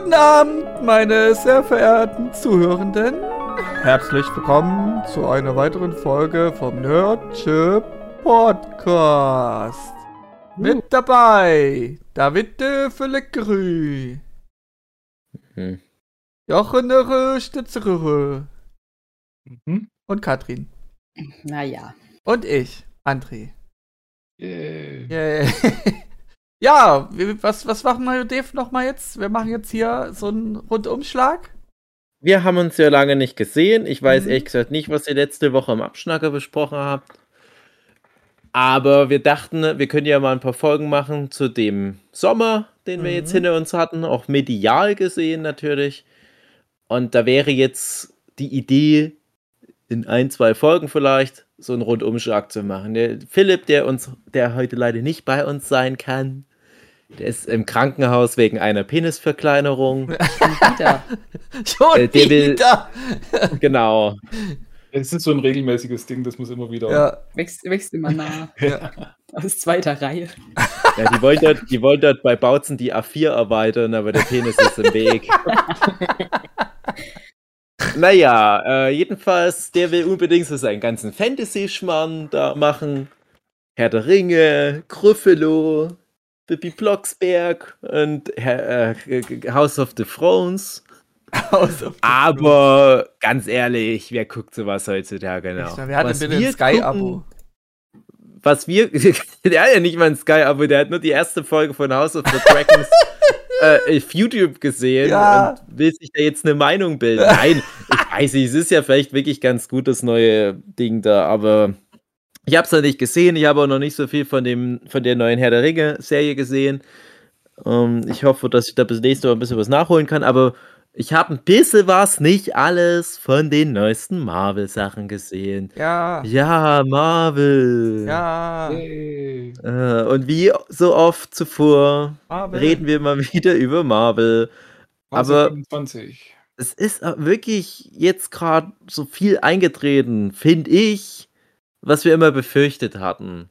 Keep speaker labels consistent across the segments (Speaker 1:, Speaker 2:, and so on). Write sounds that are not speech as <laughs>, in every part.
Speaker 1: Guten Abend, meine sehr verehrten Zuhörenden. Herzlich willkommen zu einer weiteren Folge vom Nerdship Podcast. Mit dabei David de Füllegrü.
Speaker 2: Hm.
Speaker 1: Jochen Stitzerö.
Speaker 3: Mhm.
Speaker 1: Und Katrin.
Speaker 4: Naja.
Speaker 1: Und ich, André.
Speaker 3: Yay.
Speaker 1: Yay. <laughs> ja, was, was machen wir, Dave, nochmal jetzt? Wir machen jetzt hier so einen Rundumschlag.
Speaker 2: Wir haben uns ja lange nicht gesehen. Ich weiß
Speaker 1: Mhm.
Speaker 2: ehrlich gesagt nicht, was ihr letzte Woche im Abschnacker besprochen habt. Aber wir dachten, wir können ja mal ein paar Folgen machen zu dem Sommer, den wir
Speaker 1: Mhm.
Speaker 2: jetzt hinter uns hatten, auch medial gesehen natürlich. Und da wäre jetzt die Idee, in ein, zwei Folgen vielleicht, so einen Rundumschlag zu machen. Der Philipp, der uns, der heute leider nicht bei uns sein kann, der ist im Krankenhaus wegen einer Penisverkleinerung. <laughs>
Speaker 4: Wieder.
Speaker 1: Schon
Speaker 2: Äh, der will-
Speaker 1: wieder.
Speaker 2: genau.
Speaker 3: Es ist so ein regelmäßiges Ding, das muss immer wieder.
Speaker 1: Ja,
Speaker 4: Wächst, wächst immer nah.
Speaker 1: ja.
Speaker 4: Aus zweiter Reihe.
Speaker 2: Ja, die wollen dort, die wollen dort bei Bautzen die A4 erweitern, aber der Penis ist im Weg. <laughs> naja, äh, jedenfalls, der will unbedingt so seinen ganzen Fantasy-Schmarrn da machen. Herr der Ringe, Gryffalo, Bibi Blocksberg und äh, House of the Thrones.
Speaker 1: House of the
Speaker 2: Aber ganz ehrlich, wer guckt sowas heutzutage noch?
Speaker 1: Wer hat denn
Speaker 2: Was
Speaker 1: bitte ein Sky-Abo?
Speaker 2: was wir, <laughs> der hat ja nicht mal ein Sky-Abo, der hat nur die erste Folge von House of the Dragons <laughs> äh, auf YouTube gesehen
Speaker 1: Ja.
Speaker 2: und will sich da jetzt eine Meinung bilden. Nein, ich weiß nicht, es ist ja vielleicht wirklich ganz gut, das neue Ding da, aber ich habe es noch nicht gesehen, ich habe auch noch nicht so viel von, dem, von der neuen Herr der Ringe-Serie gesehen. Ähm, ich hoffe, dass ich da bis nächste Woche ein bisschen was nachholen kann, aber ich habe ein bisschen was, nicht alles von den neuesten Marvel-Sachen gesehen.
Speaker 1: Ja,
Speaker 2: Ja, Marvel.
Speaker 1: ja.
Speaker 2: Äh, und wie so oft zuvor
Speaker 1: Marvel.
Speaker 2: reden wir mal <laughs> wieder über Marvel. Aber-
Speaker 3: 20.
Speaker 2: Es ist äh, wirklich jetzt gerade so viel eingetreten, finde ich, was wir immer befürchtet hatten.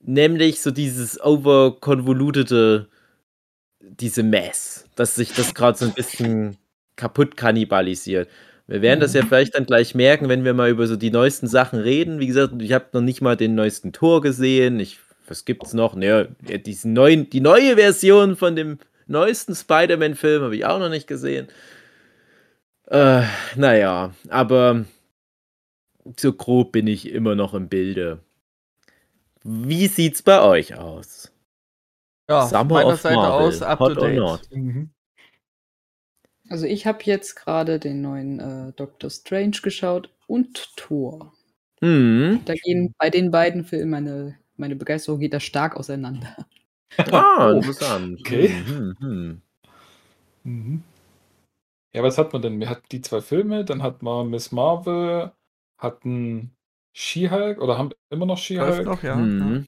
Speaker 2: Nämlich so dieses overkonvolutete, diese Mess, dass sich das gerade so ein bisschen kaputt kannibalisiert. Wir werden das ja vielleicht dann gleich merken, wenn wir mal über so die neuesten Sachen reden. Wie gesagt, ich habe noch nicht mal den neuesten Tor gesehen. Ich, was gibt's noch? Naja, ja, diesen neuen, die neue Version von dem neuesten Spider-Man-Film habe ich auch noch nicht gesehen. Äh, naja, aber so grob bin ich immer noch im Bilde. Wie sieht's bei euch aus?
Speaker 1: Ja,
Speaker 2: Summer
Speaker 1: meiner Seite
Speaker 2: Marvel,
Speaker 1: aus up
Speaker 2: hot
Speaker 1: to
Speaker 2: or
Speaker 1: date.
Speaker 2: not?
Speaker 3: Mhm.
Speaker 4: Also ich habe jetzt gerade den neuen äh, Doctor Strange geschaut und Thor.
Speaker 2: Hm.
Speaker 4: Da gehen bei den beiden Filmen meine, meine Begeisterung geht da stark auseinander. <laughs>
Speaker 2: Ah,
Speaker 3: Oh,
Speaker 2: interessant.
Speaker 3: okay.
Speaker 2: Hm, hm, hm.
Speaker 3: Mhm. Ja, was hat man denn? Wir hatten die zwei Filme, dann hat man Miss Marvel, hatten She-Hulk oder haben immer noch She-Hulk.
Speaker 1: noch, ja.
Speaker 2: Hm.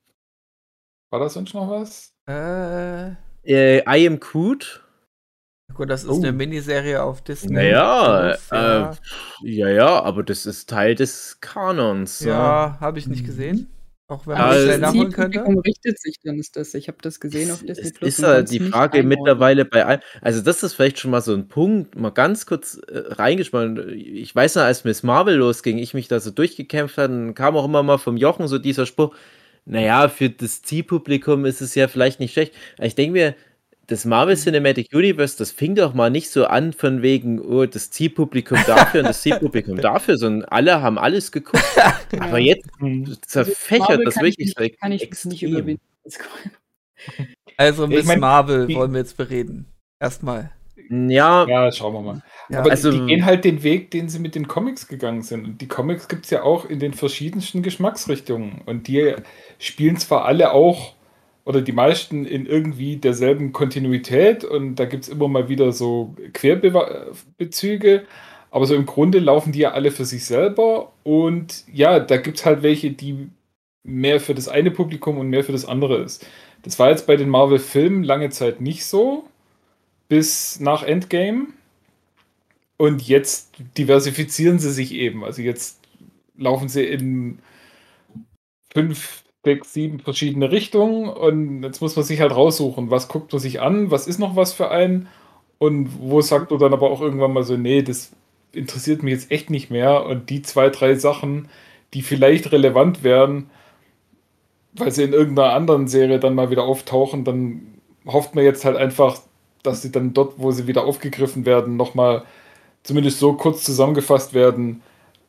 Speaker 3: War das sonst noch was?
Speaker 1: ja. Äh,
Speaker 2: Äh, I am Groot?
Speaker 1: gut, das ist
Speaker 3: Oh.
Speaker 1: eine Miniserie auf Disney.
Speaker 2: Naja,
Speaker 1: Plus,
Speaker 2: äh, ja, ja, aber das ist Teil des Kanons.
Speaker 1: ja, ja habe ich nicht gesehen. Auch wenn man es schnell nachholen könnte.
Speaker 4: Zielpublikum richtet sich dann ist das. Ich habe das gesehen auf Disney
Speaker 2: Es
Speaker 4: Plus.
Speaker 2: ist ja
Speaker 4: konnt's
Speaker 2: die Frage mittlerweile bei allen. Also, das ist vielleicht schon mal so ein Punkt, mal ganz kurz äh, reingespannt. Ich weiß noch, als Miss Marvel losging, ich mich da so durchgekämpft habe, dann kam auch immer mal vom Jochen so dieser Spruch: Naja, für das Zielpublikum ist es ja vielleicht nicht schlecht. Ich denke mir, das Marvel Cinematic Universe, das fing doch mal nicht so an von wegen, oh, das Zielpublikum dafür und das <laughs> Zielpublikum dafür, sondern alle haben alles geguckt. <laughs> Aber jetzt
Speaker 3: Mhm.
Speaker 2: zerfächert
Speaker 4: Marvel
Speaker 2: das
Speaker 4: kann ich
Speaker 2: wirklich
Speaker 4: nicht,
Speaker 2: so
Speaker 4: kann ich nicht
Speaker 2: extrem.
Speaker 4: überwinden.
Speaker 1: Also
Speaker 3: Ich
Speaker 1: Miss
Speaker 3: mein,
Speaker 1: Marvel wollen wir jetzt bereden. Erstmal.
Speaker 2: Ja,
Speaker 3: Ja, schauen wir mal.
Speaker 1: Ja,
Speaker 3: Aber
Speaker 2: also-
Speaker 3: die, die gehen halt den Weg, den sie mit den Comics gegangen sind. Und die Comics gibt es ja auch in den verschiedensten Geschmacksrichtungen. Und die spielen zwar alle auch, oder die meisten in irgendwie derselben Kontinuität. Und da gibt es immer mal wieder so Querbezüge. Aber so im Grunde laufen die ja alle für sich selber. Und ja, da gibt es halt welche, die mehr für das eine Publikum und mehr für das andere ist. Das war jetzt bei den Marvel-Filmen lange Zeit nicht so. Bis nach Endgame. Und jetzt diversifizieren sie sich eben. Also jetzt laufen sie in fünf, sechs, sieben verschiedene Richtungen und jetzt muss man sich halt raussuchen, was guckt man sich an, was ist noch was für einen. und wo sagt du dann aber auch irgendwann mal so, nee, das interessiert mich jetzt echt nicht mehr und die zwei, drei Sachen, die vielleicht relevant wären, weil sie in irgendeiner anderen Serie dann mal wieder auftauchen, dann hofft man jetzt halt einfach, dass sie dann dort, wo sie wieder aufgegriffen werden, nochmal zumindest so kurz zusammengefasst werden,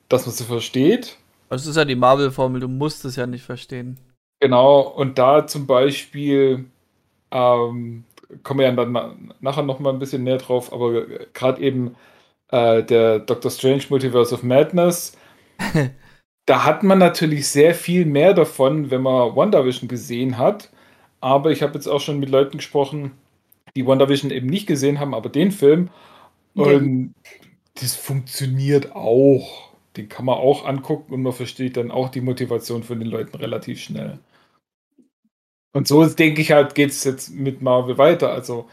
Speaker 3: dass man sie versteht.
Speaker 1: Das ist ja die Marvel-Formel, du musst es ja nicht verstehen.
Speaker 3: Genau, und da zum Beispiel ähm, kommen wir ja dann nachher nochmal ein bisschen näher drauf, aber gerade eben äh, der Doctor Strange Multiverse of Madness, <laughs> da hat man natürlich sehr viel mehr davon, wenn man WandaVision gesehen hat. Aber ich habe jetzt auch schon mit Leuten gesprochen, die WandaVision eben nicht gesehen haben, aber den Film. Und das funktioniert auch. Den kann man auch angucken und man versteht dann auch die Motivation von den Leuten relativ schnell. Und so denke ich halt, geht es jetzt mit Marvel weiter. Also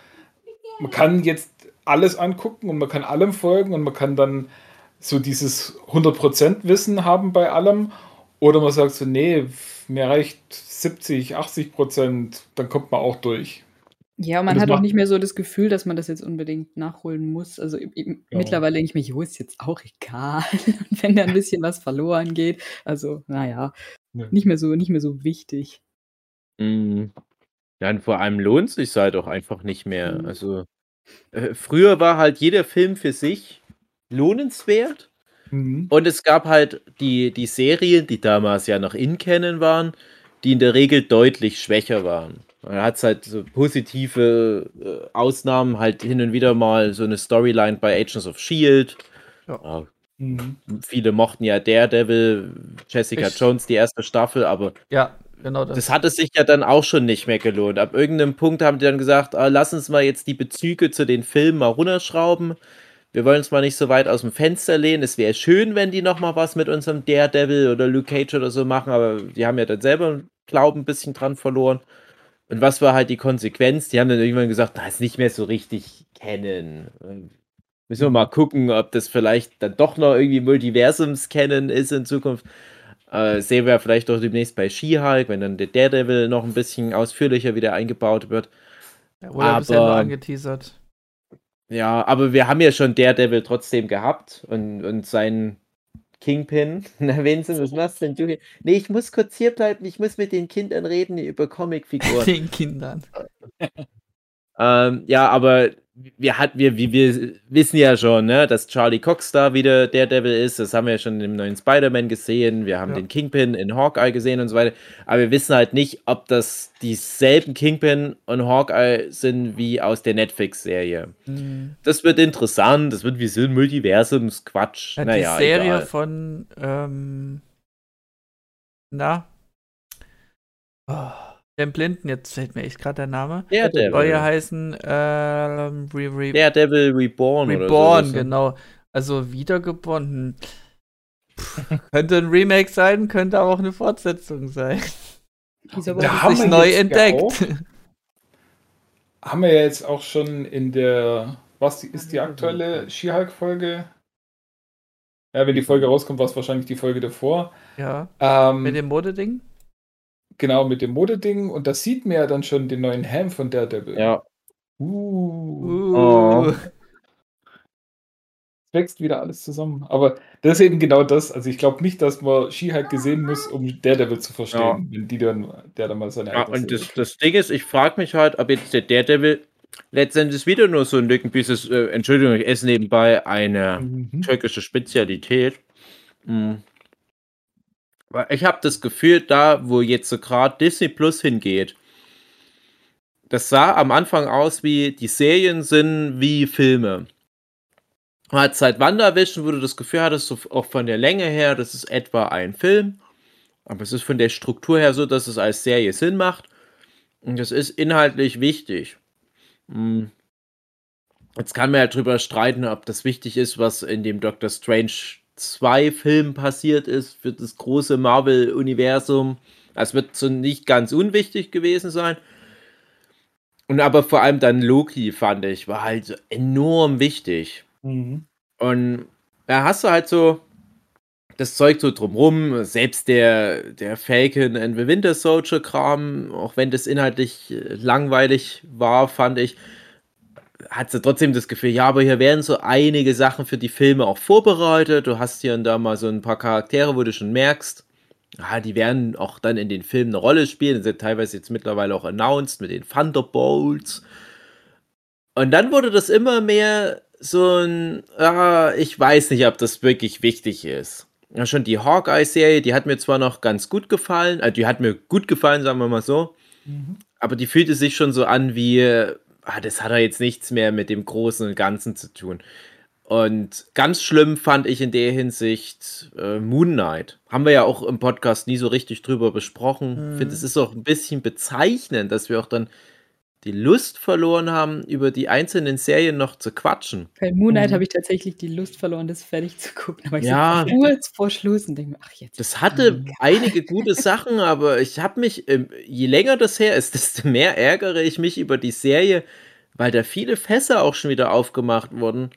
Speaker 3: man kann jetzt alles angucken und man kann allem folgen und man kann dann so dieses 100% Wissen haben bei allem. Oder man sagt so, nee, mir reicht 70, 80 Prozent, dann kommt man auch durch.
Speaker 4: Ja, und man hat auch nicht mehr so das Gefühl, dass man das jetzt unbedingt nachholen muss. Also ja. mittlerweile denke ich mir, jo, ist jetzt auch egal, <laughs> wenn da ein bisschen was verloren geht. Also, naja, ja. nicht mehr so, nicht mehr so wichtig.
Speaker 2: Mhm. Ja, und vor allem lohnt sich halt auch einfach nicht mehr. Mhm. Also, äh, früher war halt jeder Film für sich lohnenswert. Mhm. Und es gab halt die, die Serien, die damals ja noch in Canon waren, die in der Regel deutlich schwächer waren. Man hat halt so positive äh, Ausnahmen, halt hin und wieder mal so eine Storyline bei Agents of Shield. Ja. Ja, mhm. Viele mochten ja Daredevil, Jessica ich, Jones, die erste Staffel, aber
Speaker 1: ja, genau
Speaker 2: das. das hat es sich ja dann auch schon nicht mehr gelohnt. Ab irgendeinem Punkt haben die dann gesagt, ah, lass uns mal jetzt die Bezüge zu den Filmen mal runterschrauben wir wollen uns mal nicht so weit aus dem Fenster lehnen. Es wäre schön, wenn die noch mal was mit unserem Daredevil oder Luke Cage oder so machen, aber die haben ja dann selber Glauben ein bisschen dran verloren. Und was war halt die Konsequenz? Die haben dann irgendwann gesagt, na, ist nicht mehr so richtig kennen. Müssen wir mal gucken, ob das vielleicht dann doch noch irgendwie Multiversums kennen ist in Zukunft. Äh, sehen wir vielleicht doch demnächst bei She-Hulk, wenn dann der Daredevil noch ein bisschen ausführlicher wieder eingebaut wird.
Speaker 1: Ja, wurde aber, bisher nur angeteasert.
Speaker 2: Ja, aber wir haben ja schon Daredevil trotzdem gehabt und, und seinen Kingpin. <laughs> Na, Vincent, was machst denn du hier? Nee, ich muss kurz hier bleiben. Ich muss mit den Kindern reden über Comicfiguren. <laughs>
Speaker 1: den Kindern.
Speaker 2: ähm, ja, aber wir, hat, wir, wir, wir wissen ja schon, ne, dass Charlie Cox da wieder der Devil ist. Das haben wir ja schon im neuen Spider-Man gesehen. Wir haben ja. den Kingpin in Hawkeye gesehen und so weiter. Aber wir wissen halt nicht, ob das dieselben Kingpin und Hawkeye sind wie aus der Netflix-Serie. Mhm. Das wird interessant. Das wird wie so ein Multiversums-Quatsch.
Speaker 1: Ja, naja, die Serie egal. von, ähm, na, oh dem Blinden, jetzt fällt mir echt gerade der Name.
Speaker 2: Der Devil.
Speaker 1: Soll ja heißen ähm,
Speaker 2: Re Re Der Devil Reborn.
Speaker 1: Reborn, so. genau. Also wiedergeboren. könnte ein Remake sein, könnte aber auch eine Fortsetzung sein.
Speaker 3: Da haben sich neu entdeckt. Ja haben wir ja jetzt auch schon in der, was ist die aktuelle She-Hulk-Folge? Ja, wenn die Folge rauskommt, war es wahrscheinlich die Folge davor.
Speaker 1: Ja. Ähm, mit dem Modeding?
Speaker 3: Genau, mit dem Modeding. Und das sieht man ja dann schon den neuen Helm von Daredevil.
Speaker 2: Ja.
Speaker 3: Uh. uh. Oh. Es wächst wieder alles zusammen. Aber das ist eben genau das. Also ich glaube nicht, dass man Ski halt gesehen muss, um Daredevil zu verstehen, ja. wenn die dann, der dann mal seine
Speaker 2: Ja, und das, das, Ding ist, ich frage mich halt, ob jetzt der Daredevil letztendlich wieder nur so ein Lückenpieces, äh, Entschuldigung, ich esse nebenbei eine mhm. türkische Spezialität. Mhm. Ich habe das Gefühl, da, wo jetzt so gerade Disney Plus hingeht, das sah am Anfang aus wie die Serien sind wie Filme. Hat seit WandaVision, wo du das Gefühl hattest, auch von der Länge her, das ist etwa ein Film. Aber es ist von der Struktur her so, dass es als Serie Sinn macht. Und das ist inhaltlich wichtig. Hm. Jetzt kann man ja drüber streiten, ob das wichtig ist, was in dem Doctor Strange zwei Filmen passiert ist für das große Marvel-Universum. Das wird so nicht ganz unwichtig gewesen sein. Und aber vor allem dann Loki, fand ich, war halt so enorm wichtig. Mhm. Und da hast du halt so das Zeug so drumrum, selbst der, der Falcon and the Winter Soldier Kram, auch wenn das inhaltlich langweilig war, fand ich, hat sie trotzdem das Gefühl, ja, aber hier werden so einige Sachen für die Filme auch vorbereitet. Du hast hier und da mal so ein paar Charaktere, wo du schon merkst, ah, die werden auch dann in den Filmen eine Rolle spielen. Die sind teilweise jetzt mittlerweile auch announced mit den Thunderbolts. Und dann wurde das immer mehr so ein, ah, ich weiß nicht, ob das wirklich wichtig ist. Ja, schon die Hawkeye-Serie, die hat mir zwar noch ganz gut gefallen, also die hat mir gut gefallen, sagen wir mal so, mhm. aber die fühlte sich schon so an wie, ah, das hat ja jetzt nichts mehr mit dem Großen und Ganzen zu tun. Und ganz schlimm fand ich in der Hinsicht äh, Moon Knight. Haben wir ja auch im Podcast nie so richtig drüber besprochen. Ich mhm. finde, es ist auch ein bisschen bezeichnend, dass wir auch dann die Lust verloren haben, über die einzelnen Serien noch zu quatschen.
Speaker 4: Bei Moon Knight mhm. habe ich tatsächlich die Lust verloren, das fertig zu gucken.
Speaker 2: Aber ich ja,
Speaker 4: so kurz vor Schluss und denke mir, ach jetzt.
Speaker 2: Das hatte einige gute Sachen, aber ich habe mich, ähm, je länger das her ist, <laughs> desto mehr ärgere ich mich über die Serie, weil da viele Fässer auch schon wieder aufgemacht wurden,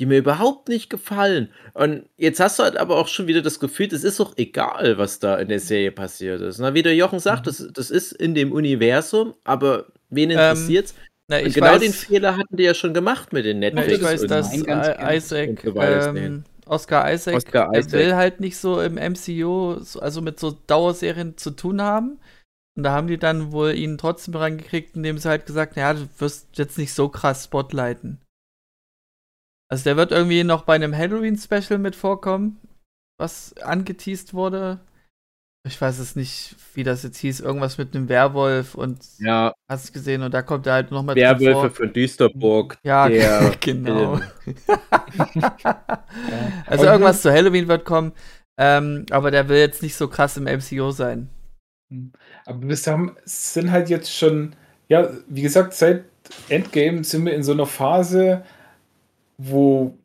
Speaker 2: die mir überhaupt nicht gefallen. Und jetzt hast du halt aber auch schon wieder das Gefühl, es ist doch egal, was da in der Serie passiert ist. Na, wie der Jochen sagt, mhm. das, das ist in dem Universum, aber Wen ähm, interessiert's? Ähm, genau weiß, den Fehler hatten die ja schon gemacht mit den Netflix.
Speaker 1: Na, ich weiß, dass Isaac, ähm, Oscar Isaac, Oscar Isaac will halt nicht so im MCU, also mit so Dauerserien zu tun haben. Und da haben die dann wohl ihn trotzdem rangekriegt, indem sie halt gesagt, naja, du wirst jetzt nicht so krass spotlighten. Also der wird irgendwie noch bei einem Halloween-Special mit vorkommen, was angeteased wurde ich weiß es nicht, wie das jetzt hieß, irgendwas mit einem Werwolf und
Speaker 2: ja.
Speaker 1: hast du gesehen und da kommt er halt nochmal
Speaker 2: Werwölfe von Düsterburg.
Speaker 1: Ja, <laughs> genau. <laughs> also irgendwas zu Halloween wird kommen, ähm, aber der will jetzt nicht so krass im MCO sein.
Speaker 3: Hm. Aber wir sind halt jetzt schon, ja, wie gesagt, seit Endgame sind wir in so einer Phase, wo,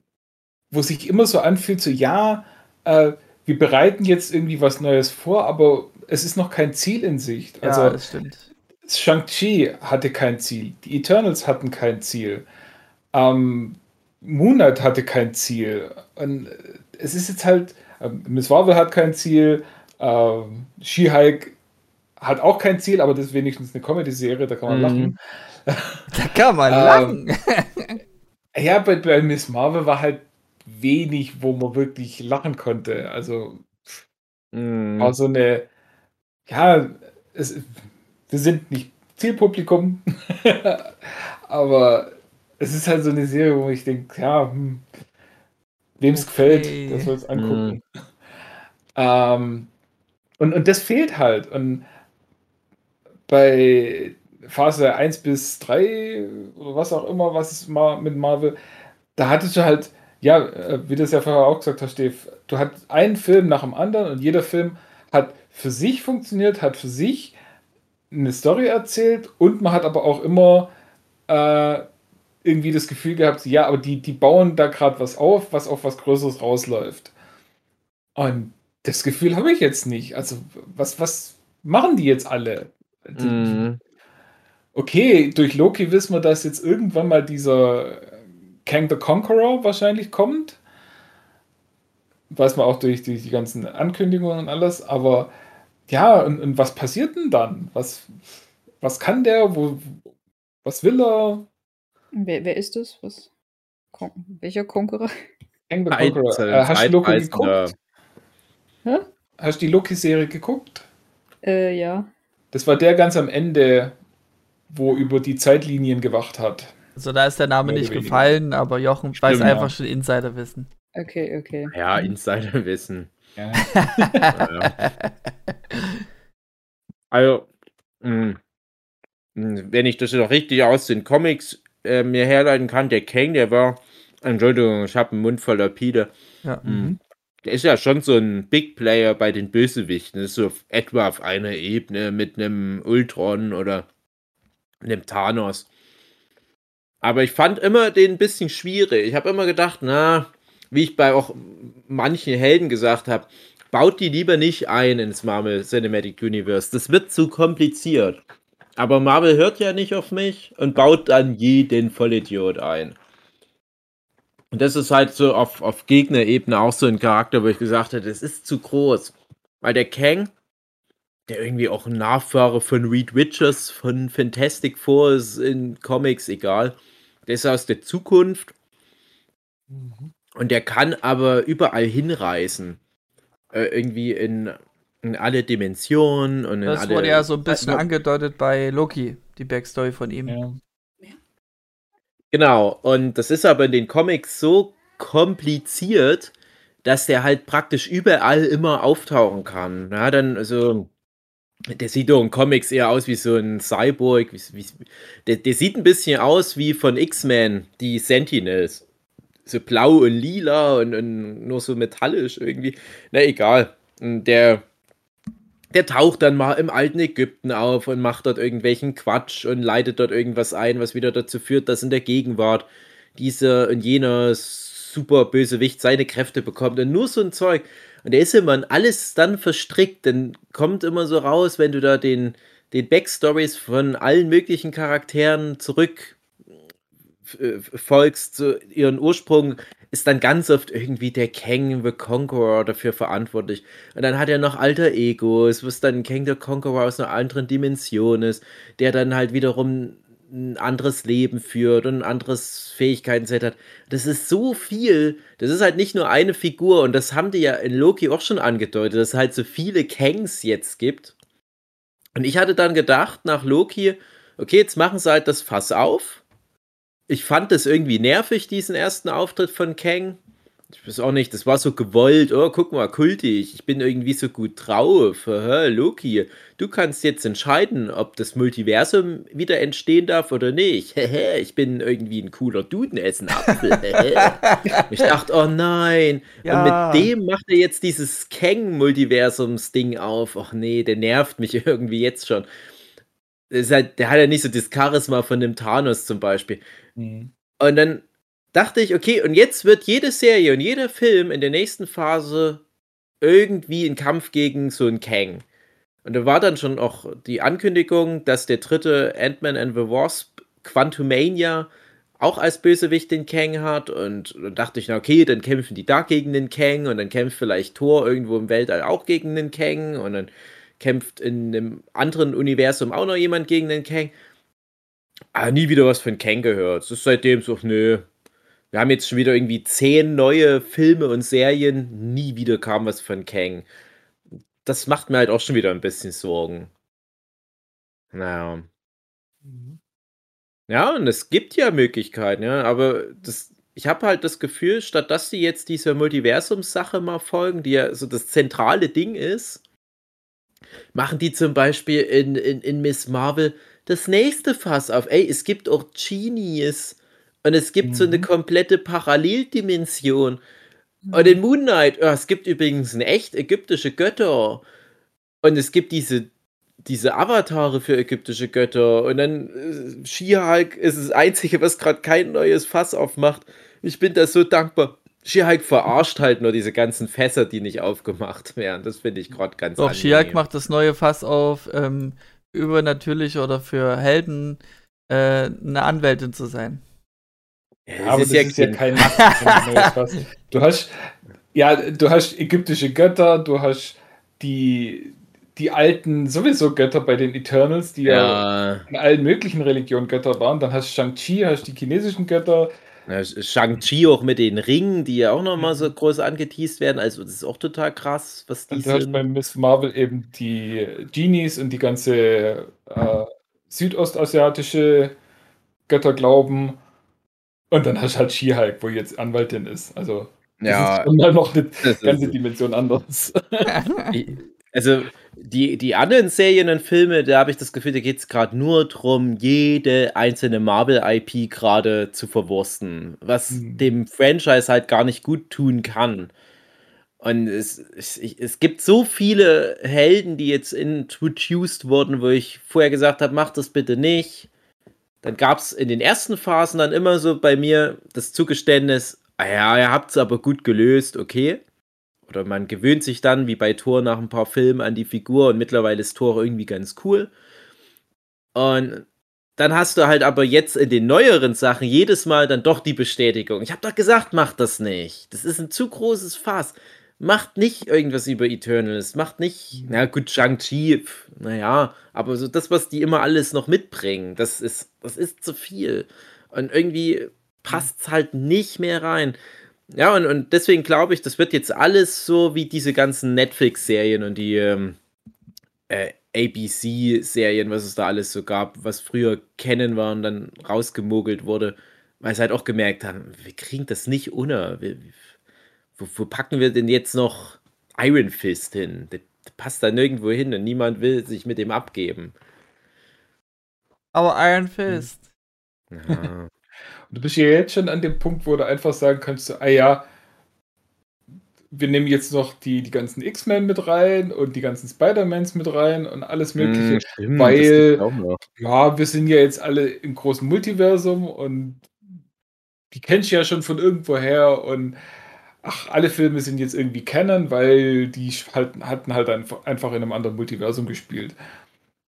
Speaker 3: wo sich immer so anfühlt, so ja, äh, wir bereiten jetzt irgendwie was Neues vor, aber es ist noch kein Ziel in Sicht. Also,
Speaker 1: ja, das stimmt.
Speaker 3: Shang-Chi hatte kein Ziel, die Eternals hatten kein Ziel, ähm, Moon Knight hatte kein Ziel. Und es ist jetzt halt, äh, Miss Marvel hat kein Ziel, äh, She-Hulk hat auch kein Ziel, aber das ist wenigstens eine Comedy-Serie, da kann man mm. lachen.
Speaker 1: Da kann man <laughs> ähm, lachen.
Speaker 3: ja, bei, bei Miss Marvel war halt wenig, wo man wirklich lachen konnte. Also mm. war so eine, ja, es, wir sind nicht Zielpublikum, <laughs> aber es ist halt so eine Serie, wo ich denke, ja, hm, wem es okay. gefällt, das soll es angucken. Mm. ähm, und, und das fehlt halt. Und bei Phase 1 bis 3 oder was auch immer, was es mal mit Marvel, da hattest du halt ja, äh, wie du es ja vorher auch gesagt hast, Steve, du hast einen Film nach dem anderen und jeder Film hat für sich funktioniert, hat für sich eine Story erzählt und man hat aber auch immer äh, irgendwie das Gefühl gehabt, ja, aber die, die bauen da gerade was auf, was auf was Größeres rausläuft. Und das Gefühl habe ich jetzt nicht. Also, was, was machen die jetzt alle? Mm. Okay, durch Loki wissen wir, dass jetzt irgendwann mal dieser Kang the Conqueror wahrscheinlich kommt. Weiß man auch durch, durch die ganzen Ankündigungen und alles, aber ja, und, und, was passiert denn dann? Was, was kann der? Wo, was will er?
Speaker 4: Wer, wer ist das? Was? Kon welcher Conqueror?
Speaker 3: Kang the Conqueror. Äh, hast du Loki geguckt? Hä? Hast du die Loki-Serie geguckt?
Speaker 4: Äh, ja.
Speaker 3: Das war der ganz am Ende, wo über die Zeitlinien gewacht hat.
Speaker 1: Also da ist der Name nicht weniger. gefallen, aber Jochen Stimmt, weiß einfach ja. schon Insiderwissen.
Speaker 4: Okay, okay.
Speaker 2: Ja, Insiderwissen. Ja. ja. Also, mh, hm, wenn ich das noch richtig aus den Comics äh, mir herleiten kann, der Kang, der war, Entschuldigung, ich habe einen Mund voller Pide. Ja. Mh, mhm. der ist ja schon so ein Big Player bei den Bösewichten. Das ist so etwa auf einer Ebene mit einem Ultron oder einem Thanos. Aber ich fand immer den ein bisschen schwierig. Ich habe immer gedacht, na, wie ich bei auch manchen Helden gesagt habe, baut die lieber nicht ein ins Marvel Cinematic Universe. Das wird zu kompliziert. Aber Marvel hört ja nicht auf mich und baut dann jeden Vollidiot ein. Und das ist halt so auf, auf Gegnerebene auch so ein Charakter, wo ich gesagt habe, das ist zu groß. Weil der Kang, der irgendwie auch ein Nachfahre von Reed Richards, von Fantastic Four ist in Comics, egal Der ist aus der Zukunft. Mhm. Und der kann aber überall hinreisen. Äh, irgendwie in, in alle Dimensionen und in
Speaker 1: Das
Speaker 2: alle.
Speaker 1: wurde ja so ein bisschen also, angedeutet bei Loki, die Backstory von ihm. Ja.
Speaker 2: Genau, und das ist aber in den Comics so kompliziert, dass der halt praktisch überall immer auftauchen kann. Ja, dann, also, der sieht doch in Comics eher aus wie so ein Cyborg. Wie, wie, der, der, sieht ein bisschen aus wie von X-Men, die Sentinels. So blau und lila und, und, nur so metallisch irgendwie. Na egal. Der, der taucht dann mal im alten Ägypten auf und macht dort irgendwelchen Quatsch und leitet dort irgendwas ein, was wieder dazu führt, dass in der Gegenwart dieser und jener super Bösewicht seine Kräfte bekommt und nur so ein Zeug. Und der ist immer in alles dann verstrickt, denn kommt immer so raus, wenn du da den, den Backstories von allen möglichen Charakteren zurück äh, folgst zu ihren Ursprung, ist dann ganz oft irgendwie der Kang the Conqueror dafür verantwortlich. Und dann hat er noch alter Egos, was dann Kang the Conqueror aus einer anderen Dimension ist, der dann halt wiederum ein anderes Leben führt und ein anderes Fähigkeiten hat. Das ist so viel. Das ist halt nicht nur eine Figur und das haben die ja in Loki auch schon angedeutet, dass es halt so viele Kangs jetzt gibt. Und ich hatte dann gedacht, nach Loki, okay, jetzt machen sie halt das Fass auf. Ich fand das irgendwie nervig, diesen ersten Auftritt von Kang ich weiß auch nicht, das war so gewollt, oh, guck mal, kultig, ich bin irgendwie so gut drauf, Aha, Loki, du kannst jetzt entscheiden, ob das Multiversum wieder entstehen darf oder nicht. ich bin irgendwie ein cooler Dudenessenapfel. ich dachte, oh nein, ja. und mit dem macht er jetzt dieses Kang-Multiversums-Ding auf. Ach nee, der nervt mich <laughs> irgendwie jetzt schon. Halt, der hat ja nicht so das Charisma von dem Thanos zum Beispiel. Mhm. Und dann dachte ich, okay, und jetzt wird jede Serie und jeder Film in der nächsten Phase irgendwie ein Kampf gegen so einen Kang. Und da war dann schon auch die Ankündigung, dass der dritte Ant-Man and the Wasp, Quantumania, auch als Bösewicht den Kang hat. Und dann dachte ich, na okay, dann kämpfen die da gegen den Kang und dann kämpft vielleicht Thor irgendwo im Weltall auch gegen den Kang und dann kämpft in einem anderen Universum auch noch jemand gegen den Kang. Aber nie wieder was von Kang gehört. Es ist seitdem so, nö, wir haben jetzt schon wieder irgendwie zehn neue Filme und Serien, nie wieder kam was von Kang. Das macht mir halt auch schon wieder ein bisschen Sorgen. Naja. Mhm. Ja, und es gibt ja Möglichkeiten, ja, aber das, ich habe halt das Gefühl, statt dass sie jetzt dieser Multiversums-Sache mal folgen, die ja so das zentrale Ding ist, machen die zum Beispiel in, in, in Miss Marvel das nächste Fass auf. Ey, es gibt auch Genies und es gibt mhm. so eine mhm. komplette Paralleldimension. Mhm. Und in Moon Knight, oh, es gibt übrigens eine echt ägyptische Götter. Und es gibt diese, diese Avatare für ägyptische Götter. Und dann äh, She-Hulk ist das Einzige, was gerade kein neues Fass aufmacht. Ich bin da so dankbar. She-Hulk verarscht halt nur diese ganzen Fässer, die nicht aufgemacht werden. Das finde ich gerade ganz
Speaker 1: Doch, She-Hulk macht das neue Fass auf, ähm, übernatürlich oder für Helden äh, eine Anwältin zu sein.
Speaker 3: Ja, aber das ist ja, ist ja kein. Du hast, ja, du hast ägyptische Götter, du hast die, die alten sowieso Götter bei den Eternals, die ja, ja in allen möglichen Religionen Götter waren. Dann hast du Shang-Chi, hast die chinesischen Götter.
Speaker 2: Ja, Shang-Chi auch mit den Ringen, die ja auch nochmal so groß angeteased werden. Also, das ist auch total krass, was die und
Speaker 3: du sind. hast bei Miss Marvel eben die Genies und die ganze äh, südostasiatische Götterglauben. Und dann hast du halt She-Hulk, wo jetzt Anwaltin ist. Also,
Speaker 2: das ja,
Speaker 3: ist dann noch eine ganze Dimension anders. <laughs> <laughs>
Speaker 2: also, die, die anderen Serien und Filme, da habe ich das Gefühl, da geht es gerade nur darum, jede einzelne Marvel-IP gerade zu verwursten, was hm. dem Franchise halt gar nicht gut tun kann. Und es, es, es gibt so viele Helden, die jetzt introduced wurden, wo ich vorher gesagt habe, mach das bitte nicht dann gab es in den ersten Phasen dann immer so bei mir das Zugeständnis, ah ja, ihr habt es aber gut gelöst, okay. Oder man gewöhnt sich dann, wie bei Thor nach ein paar Filmen, an die Figur und mittlerweile ist Thor irgendwie ganz cool. Und dann hast du halt aber jetzt in den neueren Sachen jedes Mal dann doch die Bestätigung. Ich habe doch gesagt, mach das nicht. Das ist ein zu großes Fass macht nicht irgendwas über Eternals, macht nicht, na gut, Shang-Chi, naja, aber so das, was die immer alles noch mitbringen, das ist, das ist zu viel. Und irgendwie passt es halt nicht mehr rein. Ja, und, und deswegen glaube ich, das wird jetzt alles so wie diese ganzen Netflix-Serien und die ähm, äh, ABC-Serien, was es da alles so gab, was früher kennen war und dann rausgemogelt wurde, weil sie halt auch gemerkt haben, wir kriegen das nicht unter. Wir, wo, wo, packen wir denn jetzt noch Iron Fist hin? Das passt da nirgendwo hin und niemand will sich mit dem abgeben.
Speaker 1: Aber Iron Fist. <laughs>
Speaker 3: Ja. du bist ja jetzt schon an dem Punkt, wo du einfach sagen kannst, ah ja, wir nehmen jetzt noch die, die ganzen X-Men mit rein und die ganzen Spider-Mans mit rein und alles Mögliche, mm, stimmt, weil ja, wir sind ja jetzt alle im großen Multiversum und die kennst du ja schon von irgendwoher und ach, alle Filme sind jetzt irgendwie Canon, weil die halt, hatten halt einfach in einem anderen Multiversum gespielt.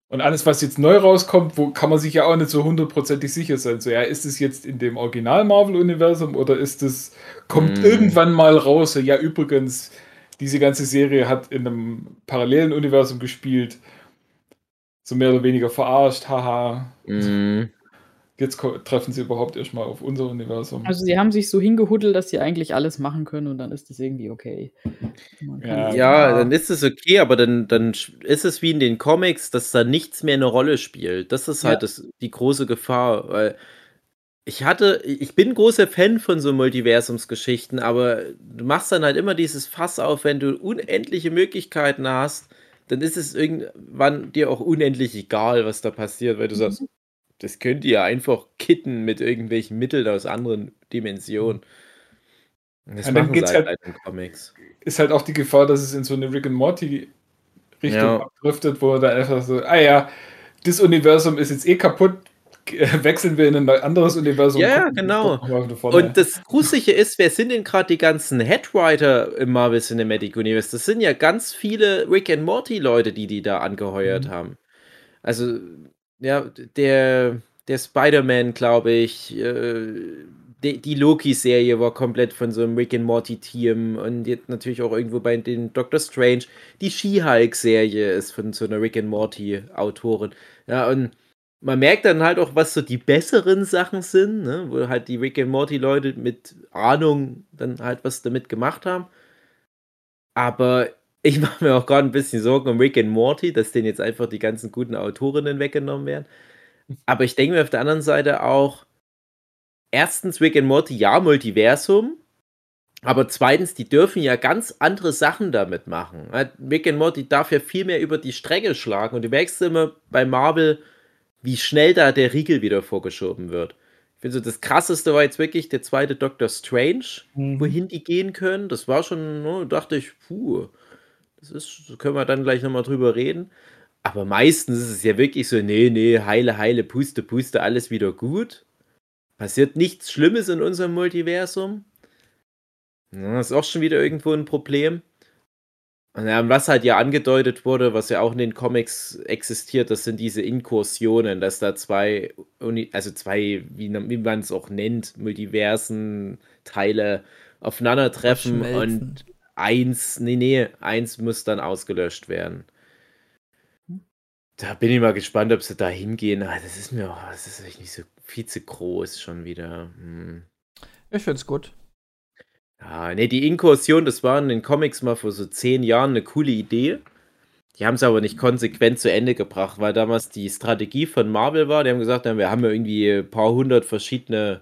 Speaker 3: Und alles, was jetzt neu rauskommt, wo kann man sich ja auch nicht so hundertprozentig sicher sein. So, ja, ist es jetzt in dem Original-Marvel-Universum oder ist es, kommt mm. irgendwann mal raus? Ja, übrigens, diese ganze Serie hat in einem parallelen Universum gespielt. So mehr oder weniger verarscht, haha. Mm. Jetzt treffen sie überhaupt erstmal auf unser Universum.
Speaker 4: Also sie haben sich so hingehuddelt, dass sie eigentlich alles machen können und dann ist das irgendwie okay.
Speaker 2: Ja, ja, dann ist es okay, aber dann, dann ist es wie in den Comics, dass da nichts mehr eine Rolle spielt. Das ist halt ja. das, die große Gefahr, weil ich hatte, ich bin großer Fan von so Multiversumsgeschichten, aber du machst dann halt immer dieses Fass auf, wenn du unendliche Möglichkeiten hast, dann ist es irgendwann dir auch unendlich egal, was da passiert, weil du mhm. sagst, das könnt ihr einfach kitten mit irgendwelchen Mitteln aus anderen Dimensionen.
Speaker 3: Das machen sie halt, halt in Comics. Ist halt auch die Gefahr, dass es in so eine Rick and Morty Richtung ja. abdriftet, wo da einfach so, ah ja, das Universum ist jetzt eh kaputt, <laughs> wechseln wir in ein anderes Universum.
Speaker 2: Ja, genau. Und das Gruselige ist, wer sind denn gerade die ganzen Headwriter im Marvel Cinematic Universe? Das sind ja ganz viele Rick and Morty Leute, die die da angeheuert mhm. haben. Also ja, der, der Spider-Man, glaube ich, äh, die, die Loki-Serie war komplett von so einem Rick and Morty-Team und jetzt natürlich auch irgendwo bei den Doctor Strange. Die She-Hulk-Serie ist von so einer Rick and Morty-Autorin. Ja, und man merkt dann halt auch, was so die besseren Sachen sind, ne? wo halt die Rick and Morty-Leute mit Ahnung dann halt was damit gemacht haben. Aber ich mache mir auch gerade ein bisschen Sorgen um Rick and Morty, dass denen jetzt einfach die ganzen guten Autorinnen weggenommen werden. Aber ich denke mir auf der anderen Seite auch, erstens Rick and Morty, ja, Multiversum, aber zweitens, die dürfen ja ganz andere Sachen damit machen. Rick and Morty darf ja viel mehr über die Strecke schlagen und du merkst immer bei Marvel, wie schnell da der Riegel wieder vorgeschoben wird. Ich finde so, das krasseste war jetzt wirklich der zweite Doctor Strange, mhm. wohin die gehen können. Das war schon, ne, dachte ich, puh, das ist, können wir dann gleich nochmal drüber reden. Aber meistens ist es ja wirklich so, nee, nee, heile, heile, puste, puste, alles wieder gut. Passiert nichts Schlimmes in unserem Multiversum. Das ist auch schon wieder irgendwo ein Problem. Und was halt ja angedeutet wurde, was ja auch in den Comics existiert, das sind diese Inkursionen, dass da zwei, also zwei, wie, wie man es auch nennt, Multiversen, Teile aufeinandertreffen und eins, nee, nee, eins muss dann ausgelöscht werden. Da bin ich mal gespannt, ob sie da hingehen. Ah, das ist mir, oh, das ist echt nicht so viel zu groß schon wieder. Hm.
Speaker 1: Ich find's gut.
Speaker 2: Ja, nee, die Inkursion, das war in den Comics mal vor so zehn Jahren eine coole Idee. Die haben es aber nicht konsequent zu Ende gebracht, weil damals die Strategie von Marvel war, die haben gesagt, wir haben ja irgendwie ein paar hundert verschiedene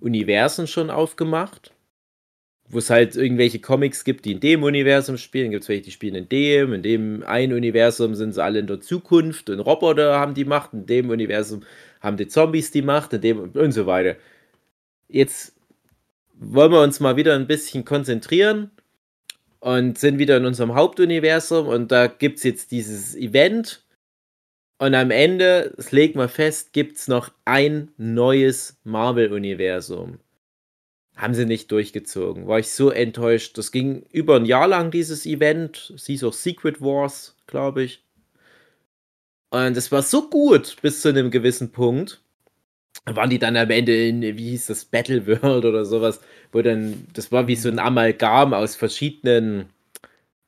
Speaker 2: Universen schon aufgemacht wo es halt irgendwelche Comics gibt, die in dem Universum spielen, gibt es welche, die spielen in dem, in dem ein Universum sind sie alle in der Zukunft. Und Roboter haben die Macht, in dem Universum haben die Zombies die Macht, in dem und so weiter. Jetzt wollen wir uns mal wieder ein bisschen konzentrieren und sind wieder in unserem Hauptuniversum. Und da gibt es jetzt dieses Event. Und am Ende, das legt man fest, gibt es noch ein neues Marvel-Universum. Haben sie nicht durchgezogen. War ich so enttäuscht. Das ging über ein Jahr lang, dieses Event. Es hieß auch Secret Wars, glaube ich. Und es war so gut bis zu einem gewissen Punkt. Waren die dann am Ende in, wie hieß das, Battle World oder sowas, wo dann, das war wie so ein Amalgam aus verschiedenen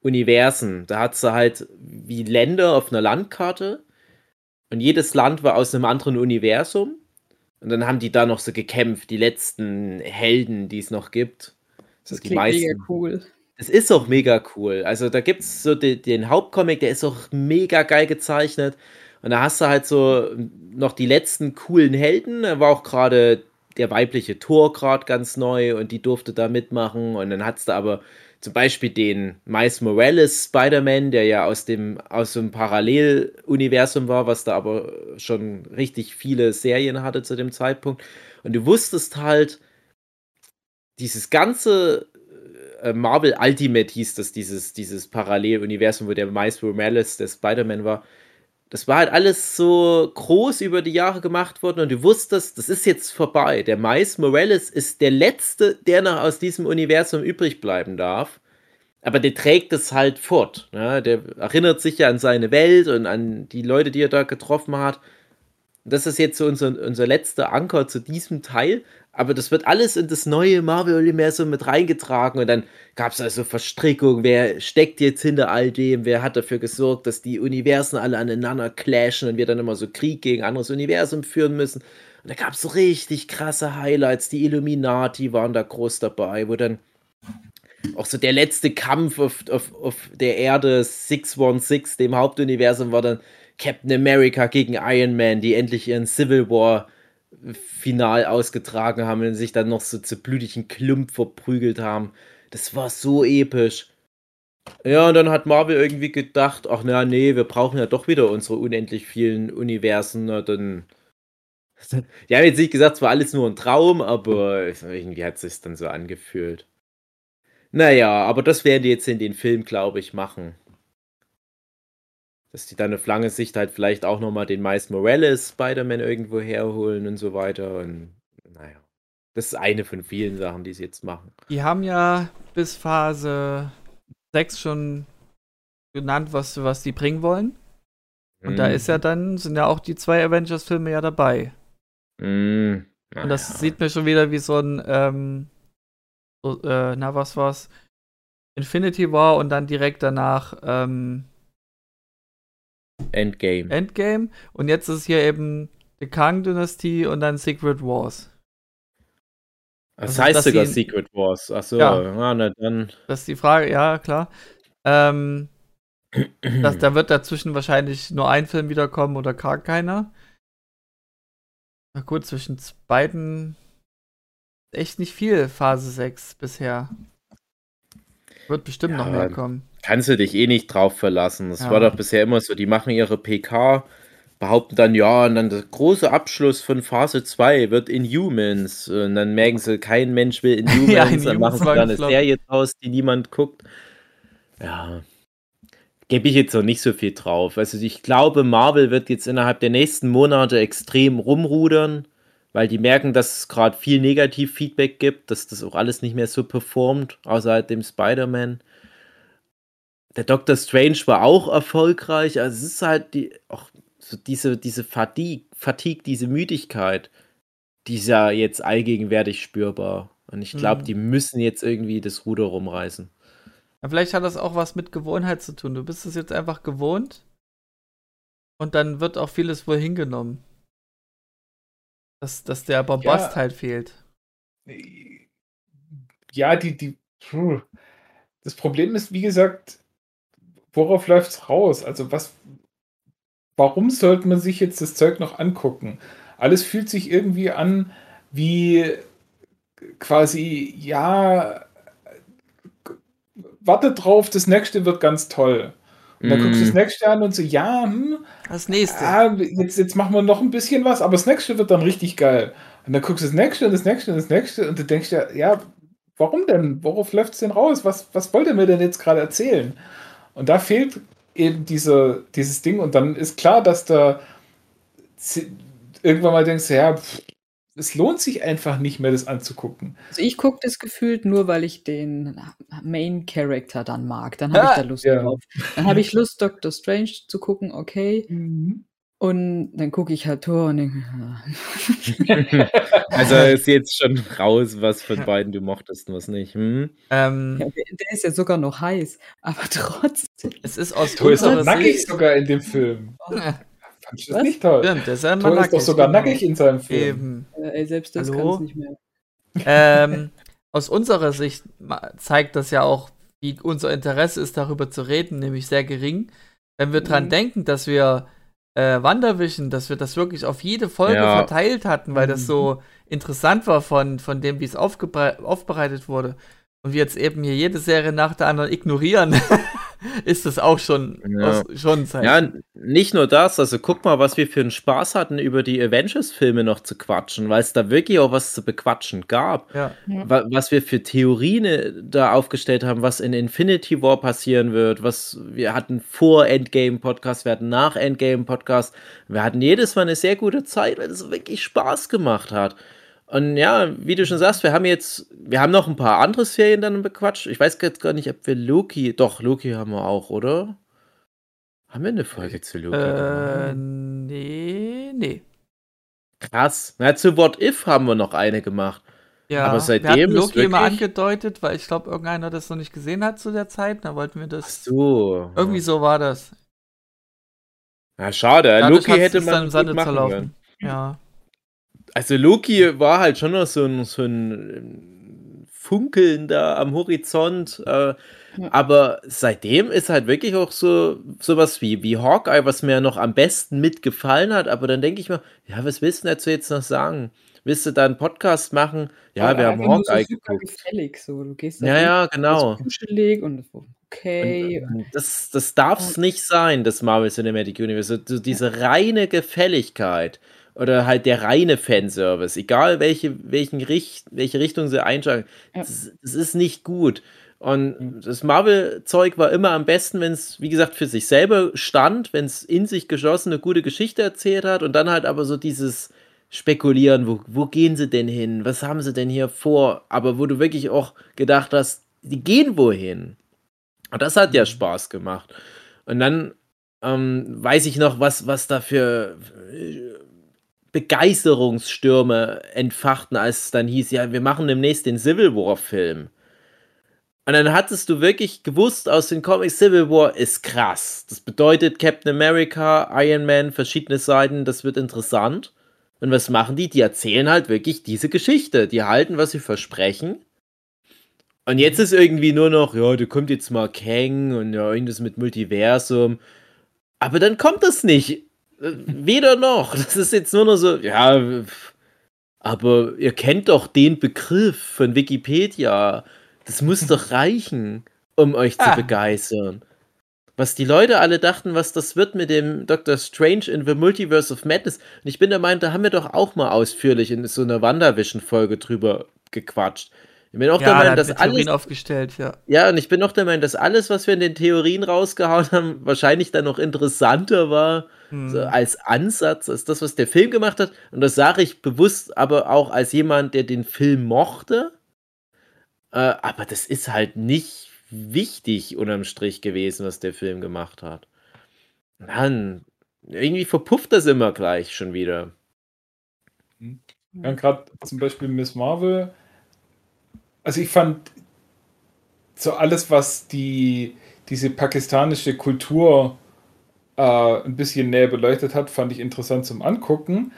Speaker 2: Universen. Da hat sie halt wie Länder auf einer Landkarte und jedes Land war aus einem anderen Universum Und dann haben die da noch so gekämpft, die letzten Helden, die es noch gibt.
Speaker 4: Das, das ist mega cool.
Speaker 2: Es ist auch mega cool. Also da gibt es so den, den Hauptcomic, der ist auch mega geil gezeichnet. Und da hast du halt so noch die letzten coolen Helden. Da war auch gerade der weibliche Thor gerade ganz neu und die durfte da mitmachen. Und dann hattest du aber zum Beispiel den Miles Morales Spider-Man, der ja aus dem, aus dem Paralleluniversum war, was da aber schon richtig viele Serien hatte zu dem Zeitpunkt. Und du wusstest halt, dieses ganze äh, Marvel Ultimate hieß das, dieses, dieses Paralleluniversum, wo der Miles Morales der Spider-Man war. Das war halt alles so groß über die Jahre gemacht worden und du wusstest, das ist jetzt vorbei. Der Miles Morales ist der Letzte, der noch aus diesem Universum übrig bleiben darf. Aber der trägt es halt fort. Ja? Der erinnert sich ja an seine Welt und an die Leute, die er da getroffen hat. Das ist jetzt so unser, unser letzter Anker zu diesem Teil aber das wird alles in das neue Marvel-Universum mit reingetragen und dann gab es also Verstrickungen, wer steckt jetzt hinter all dem, wer hat dafür gesorgt, dass die Universen alle aneinander clashen und wir dann immer so Krieg gegen anderes Universum führen müssen. Und da gab es so richtig krasse Highlights, die Illuminati waren da groß dabei, wo dann auch so der letzte Kampf auf, auf, auf der Erde 616, dem Hauptuniversum, war dann Captain America gegen Iron Man, die endlich ihren Civil War Final ausgetragen haben und sich dann noch so zu blutigen Klump verprügelt haben. Das war so episch. Ja, und dann hat Marvel irgendwie gedacht, ach na, nee, wir brauchen ja doch wieder unsere unendlich vielen Universen. Na, dann. <laughs> Die haben jetzt nicht gesagt, es war alles nur ein Traum, aber irgendwie hat es sich dann so angefühlt. Naja, aber das werden die jetzt in den Film, glaube ich, machen dass die dann auf lange Sicht halt vielleicht auch nochmal den Miles Morales Spider-Man irgendwo herholen und so weiter. Und naja, das ist eine von vielen Sachen, die sie jetzt machen.
Speaker 1: Die haben ja bis Phase 6 schon genannt, was, was die bringen wollen. Und mhm. da ist ja dann, sind ja auch die zwei Avengers-Filme ja dabei.
Speaker 2: Mhm.
Speaker 1: Und das sieht mir schon wieder wie so ein, ähm, so, äh, na was war's? Infinity War und dann direkt danach, ähm,
Speaker 2: Endgame.
Speaker 1: Endgame. Und jetzt ist hier eben die Kang-Dynastie und dann Secret Wars.
Speaker 2: Das also, heißt sogar Secret Wars. Achso, ja. ja, na dann.
Speaker 1: Das ist die Frage, ja, klar. Ähm, <clears throat> das, da wird dazwischen wahrscheinlich nur ein Film wiederkommen oder gar keiner. Na gut, zwischen beiden echt nicht viel Phase 6 bisher. Wird bestimmt ja, noch mehr kommen
Speaker 2: kannst du dich eh nicht drauf verlassen. Das ja. war doch bisher immer so, die machen ihre PK, behaupten dann, ja, und dann der große Abschluss von Phase 2 wird Inhumans. Und dann merken sie, kein Mensch will <laughs> Inhumans, ja, in dann machen sie dann eine Serie draus, die niemand guckt. Ja, gebe ich jetzt noch nicht so viel drauf. Also ich glaube, Marvel wird jetzt innerhalb der nächsten Monate extrem rumrudern, weil die merken, dass es gerade viel Negativ-Feedback gibt, dass das auch alles nicht mehr so performt, außerhalb dem Spider-Man der Doctor Strange war auch erfolgreich. Also es ist halt die, auch so diese, diese Fatigue, Fatigue, diese Müdigkeit, die ist ja jetzt allgegenwärtig spürbar. Und ich glaube, mhm. die müssen jetzt irgendwie das Ruder rumreißen.
Speaker 1: Ja, vielleicht hat das auch was mit Gewohnheit zu tun. Du bist es jetzt einfach gewohnt und dann wird auch vieles wohl hingenommen. Dass, dass der Bombast ja. halt fehlt.
Speaker 3: Ja, die, die. Das Problem ist, wie gesagt, worauf läuft es raus? Also was, warum sollte man sich jetzt das Zeug noch angucken? Alles fühlt sich irgendwie an wie quasi, ja, warte drauf, das nächste wird ganz toll. Und dann mm. guckst du das mhm. nächste an und so, ja, hm,
Speaker 1: das nächste.
Speaker 3: Ah, jetzt, jetzt machen wir noch ein bisschen was, aber das nächste wird dann richtig geil. Und dann guckst du das nächste und das nächste und das nächste und du denkst ja, ja, warum denn? Worauf läuft es denn raus? Was, was wollt ihr mir denn jetzt gerade erzählen? Und da fehlt eben diese, dieses Ding und dann ist klar, dass da irgendwann mal denkst, ja, pff, es lohnt sich einfach nicht mehr, das anzugucken.
Speaker 4: Also ich gucke das gefühlt nur, weil ich den Main Character dann mag. Dann habe ah, ich da Lust ja. drauf. Dann habe ich Lust, Doctor Strange zu gucken, okay. Mhm. Und dann gucke ich halt Tor und denke,
Speaker 2: ja. <laughs> Also ist jetzt schon raus, was von beiden du mochtest und was nicht. Hm?
Speaker 4: Ähm, ja, der ist ja sogar noch heiß, aber <laughs> trotzdem.
Speaker 1: Es ist aus
Speaker 3: Tor ist auch nackig sogar in dem Film. Fandest du das nicht toll? Stimmt, ist, ja Thor ist doch sogar nackig in seinem Film.
Speaker 4: Eben. Äh, selbst das kann es nicht mehr.
Speaker 1: Ähm, aus unserer Sicht zeigt das ja auch, wie unser Interesse ist, darüber zu reden, nämlich sehr gering. Wenn wir mhm. dran denken, dass wir äh, WandaVision, dass wir das wirklich auf jede Folge ja. verteilt hatten, weil mhm. das so interessant war von, von dem, wie es aufbereitet wurde. Und wir jetzt eben hier jede Serie nach der anderen ignorieren. <laughs> <laughs> ist das auch schon,
Speaker 2: ja. schon Zeit. Ja, nicht nur das, also guck mal, was wir für einen Spaß hatten, über die Avengers-Filme noch zu quatschen, weil es da wirklich auch was zu bequatschen gab. Ja. Was wir für Theorien äh, da aufgestellt haben, was in Infinity War passieren wird, was wir hatten vor Endgame-Podcast, wir hatten nach Endgame-Podcast. Wir hatten jedes Mal eine sehr gute Zeit, weil es wirklich Spaß gemacht hat. Und ja, wie du schon sagst, wir haben jetzt, wir haben noch ein paar andere Serien dann bequatscht. Ich weiß jetzt gar nicht, ob wir Loki, doch, Loki haben wir auch, oder? Haben wir eine Folge zu Loki?
Speaker 1: Äh, nee, nee.
Speaker 2: Krass. Na, zu What If haben wir noch eine gemacht.
Speaker 1: Ja, aber seitdem wir Loki immer angedeutet, weil ich glaube, irgendeiner das noch nicht gesehen hat zu der Zeit. Da wollten wir das. Ach
Speaker 2: so.
Speaker 1: Irgendwie so war das.
Speaker 2: Ja, schade. Dadurch Loki hätte man dann im Sande zerlaufen. Können.
Speaker 1: Ja.
Speaker 2: Also Loki war halt schon noch so ein, so ein Funkeln da am Horizont. Äh, ja. Aber seitdem ist halt wirklich auch so sowas wie, wie Hawkeye, was mir noch am besten mitgefallen hat. Aber dann denke ich mir, ja, was willst du dazu jetzt noch sagen? Willst du da einen Podcast machen? Ja, ja wir haben Hawkeye so geguckt. Gefällig,
Speaker 4: so. Du gehst
Speaker 2: ja, ja, genau.
Speaker 4: Und okay.
Speaker 2: Und, das das darf es nicht sein, das Marvel Cinematic Universe. So, diese reine Gefälligkeit oder halt der reine Fanservice, egal welche, welchen Richt, welche Richtung sie einschlagen, ja. das, das, ist nicht gut. Und das Marvel-Zeug war immer am besten, wenn es, wie gesagt, für sich selber stand, wenn es in sich geschlossen eine gute Geschichte erzählt hat und dann halt aber so dieses Spekulieren, wo, wo gehen sie denn hin, was haben sie denn hier vor, aber wo du wirklich auch gedacht hast, die gehen wohin. Und das hat ja mhm. Spaß gemacht. Und dann ähm, weiß ich noch, was, was da für Begeisterungsstürme entfachten, als es dann hieß, ja, wir machen demnächst den Civil War-Film. Und dann hattest du wirklich gewusst aus den Comics, Civil War ist krass. Das bedeutet Captain America, Iron Man, verschiedene Seiten, das wird interessant. Und was machen die? Die erzählen halt wirklich diese Geschichte. Die halten, was sie versprechen. Und jetzt ist irgendwie nur noch, ja, da kommt jetzt mal Kang und ja, irgendwas mit Multiversum. Aber dann kommt das nicht. Weder noch. Das ist jetzt nur noch so, ja, aber ihr kennt doch den Begriff von Wikipedia. Das muss doch reichen, um euch ah. zu begeistern. Was die Leute alle dachten, was das wird mit dem Doctor Strange in the Multiverse of Madness. Und ich bin der Meinung, da haben wir doch auch mal ausführlich in so einer WandaVision-Folge drüber gequatscht. Ich bin auch ja, der Meinung, dass alles.
Speaker 1: aufgestellt, ja.
Speaker 2: Ja, und ich bin auch der Meinung, dass alles, was wir in den Theorien rausgehauen haben, wahrscheinlich dann noch interessanter war hm. so als Ansatz als das, was der Film gemacht hat. Und das sage ich bewusst, aber auch als jemand, der den Film mochte. Äh, aber das ist halt nicht wichtig unterm Strich gewesen, was der Film gemacht hat. Dann irgendwie verpufft das immer gleich schon wieder.
Speaker 3: Hm. Ja, gerade zum Beispiel Miss Marvel also ich fand so alles, was die, diese pakistanische Kultur äh, ein bisschen näher beleuchtet hat, fand ich interessant zum Angucken.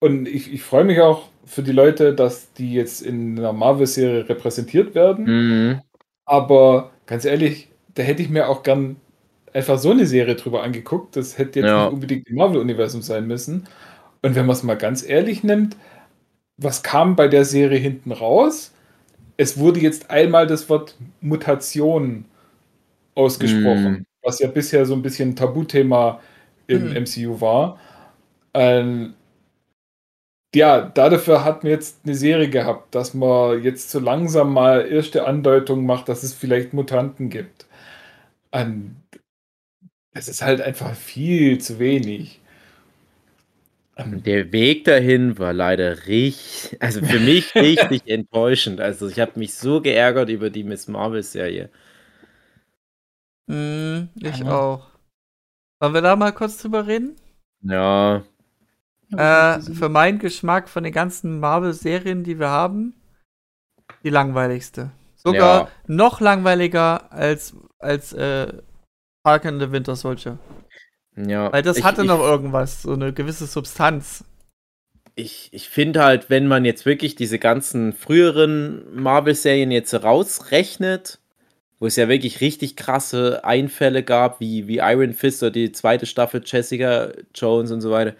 Speaker 3: Und ich, ich freue mich auch für die Leute, dass die jetzt in einer Marvel-Serie repräsentiert werden. Mhm. Aber ganz ehrlich, da hätte ich mir auch gern einfach so eine Serie drüber angeguckt. Das hätte jetzt ja. nicht unbedingt im Marvel-Universum sein müssen. Und wenn man es mal ganz ehrlich nimmt, was kam bei der Serie hinten raus? Es wurde jetzt einmal das Wort Mutation ausgesprochen, mm. Was ja bisher so ein bisschen ein Tabuthema im mm. MCU war. Ähm, ja, dafür hat man jetzt eine Serie gehabt, dass man jetzt so langsam mal erste Andeutungen macht, dass es vielleicht Mutanten gibt. Und es ist halt einfach viel zu wenig.
Speaker 2: Der Weg dahin war leider richtig, also für mich <laughs> richtig enttäuschend. Also ich habe mich so geärgert über die Miss Marvel-Serie.
Speaker 1: Mm, ich ja. auch. Wollen wir da mal kurz drüber reden?
Speaker 2: Ja.
Speaker 1: Äh, für meinen Geschmack von den ganzen Marvel-Serien, die wir haben, die langweiligste. Sogar ja. noch langweiliger als, als äh, Falcon the Winter Soldier. Ja. Weil das ich, hatte ich, noch irgendwas, so eine gewisse Substanz.
Speaker 2: Ich, ich finde halt, wenn man jetzt wirklich diese ganzen früheren Marvel-Serien jetzt rausrechnet, wo es ja wirklich richtig krasse Einfälle gab, wie, wie Iron Fist oder die zweite Staffel Jessica Jones und so weiter,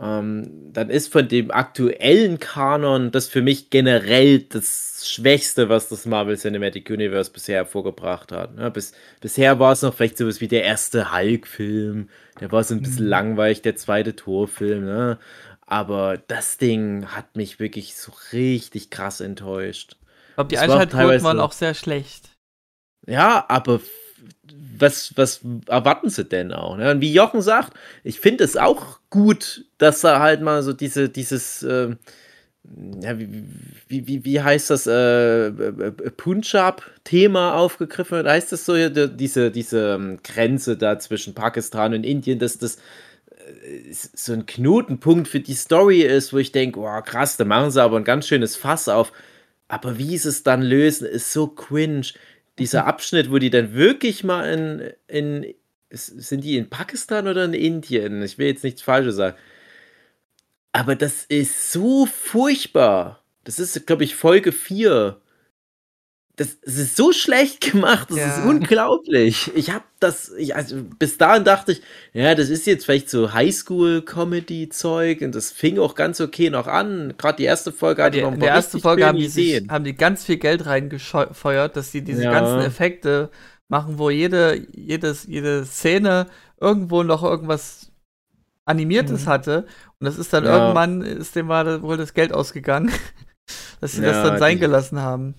Speaker 2: ähm, dann ist von dem aktuellen Kanon das für mich generell das Schwächste, was das Marvel Cinematic Universe bisher hervorgebracht hat. Ja, bis, bisher war es noch vielleicht sowas wie der erste Hulk-Film, der war so ein bisschen mhm. langweilig, der zweite Torfilm, ne? aber das Ding hat mich wirklich so richtig krass enttäuscht.
Speaker 1: Ich glaube, die Einschaltquoten waren auch sehr schlecht.
Speaker 2: Ja, aber was, was erwarten sie denn auch? Ne? Und wie Jochen sagt, ich finde es auch gut, dass er halt mal so diese, dieses, äh, ja, wie, wie, wie heißt das, äh, Punjab-Thema aufgegriffen wird? Heißt das so, diese, diese ähm, Grenze da zwischen Pakistan und Indien, dass das äh, so ein Knotenpunkt für die Story ist, wo ich denke, oh krass, da machen sie aber ein ganz schönes Fass auf. Aber wie sie es dann lösen, ist so cringe dieser Abschnitt, wo die dann wirklich mal in, in sind die in Pakistan oder in Indien? Ich will jetzt nichts Falsches sagen. Aber das ist so furchtbar. Das ist, glaube ich, Folge 4 das, das, ist so schlecht gemacht, das ja. ist unglaublich. Ich habe das, ich, also bis dahin dachte ich, ja, das ist jetzt vielleicht so Highschool-Comedy-Zeug und das fing auch ganz okay noch an. Gerade die erste Folge
Speaker 1: hatte die, noch ein paar In der ersten Folge haben die, sich, haben die ganz viel Geld reingefeuert, dass sie diese ja. ganzen Effekte machen, wo jede, jedes, jede Szene irgendwo noch irgendwas Animiertes mhm. hatte. Und das ist dann ja. irgendwann, ist dem mal wohl das Geld ausgegangen, <laughs> dass sie das dann sein gelassen haben.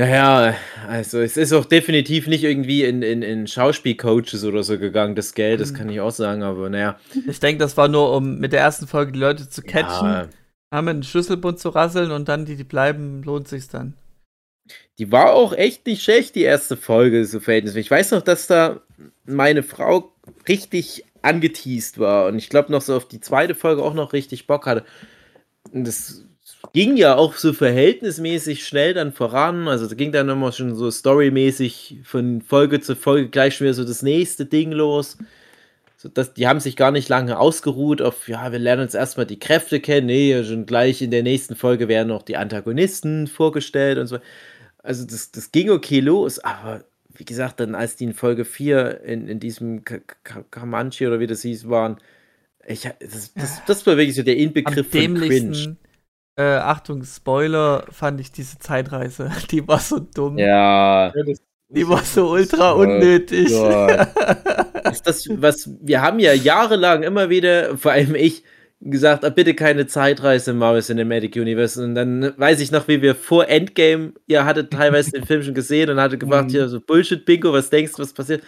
Speaker 2: Ja, ja, also es ist auch definitiv nicht irgendwie in, in, in Schauspielcoaches oder so gegangen, das Geld, das mhm. kann ich auch sagen, aber naja.
Speaker 1: Ich denke, das war nur, um mit der ersten Folge die Leute zu catchen, ja. haben einen Schlüsselbund zu rasseln und dann die, die bleiben, lohnt sich's dann.
Speaker 2: Die war auch echt nicht schlecht, die erste Folge, so verhältnismäßig. Ich weiß noch, dass da meine Frau richtig angeteased war und ich glaube noch so auf die zweite Folge auch noch richtig Bock hatte. Und das ging ja auch so verhältnismäßig schnell dann voran. Also da ging dann immer schon so storymäßig von Folge zu Folge gleich schon wieder so das nächste Ding los. So, dass, die haben sich gar nicht lange ausgeruht auf, ja, wir lernen uns erstmal die Kräfte kennen. Nee, schon gleich in der nächsten Folge werden noch die Antagonisten vorgestellt und so. Also das, das ging okay los, aber wie gesagt, dann als die in Folge 4 in, in diesem Kamanchi oder wie das hieß, waren, ich, das, das, das war wirklich so der Inbegriff von Cringe
Speaker 1: äh, Achtung, Spoiler, fand ich diese Zeitreise. <laughs> Die war so dumm.
Speaker 2: Ja.
Speaker 1: Die war so ultra unnötig. <laughs>
Speaker 2: ist das, was, wir haben ja jahrelang immer wieder, vor allem ich, gesagt, ah, bitte keine Zeitreise im Marvel Cinematic Universe. Und dann weiß ich noch, wie wir vor Endgame, ihr hattet teilweise den Film schon gesehen und hattet gefragt, mhm. hier so Bullshit-Bingo, was denkst du, was passiert?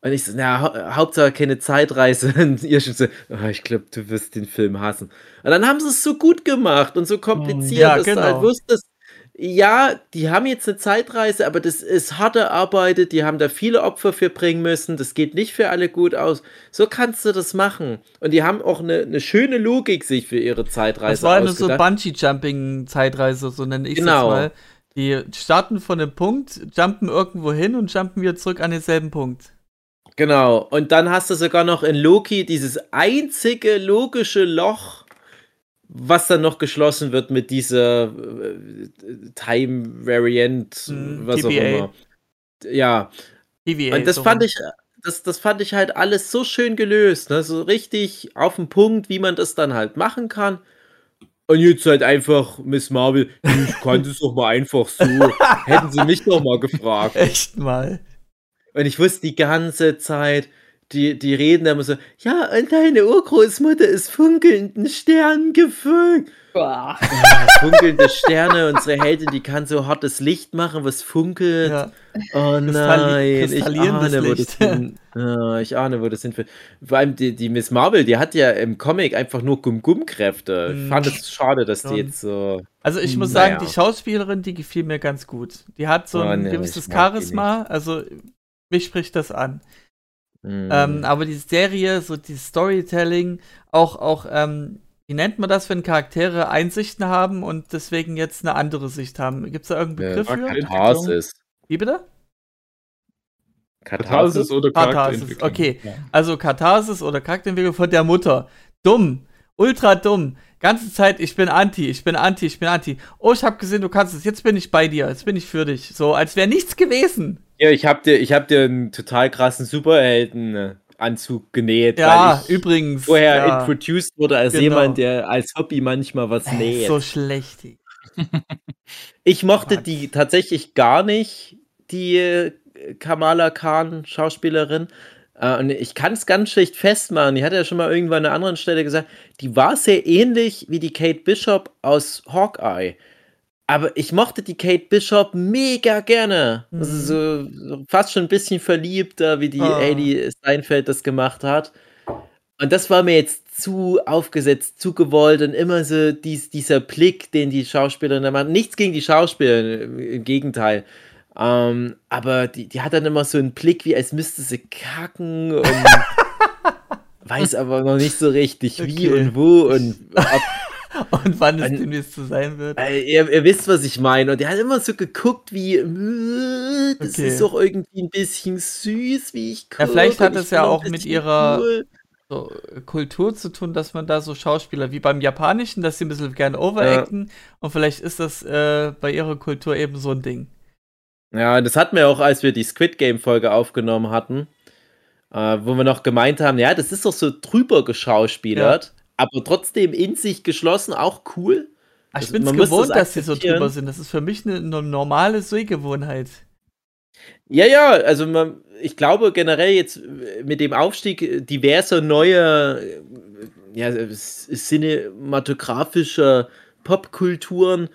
Speaker 2: Und ich so, na, hau Hauptsache keine Zeitreise. <laughs> Und ihr schon so, oh, ich glaube, du wirst den Film hassen. Und dann haben sie es so gut gemacht und so kompliziert, ja, dass genau. du halt genau. wusstest, ja, die haben jetzt eine Zeitreise, aber das ist hart erarbeitet, die haben da viele Opfer für bringen müssen, das geht nicht für alle gut aus. So kannst du das machen. Und die haben auch eine, eine schöne Logik sich für ihre Zeitreise
Speaker 1: Das war eine so Bungee-Jumping-Zeitreise, so nenne ich genau. das mal. Die starten von einem Punkt, jumpen irgendwo hin und jumpen wieder zurück an denselben Punkt.
Speaker 2: Genau. Und dann hast du sogar noch in Loki dieses einzige logische Loch, was dann noch geschlossen wird mit dieser äh, Time Variant, mm, was TVA. auch immer. Ja. TVA und das so fand ich, das, das fand ich halt alles so schön gelöst, ne? so richtig auf den Punkt, wie man das dann halt machen kann. Und jetzt halt einfach Miss Marvel, ich konnte es doch mal einfach so. <laughs> Hätten sie mich doch mal gefragt.
Speaker 1: Echt mal.
Speaker 2: Und ich wusste die ganze Zeit, die, die reden immer so, ja, und deine Urgroßmutter ist funkelnden Sternen gefüllt. Ja, funkelnde Sterne, unsere Heldin, die kann so hartes Licht machen, was funkelt. Ja. Oh nein, ich ahne, wo das hin, ja, ich ahne, wo das hinführt. Vor allem die, die Miss Marvel, die hat ja im Comic einfach nur Gum-Gum-Kräfte. Ich fand es schade, dass die jetzt so.
Speaker 1: Also ich muss naja. sagen, die Schauspielerin, die gefiel mir ganz gut. Die hat so oh, ein nee, gewisses Charisma. Also mich spricht das an. Mhm. Ähm, aber die Serie, so die Storytelling, auch, auch, ähm, wie nennt man das, wenn Charaktere Einsichten haben und deswegen jetzt eine andere Sicht haben? Gibt es da irgendeinen Begriff ja, für?
Speaker 2: Katharsis.
Speaker 1: Wie bitte? Katharsis oder Charakterentwicklung. Okay, ja. also Katharsis oder Charakterentwicklung von der Mutter. Dumm. Ultra dumm. Ganze Zeit, ich bin anti, ich bin anti, ich bin anti. Oh, ich habe gesehen, du kannst es. Jetzt bin ich bei dir. Jetzt bin ich für dich. So, als wäre nichts gewesen.
Speaker 2: Ja, ich hab dir, ich hab dir einen total krassen Superhelden-Anzug genäht.
Speaker 1: Ja, übrigens.
Speaker 2: Vorher
Speaker 1: ja.
Speaker 2: introduced wurde als genau. jemand, der als Hobby manchmal was näht.
Speaker 1: So schlecht. <laughs>
Speaker 2: ich mochte die tatsächlich gar nicht, die Kamala Khan Schauspielerin. Uh, und ich kann es ganz schlecht festmachen. Die hat ja schon mal irgendwann an einer anderen Stelle gesagt, die war sehr ähnlich wie die Kate Bishop aus Hawkeye. Aber ich mochte die Kate Bishop mega gerne. Mhm. Also so, fast schon ein bisschen verliebter, wie die oh. Hailey Steinfeld das gemacht hat. Und das war mir jetzt zu aufgesetzt, zu gewollt und immer so dies, dieser Blick, den die Schauspielerin da macht. Nichts gegen die Schauspielerin, im Gegenteil. Ähm, aber die, die hat dann immer so einen Blick, wie als müsste sie kacken und <laughs> weiß aber noch nicht so richtig okay. wie und wo und
Speaker 1: ob, <laughs> und wann es demnächst so sein wird.
Speaker 2: Äh, ihr, ihr, wisst, was ich meine. Und der hat immer so geguckt, wie das okay. ist doch irgendwie ein bisschen süß, wie ich
Speaker 1: gucke. Ja, vielleicht hat es ja auch mit ihrer cool. so, Kultur zu tun, dass man da so Schauspieler wie beim Japanischen, dass sie ein bisschen gerne overacten. Ja. Und vielleicht ist das äh, bei ihrer Kultur eben so ein Ding.
Speaker 2: Ja, das hatten wir auch, als wir die Squid Game-Folge aufgenommen hatten, äh, wo wir noch gemeint haben, ja, das ist doch so drüber geschauspielert, ja. aber trotzdem in sich geschlossen, auch cool.
Speaker 1: Ach, ich bin es gewohnt, dass sie so drüber sind. Das ist für mich eine, eine normale Sehgewohnheit.
Speaker 2: Ja, ja, also man, ich glaube generell jetzt mit dem Aufstieg diverser neuer ja, cinematografischer Popkulturen,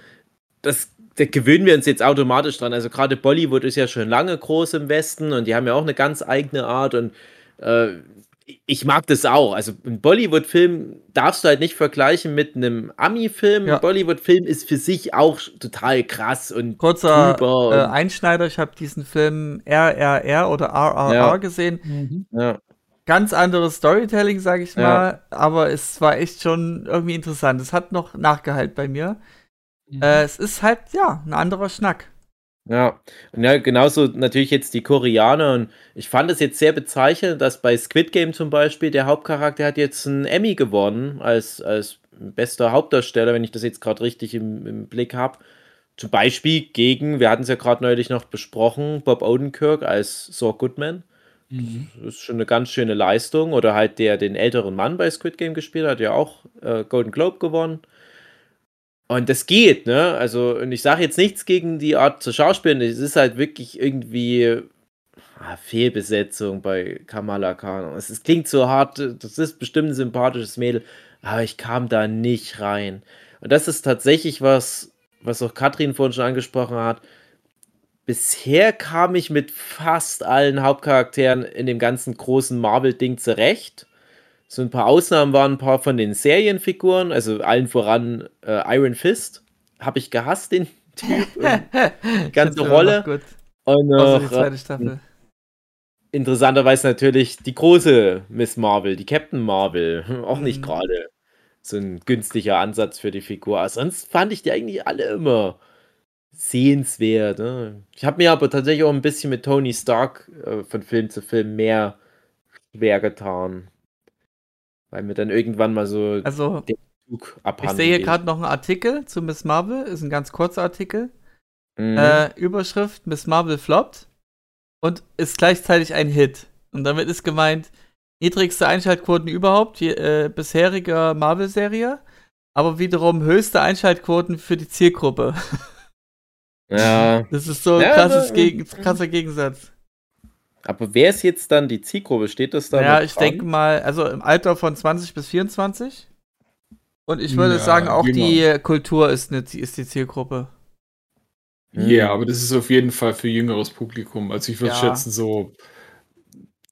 Speaker 2: das da gewöhnen wir uns jetzt automatisch dran. Also gerade Bollywood ist ja schon lange groß im Westen und die haben ja auch eine ganz eigene Art und äh, ich mag das auch. Also ein Bollywood-Film darfst du halt nicht vergleichen mit einem Ami-Film. Ja. Ein Bollywood-Film ist für sich auch total krass und
Speaker 1: kurzer äh, Einschneider. Ich habe diesen Film RRR oder RRR ja. gesehen. Mhm. Ja. Ganz anderes Storytelling, sage ich mal, aber es war echt schon irgendwie interessant. Es hat noch nachgehalt bei mir. Mhm. Äh, es ist halt, ja, ein anderer Schnack.
Speaker 2: Ja, und ja, genauso natürlich jetzt die Koreaner. Und ich fand es jetzt sehr bezeichnend, dass bei Squid Game zum Beispiel der Hauptcharakter hat jetzt einen Emmy gewonnen als, als bester Hauptdarsteller, wenn ich das jetzt gerade richtig im, im Blick habe. Zum Beispiel gegen, wir hatten es ja gerade neulich noch besprochen, Bob Odenkirk als Saw Goodman. Mhm. Das ist schon eine ganz schöne Leistung. Oder halt der den älteren Mann bei Squid Game gespielt hat, ja auch äh, Golden Globe gewonnen. Und das geht, ne? Also, und ich sage jetzt nichts gegen die Art zu schauspielen. Es ist halt wirklich irgendwie ah, Fehlbesetzung bei Kamala Khan. Es, es, klingt so hart, das ist bestimmt ein sympathisches Mädel, aber ich kam da nicht rein. Und das ist tatsächlich was, was auch Katrin vorhin schon angesprochen hat. Bisher kam ich mit fast allen Hauptcharakteren in dem ganzen großen Marvel-Ding zurecht. So ein paar Ausnahmen waren ein paar von den Serienfiguren, also allen voran äh, Iron Fist. Habe ich gehasst, den <laughs> Typ. die ganze Rolle. Und noch, die zweite Staffel. Interessanterweise natürlich die große Miss Marvel, die Captain Marvel. <laughs> Auch nicht mhm. gerade so ein günstiger Ansatz für die Figur. Aber sonst fand ich die eigentlich alle immer sehenswert. Ne? Ich habe mir aber tatsächlich auch ein bisschen mit Tony Stark äh, von Film zu Film mehr schwer getan. Weil mir dann irgendwann mal so
Speaker 1: also, den Zug Ich sehe hier gerade noch einen Artikel zu Miss Marvel, ist ein ganz kurzer Artikel. Mhm. Äh, Überschrift: Miss Marvel floppt und ist gleichzeitig ein Hit. Und damit ist gemeint, niedrigste Einschaltquoten überhaupt, je, äh, bisheriger Marvel-Serie, aber wiederum höchste Einschaltquoten für die Zielgruppe.
Speaker 2: Ja. <laughs>
Speaker 1: Das ist so ein ja, krasses Geg krasser Gegensatz.
Speaker 2: Aber wer ist jetzt dann die Zielgruppe? Steht das da?
Speaker 1: Ja, ich denke mal, also im Alter von 20 bis 24. Und ich würde ja, sagen, auch jünger. die Kultur ist, eine, ist die Zielgruppe.
Speaker 3: Ja, aber das ist auf jeden Fall für jüngeres Publikum. Also ich würde ja. schätzen, so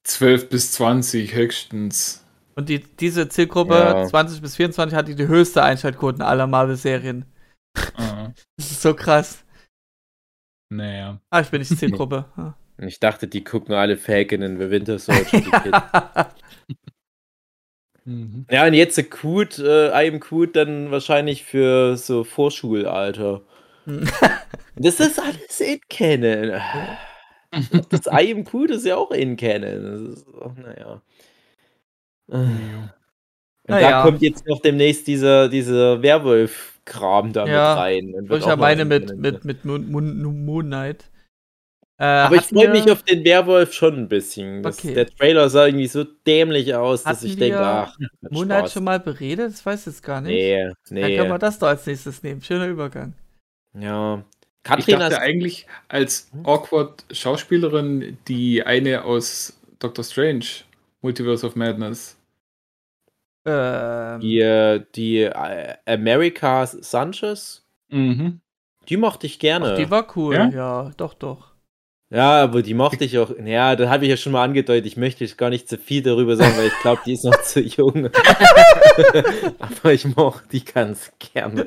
Speaker 3: 12 bis 20 höchstens.
Speaker 1: Und die, diese Zielgruppe, ja. 20 bis 24, hat die, die höchste Einschaltquoten aller Marvel-Serien. <laughs> das ist so krass.
Speaker 3: Naja.
Speaker 1: Ah, ich bin nicht <laughs> Zielgruppe.
Speaker 2: Ich dachte, die gucken alle Falcon in The Winter Soldier. <laughs> <laughs> mhm. Ja, und jetzt Cute, äh, I am Cute dann wahrscheinlich für so Vorschulalter. <laughs> das ist alles in Kennen. das im Kuh, das ist ja auch in Canon. Ist naja. Und naja. da kommt jetzt noch demnächst dieser, dieser Werwolf-Kram da
Speaker 1: ja,
Speaker 2: mit rein.
Speaker 1: Und ich ja meine mit, mit, mit Moon, Moon, Moon Knight.
Speaker 2: Äh, Aber ich freue mich auf den Werwolf schon ein bisschen. Das, okay. Der Trailer sah irgendwie so dämlich aus, dass ich denke, ach.
Speaker 1: Moon Knight schon mal beredet? Das weiß ich jetzt gar nicht. Nee, nee. Dann können wir das doch als nächstes nehmen. Schöner Übergang.
Speaker 2: Ja.
Speaker 3: Katrin ich dachte eigentlich als hm? awkward Schauspielerin die eine aus Doctor Strange, Multiverse of Madness.
Speaker 2: Ähm. Die, äh, die äh, America Sanchez. Mhm. Die mochte ich gerne. Ach,
Speaker 1: die war cool, ja? ja, doch, doch.
Speaker 2: Ja, aber die mochte ich auch. Ja, da habe ich ja schon mal angedeutet. Ich möchte jetzt gar nicht zu viel darüber sagen, weil ich glaube, die ist noch zu jung. <laughs> aber ich mochte die ganz gerne.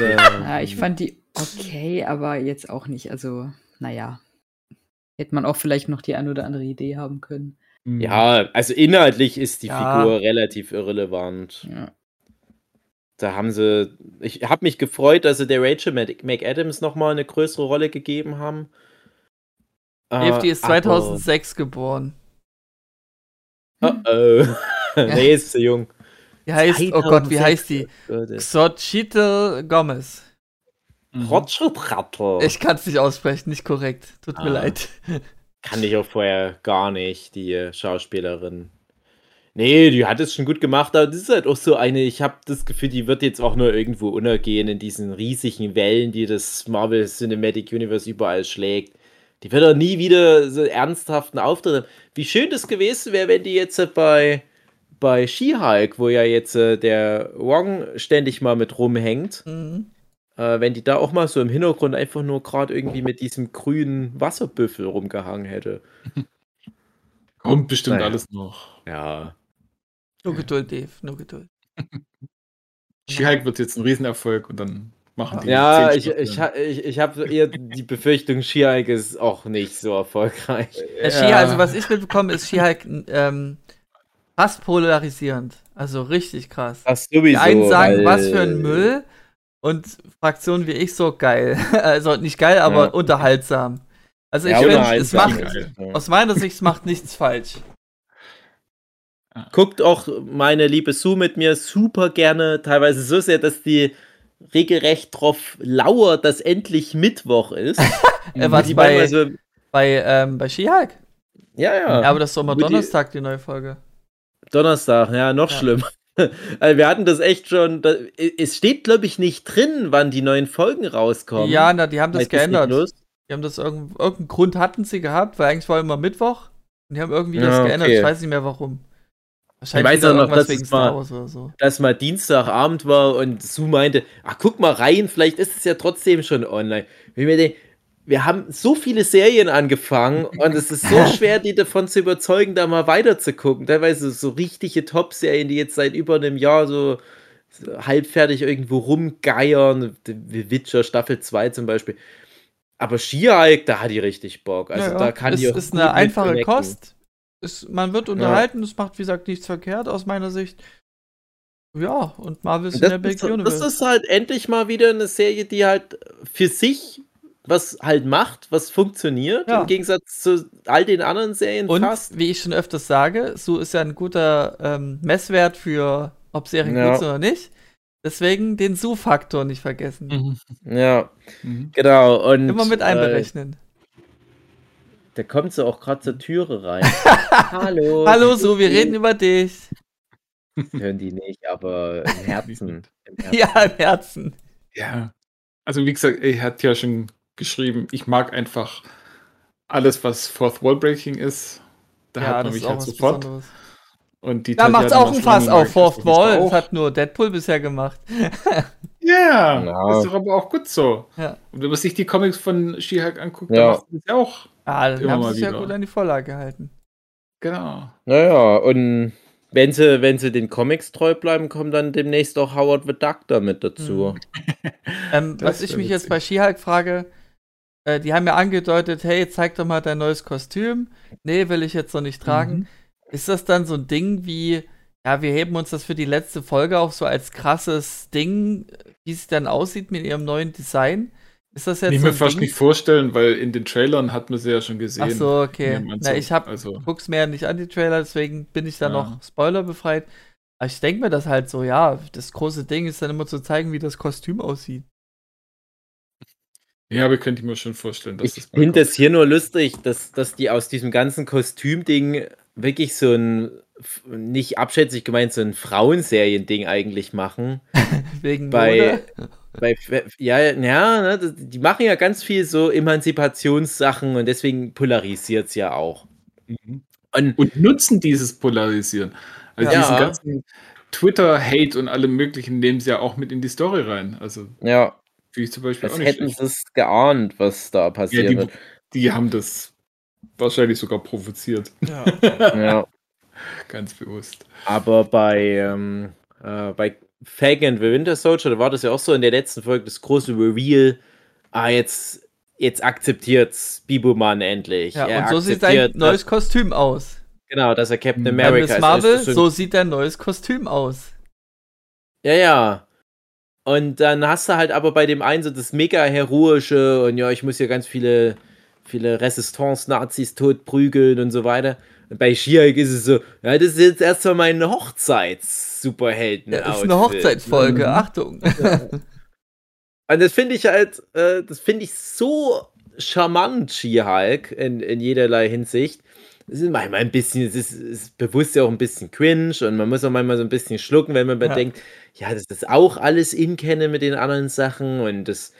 Speaker 4: ja, ich fand die okay, aber jetzt auch nicht. Also, naja. Hätte man auch vielleicht noch die ein oder andere Idee haben können.
Speaker 2: Mhm. Ja, also inhaltlich ist die ja. Figur relativ irrelevant. Ja. Da haben sie. Ich habe mich gefreut, dass sie der Rachel McAdams nochmal eine größere Rolle gegeben haben.
Speaker 1: Dave, die ist 2006 aber... geboren.
Speaker 2: Oh, oh. <laughs> nee, ist zu jung.
Speaker 1: Wie heißt, oh Gott, wie heißt die? Xochitl Gomez.
Speaker 2: Mhm.
Speaker 1: Ich kann es nicht aussprechen, nicht korrekt. Tut ah. mir leid.
Speaker 2: Kann ich auch vorher gar nicht, die Schauspielerin. Nee, die hat es schon gut gemacht, aber das ist halt auch so eine, ich habe das Gefühl, die wird jetzt auch nur irgendwo untergehen in diesen riesigen Wellen, die das Marvel Cinematic Universe überall schlägt. Die wird doch nie wieder so ernsthaften Auftritt haben. Wie schön das gewesen wäre, wenn die jetzt bei, bei She-Hulk, wo ja jetzt äh, der Wong ständig mal mit rumhängt, mhm. äh, wenn die da auch mal so im Hintergrund einfach nur gerade irgendwie mit diesem grünen Wasserbüffel rumgehangen hätte. <laughs>
Speaker 3: Kommt bestimmt naja. alles noch.
Speaker 2: Ja.
Speaker 1: Nur Geduld, Dave, nur Geduld. <laughs>
Speaker 3: She-Hulk wird jetzt ein Riesenerfolg und dann machen die.
Speaker 2: Ja, ich, ich, ich, ich habe eher die Befürchtung, Skihike ist auch nicht so erfolgreich.
Speaker 1: Ja. Skihike, also was ich mitbekomme, ist Skihike ähm, fast polarisierend. Also richtig krass.
Speaker 2: Das sowieso, die
Speaker 1: einen sagen, weil... was für ein Müll und Fraktionen wie ich so geil. <laughs> also nicht geil, aber ja. unterhaltsam. Also ich ja, finde, es macht, <laughs> aus meiner Sicht, es macht nichts falsch.
Speaker 2: Guckt auch meine liebe Sue mit mir super gerne, teilweise so sehr, dass die regelrecht drauf lauert, dass endlich Mittwoch ist.
Speaker 1: äh, was die bei, so bei, ähm, bei Skihulk?
Speaker 2: Ja, ja.
Speaker 1: Ja, aber das ist doch mal Donnerstag, die neue Folge.
Speaker 2: Donnerstag, ja, noch ja. schlimmer. <laughs> Also wir hatten das echt schon. Da, es steht, glaube ich, nicht drin, wann die neuen Folgen rauskommen.
Speaker 1: Ja, na, die haben das geändert. Die haben das irgendeinen irgendeinen Grund hatten sie gehabt, weil eigentlich war immer Mittwoch. Und die haben irgendwie ja, das geändert. Okay. Ich weiß nicht mehr warum.
Speaker 2: Wahrscheinlich ich weiß auch noch, dass es, mal, so. dass mal Dienstagabend war und Sue meinte, ach guck mal rein, vielleicht ist es ja trotzdem schon online. Wir, wir haben so viele Serien angefangen und es ist so <laughs> schwer, die davon zu überzeugen, da mal weiter zu gucken. Teilweise so richtige Top-Serien, die jetzt seit über einem Jahr so, halbfertig irgendwo rumgeiern. wie Witcher Staffel 2 zum Beispiel. Aber She-Hulk, da hat die richtig Bock. Also ja, da kann
Speaker 1: es
Speaker 2: die auch
Speaker 1: ist eine einfache Kost es, man wird unterhalten, es macht, wie gesagt, nichts verkehrt aus meiner Sicht. Ja, und Marvel
Speaker 2: ist in der Big Universe. Das ist halt endlich mal wieder eine Serie, die halt für sich was halt macht, was funktioniert, ja. im Gegensatz zu all den anderen Serien
Speaker 1: und, fast. wie ich schon öfters sage, so ist ja ein guter ähm, Messwert für, ob Serien ja. gut sind oder nicht. Deswegen den Su-Faktor nicht vergessen.
Speaker 2: Mhm. Ja, mhm. genau. Und,
Speaker 1: Immer mit einberechnen.
Speaker 2: Der kommt so auch gerade zur Türe rein. <laughs>
Speaker 1: Hallo. Hallo, so, wir reden über dich.
Speaker 2: Hören die nicht, aber im <laughs> Herzen.
Speaker 1: Im Herzen. Ja, im Herzen.
Speaker 3: Ja. Also, wie gesagt, er hat ja schon geschrieben, ich mag einfach alles, was Fourth Wall Breaking ist. Da ja, hat man mich halt sofort. Besonderes.
Speaker 1: Und die da macht auch ein Fass auf Fourth Wall. Das hat nur Deadpool bisher gemacht. <laughs>
Speaker 3: Ja, ja, ist doch aber auch gut so. Ja. Und wenn man sich die Comics von She-Hulk anguckt, ja. dann macht das ja auch.
Speaker 1: Ah, dann haben sie sich ja gut an die Vorlage gehalten.
Speaker 3: Genau.
Speaker 2: Naja, und wenn sie, wenn sie den Comics treu bleiben, kommt dann demnächst auch Howard the Duck damit dazu.
Speaker 1: Mhm. ähm, was ich mich jetzt bei She-Hulk frage, äh, die haben ja angedeutet, hey, zeig doch mal dein neues Kostüm. Nee, will ich jetzt noch nicht tragen. Mhm. Ist das dann so ein Ding wie, ja, wir heben uns das für die letzte Folge auch so als krasses Ding, wie es dann aussieht mit ihrem neuen Design?
Speaker 3: Ist das jetzt ich so mir fast Ding? nicht vorstellen, weil in den Trailern hat man sie ja schon gesehen. Ach
Speaker 1: so, okay. Na, ich hab, also. guck's mir ja nicht an, die Trailer, deswegen bin ich da ja. noch spoilerbefreit. Aber ich denke mir das halt so, ja, das große Ding ist dann immer zu zeigen, wie das Kostüm aussieht.
Speaker 3: Ja, aber könnte ich mir schon vorstellen,
Speaker 2: dass ich das finde es hier nur lustig, dass, dass die aus diesem ganzen Kostümding wirklich so ein, nicht abschätzig gemeint, so ein Frauenserien-Ding eigentlich machen. <laughs>
Speaker 1: Wegen bei, Mode?
Speaker 2: Bei Ja, ja, ne, die machen ja ganz viel so Emanzipationssachen und deswegen polarisiert es ja auch.
Speaker 3: Mhm. Und, und, nutzen dieses Polarisieren. Also ja. diesen ganzen Twitter-Hate und alle möglichen nehmen sie ja auch mit in die Story rein. Also
Speaker 2: ja. Wie ich zum Beispiel das auch nicht hätten sie es geahnt, was da passiert ja,
Speaker 3: die, die, haben das wahrscheinlich sogar provoziert. Ja.
Speaker 2: ja. <laughs>
Speaker 3: Ganz bewusst.
Speaker 2: Aber bei, ähm, äh, bei Falcon the Winter Soldier, da war das ja auch so in der letzten Folge das große Reveal. Ah, jetzt, jetzt akzeptiert's Bibuman endlich.
Speaker 1: Ja, er und so sieht sein neues Kostüm aus.
Speaker 2: Genau, dass er Captain America
Speaker 1: ist. Marvel, so sieht dein neues Kostüm aus.
Speaker 2: Ja, ja. Und dann hast du halt aber bei dem einen so das mega heroische und ja, ich muss hier ganz viele, viele Resistance-Nazis totprügeln und so weiter. Bei She-Hulk ist es so, ja, das ist jetzt erstmal mein Hochzeits-Superhelden.
Speaker 1: Ja, das ist eine Hochzeitsfolge, mhm. Achtung. Ja. <laughs>
Speaker 2: Und das finde ich halt, äh, das finde ich so charmant, She-Hulk, in, in jederlei Hinsicht. Es ist manchmal ein bisschen, es ist, ist, bewusst ja auch ein bisschen cringe und man muss auch manchmal so ein bisschen schlucken, wenn man ja. bedenkt, ja, das ist auch alles in kenne mit den anderen Sachen und das,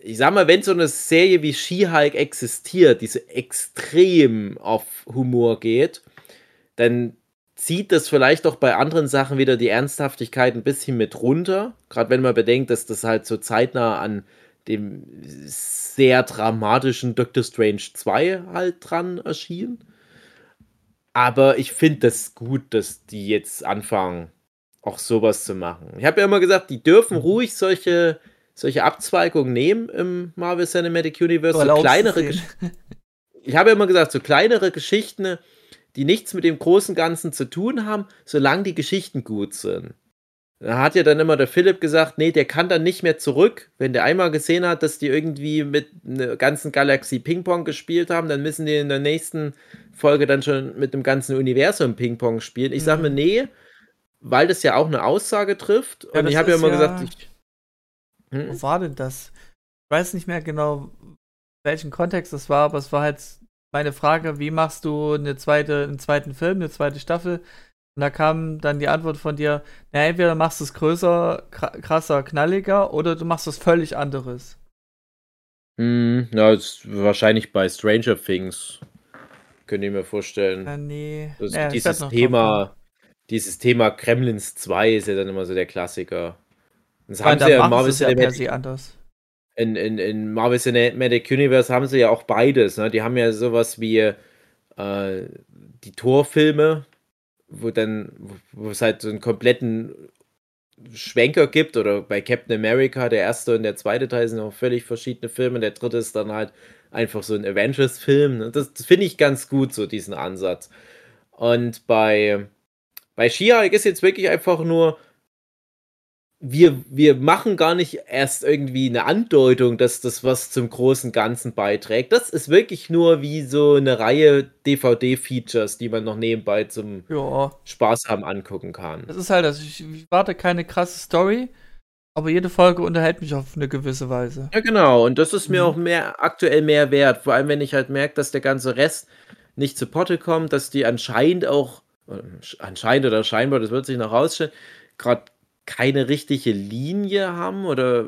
Speaker 2: ich sag mal, wenn so eine Serie wie She-Hulk existiert, die so extrem auf Humor geht, dann zieht das vielleicht auch bei anderen Sachen wieder die Ernsthaftigkeit ein bisschen mit runter. Gerade wenn man bedenkt, dass das halt so zeitnah an dem sehr dramatischen Doctor Strange 2 halt dran erschien. Aber ich finde das gut, dass die jetzt anfangen, auch sowas zu machen. Ich habe ja immer gesagt, die dürfen ruhig solche solche Abzweigungen nehmen im Marvel Cinematic Universe. So kleinere <laughs> ich habe ja immer gesagt, so kleinere Geschichten, die nichts mit dem großen Ganzen zu tun haben, solange die Geschichten gut sind. Da hat ja dann immer der Philipp gesagt, nee, der kann dann nicht mehr zurück. Wenn der einmal gesehen hat, dass die irgendwie mit einer ganzen Galaxie Ping-Pong gespielt haben, dann müssen die in der nächsten Folge dann schon mit dem ganzen Universum Ping-Pong spielen. Ich sage mir, mhm. nee, weil das ja auch eine Aussage trifft. Ja, und ich habe ja immer ja gesagt, ich,
Speaker 1: hm? Wo war denn das? Ich weiß nicht mehr genau, welchen Kontext das war, aber es war halt meine Frage, wie machst du eine zweite, einen zweiten Film, eine zweite Staffel? Und da kam dann die Antwort von dir, na, entweder machst du es größer, krasser, knalliger oder du machst was völlig anderes.
Speaker 2: Hm, ja, ist wahrscheinlich bei Stranger Things. Könnt ihr mir vorstellen.
Speaker 1: Ja, nee.
Speaker 2: Das, ja, dieses Thema, dieses Thema Kremlins 2 ist ja dann immer so der Klassiker.
Speaker 1: Das haben sie ja Marvel Cinematic ja anders.
Speaker 2: In, in, in Marvel Cinematic Universe haben sie ja auch beides. Ne? Die haben ja sowas wie äh, die Torfilme, wo dann, wo es halt so einen kompletten Schwenker gibt, oder bei Captain America, der erste und der zweite Teil sind auch völlig verschiedene Filme, der dritte ist dann halt einfach so ein Avengers-Film. Ne? Das, das finde ich ganz gut, so diesen Ansatz. Und bei, bei She-Hulk ist jetzt wirklich einfach nur, wir, wir machen gar nicht erst irgendwie eine Andeutung, dass das was zum großen Ganzen beiträgt. Das ist wirklich nur wie so eine Reihe DVD-Features, die man noch nebenbei zum ja. Spaß haben angucken kann.
Speaker 1: Das ist halt das. Ich, ich warte keine krasse Story, aber jede Folge unterhält mich auf eine gewisse Weise.
Speaker 2: Ja, genau. Und das ist mir mhm. auch mehr aktuell mehr wert. Vor allem, wenn ich halt merke, dass der ganze Rest nicht zu Potte kommt, dass die anscheinend auch, anscheinend oder scheinbar, das wird sich noch rausstellen, gerade keine richtige Linie haben oder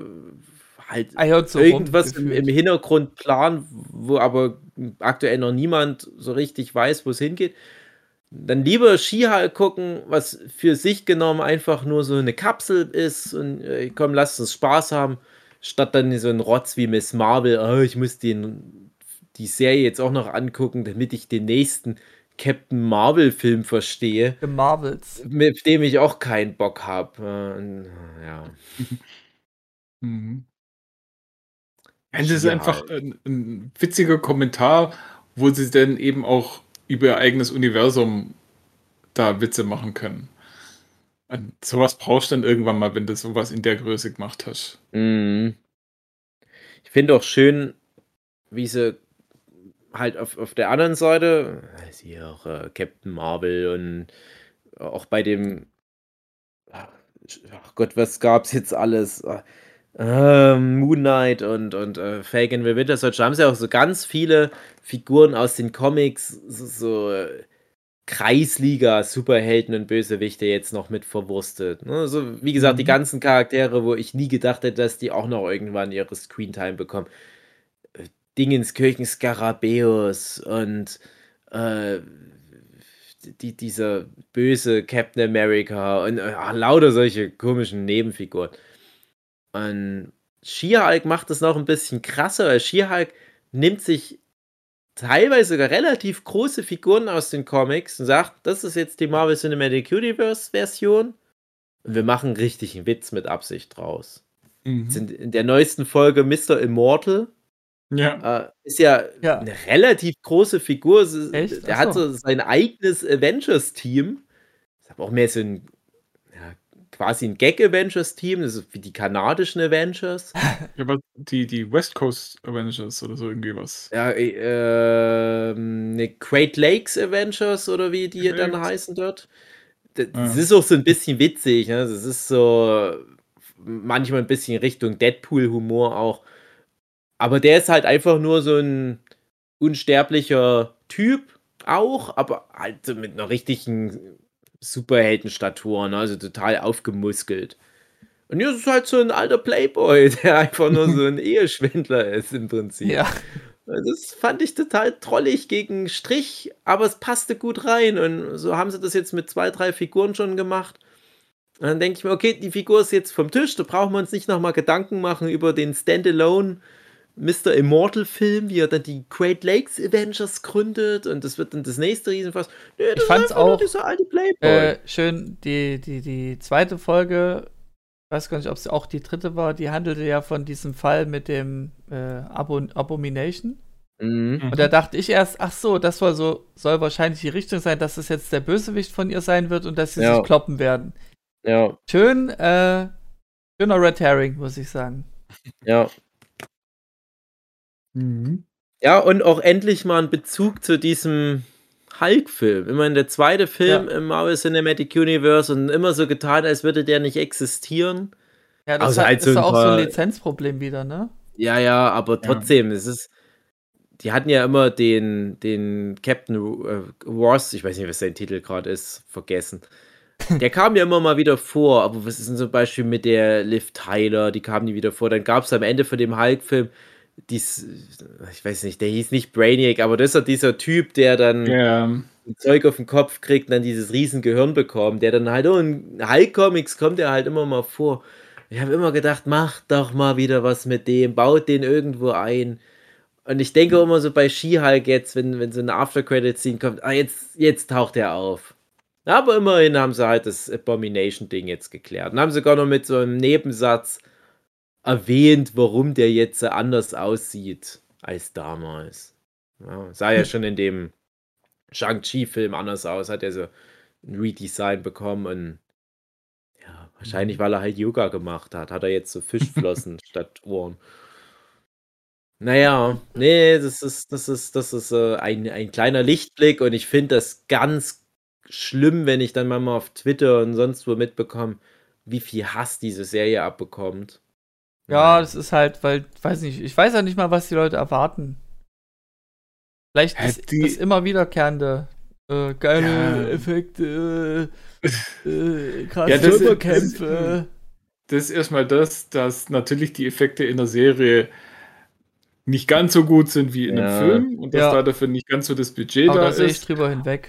Speaker 2: halt ah, so irgendwas im, im, Hintergrund planen, wo aber aktuell noch niemand so richtig weiß, wo es hingeht. Dann lieber Skihall gucken, was für sich genommen einfach nur so eine Kapsel ist und äh, komm, lasst uns Spaß haben, statt dann so ein Rotz wie Miss Marvel, oh, ich muss den, die Serie jetzt auch noch angucken, damit ich den nächsten Captain Marvel-Film verstehe.
Speaker 1: The Marvels.
Speaker 2: Mit dem ich auch keinen Bock habe. Äh, ja. <laughs>
Speaker 3: mhm. Es ist ja. einfach ein, ein, witziger Kommentar, wo sie dann eben auch über ihr eigenes Universum da Witze machen können. Und sowas brauchst du dann irgendwann mal, wenn du sowas in der Größe gemacht hast.
Speaker 2: Mhm. ich finde auch schön, wie sie halt auf, auf der anderen Seite, hier auch äh, Captain Marvel und auch bei dem, ach Gott, was gab's jetzt alles? Äh, Moon Knight und, und äh, Falcon the Winter Soldier haben sie auch so ganz viele Figuren aus den Comics, so, so äh, Kreisliga-Superhelden und Bösewichte jetzt noch mit verwurstet. Ne? Also, wie gesagt, mhm. die ganzen Charaktere, wo ich nie gedacht hätte, dass die auch noch irgendwann ihre Screentime bekommen. Dingenskirchen Skarabäus und äh, die, dieser böse Captain America und äh, lauter solche komischen Nebenfiguren. Und She-Hulk macht das noch ein bisschen krasser, weil She-Hulk nimmt sich teilweise sogar relativ große Figuren aus den Comics und sagt, das ist jetzt die Marvel Cinematic Universe Version und wir machen richtig einen Witz mit Absicht draus. Mhm. Sind in der neuesten Folge Mr. Immortal ja. Äh, ist ja, ja, eine relativ große Figur. Echt? Der Achso. hat so sein eigenes Avengers-Team. Ist aber auch mehr so ein ja, quasi ein Gag-Avengers-Team, das ist wie die kanadischen Avengers. <laughs>
Speaker 3: Ja, aber die, die West Coast Avengers oder so irgendwie was.
Speaker 2: Ja, äh, eine Great Lakes Avengers oder wie die Great dann heißen dort. Das, das ist auch so ein bisschen witzig. Ne? Das ist so manchmal ein bisschen Richtung Deadpool-Humor auch. Aber der ist halt einfach nur so ein unsterblicher Typ auch, aber halt mit einer richtigen Superheldenstatur, ne? also total aufgemuskelt. Und hier ist halt so ein alter Playboy, <laughs> der einfach nur so ein <laughs> Eheschwindler ist im Prinzip. Ja. Das fand ich total trollig gegen Strich, aber es passte gut rein. Und so haben sie das jetzt mit zwei, drei Figuren schon gemacht. Und dann denke ich mir, okay, die Figur ist jetzt vom Tisch, da brauchen wir uns nicht nochmal Gedanken machen über den Standalone Mr. Immortal-Film, wie er dann die Great Lakes Avengers gründet und das wird dann das nächste Riesenfass.
Speaker 1: Nee, ich fand's auch äh, schön, die, die, die zweite Folge, ich weiß gar nicht, ob es auch die dritte war, die handelte ja von diesem Fall mit dem äh, Abo Abomination. Mhm. Und da dachte ich erst, ach so, das soll so, soll wahrscheinlich die Richtung sein, dass es jetzt der Bösewicht von ihr sein wird und dass sie ja. sich kloppen werden. Ja. Schön, äh, schöner Red Herring, muss ich sagen.
Speaker 2: Ja, Mhm. Ja, und auch endlich mal ein Bezug zu diesem Hulk-Film. Immerhin der zweite Film ja. im Marvel Cinematic Universe und immer so getan, als würde der nicht existieren.
Speaker 1: Ja, das also hat, halt ist so auch paar, so ein Lizenzproblem wieder, ne?
Speaker 2: Ja, ja, aber trotzdem, ja. es ist. Die hatten ja immer den, den Captain äh, Ross, ich weiß nicht, was sein Titel gerade ist, vergessen. Der kam ja immer mal wieder vor, aber was ist denn zum Beispiel mit der Liv Tyler, die kam nie wieder vor. Dann gab es am Ende von dem Hulk-Film dies, ich weiß nicht, der hieß nicht Brainiac, aber das ist ja dieser Typ, der dann ja. ein Zeug auf den Kopf kriegt und dann dieses riesen Gehirn bekommt, der dann halt, oh, in Hulk-Comics kommt er halt immer mal vor. Ich habe immer gedacht, mach doch mal wieder was mit dem, baut den irgendwo ein. Und ich denke immer so bei She-Hulk jetzt, wenn, wenn so eine After-Credit-Scene kommt, ah, jetzt, jetzt taucht er auf. Aber immerhin haben sie halt das Abomination-Ding jetzt geklärt. Und haben sogar noch mit so einem Nebensatz, erwähnt, warum der jetzt anders aussieht als damals. Ja, sah ja <laughs> schon in dem Shang-Chi-Film anders aus, hat er so ein Redesign bekommen und ja, wahrscheinlich, weil er halt Yoga gemacht hat, hat er jetzt so <laughs> Fischflossen statt Ohren. Naja, nee, das ist, das ist, das ist äh, ein, ein kleiner Lichtblick und ich finde das ganz schlimm, wenn ich dann mal auf Twitter und sonst wo mitbekomme, wie viel Hass diese Serie abbekommt.
Speaker 1: Ja, das ist halt, weil, weiß nicht, ich weiß ja nicht mal, was die Leute erwarten. Vielleicht ist das immer wiederkehrende äh, geile ja. Effekte, äh, äh, krasse ja,
Speaker 3: das, Superkämpfe. Das ist erstmal das, dass natürlich die Effekte in der Serie nicht ganz so gut sind wie in ja. einem Film und dass ja. da dafür nicht ganz so das Budget Aber da, da ist. sehe ich
Speaker 1: drüber hinweg.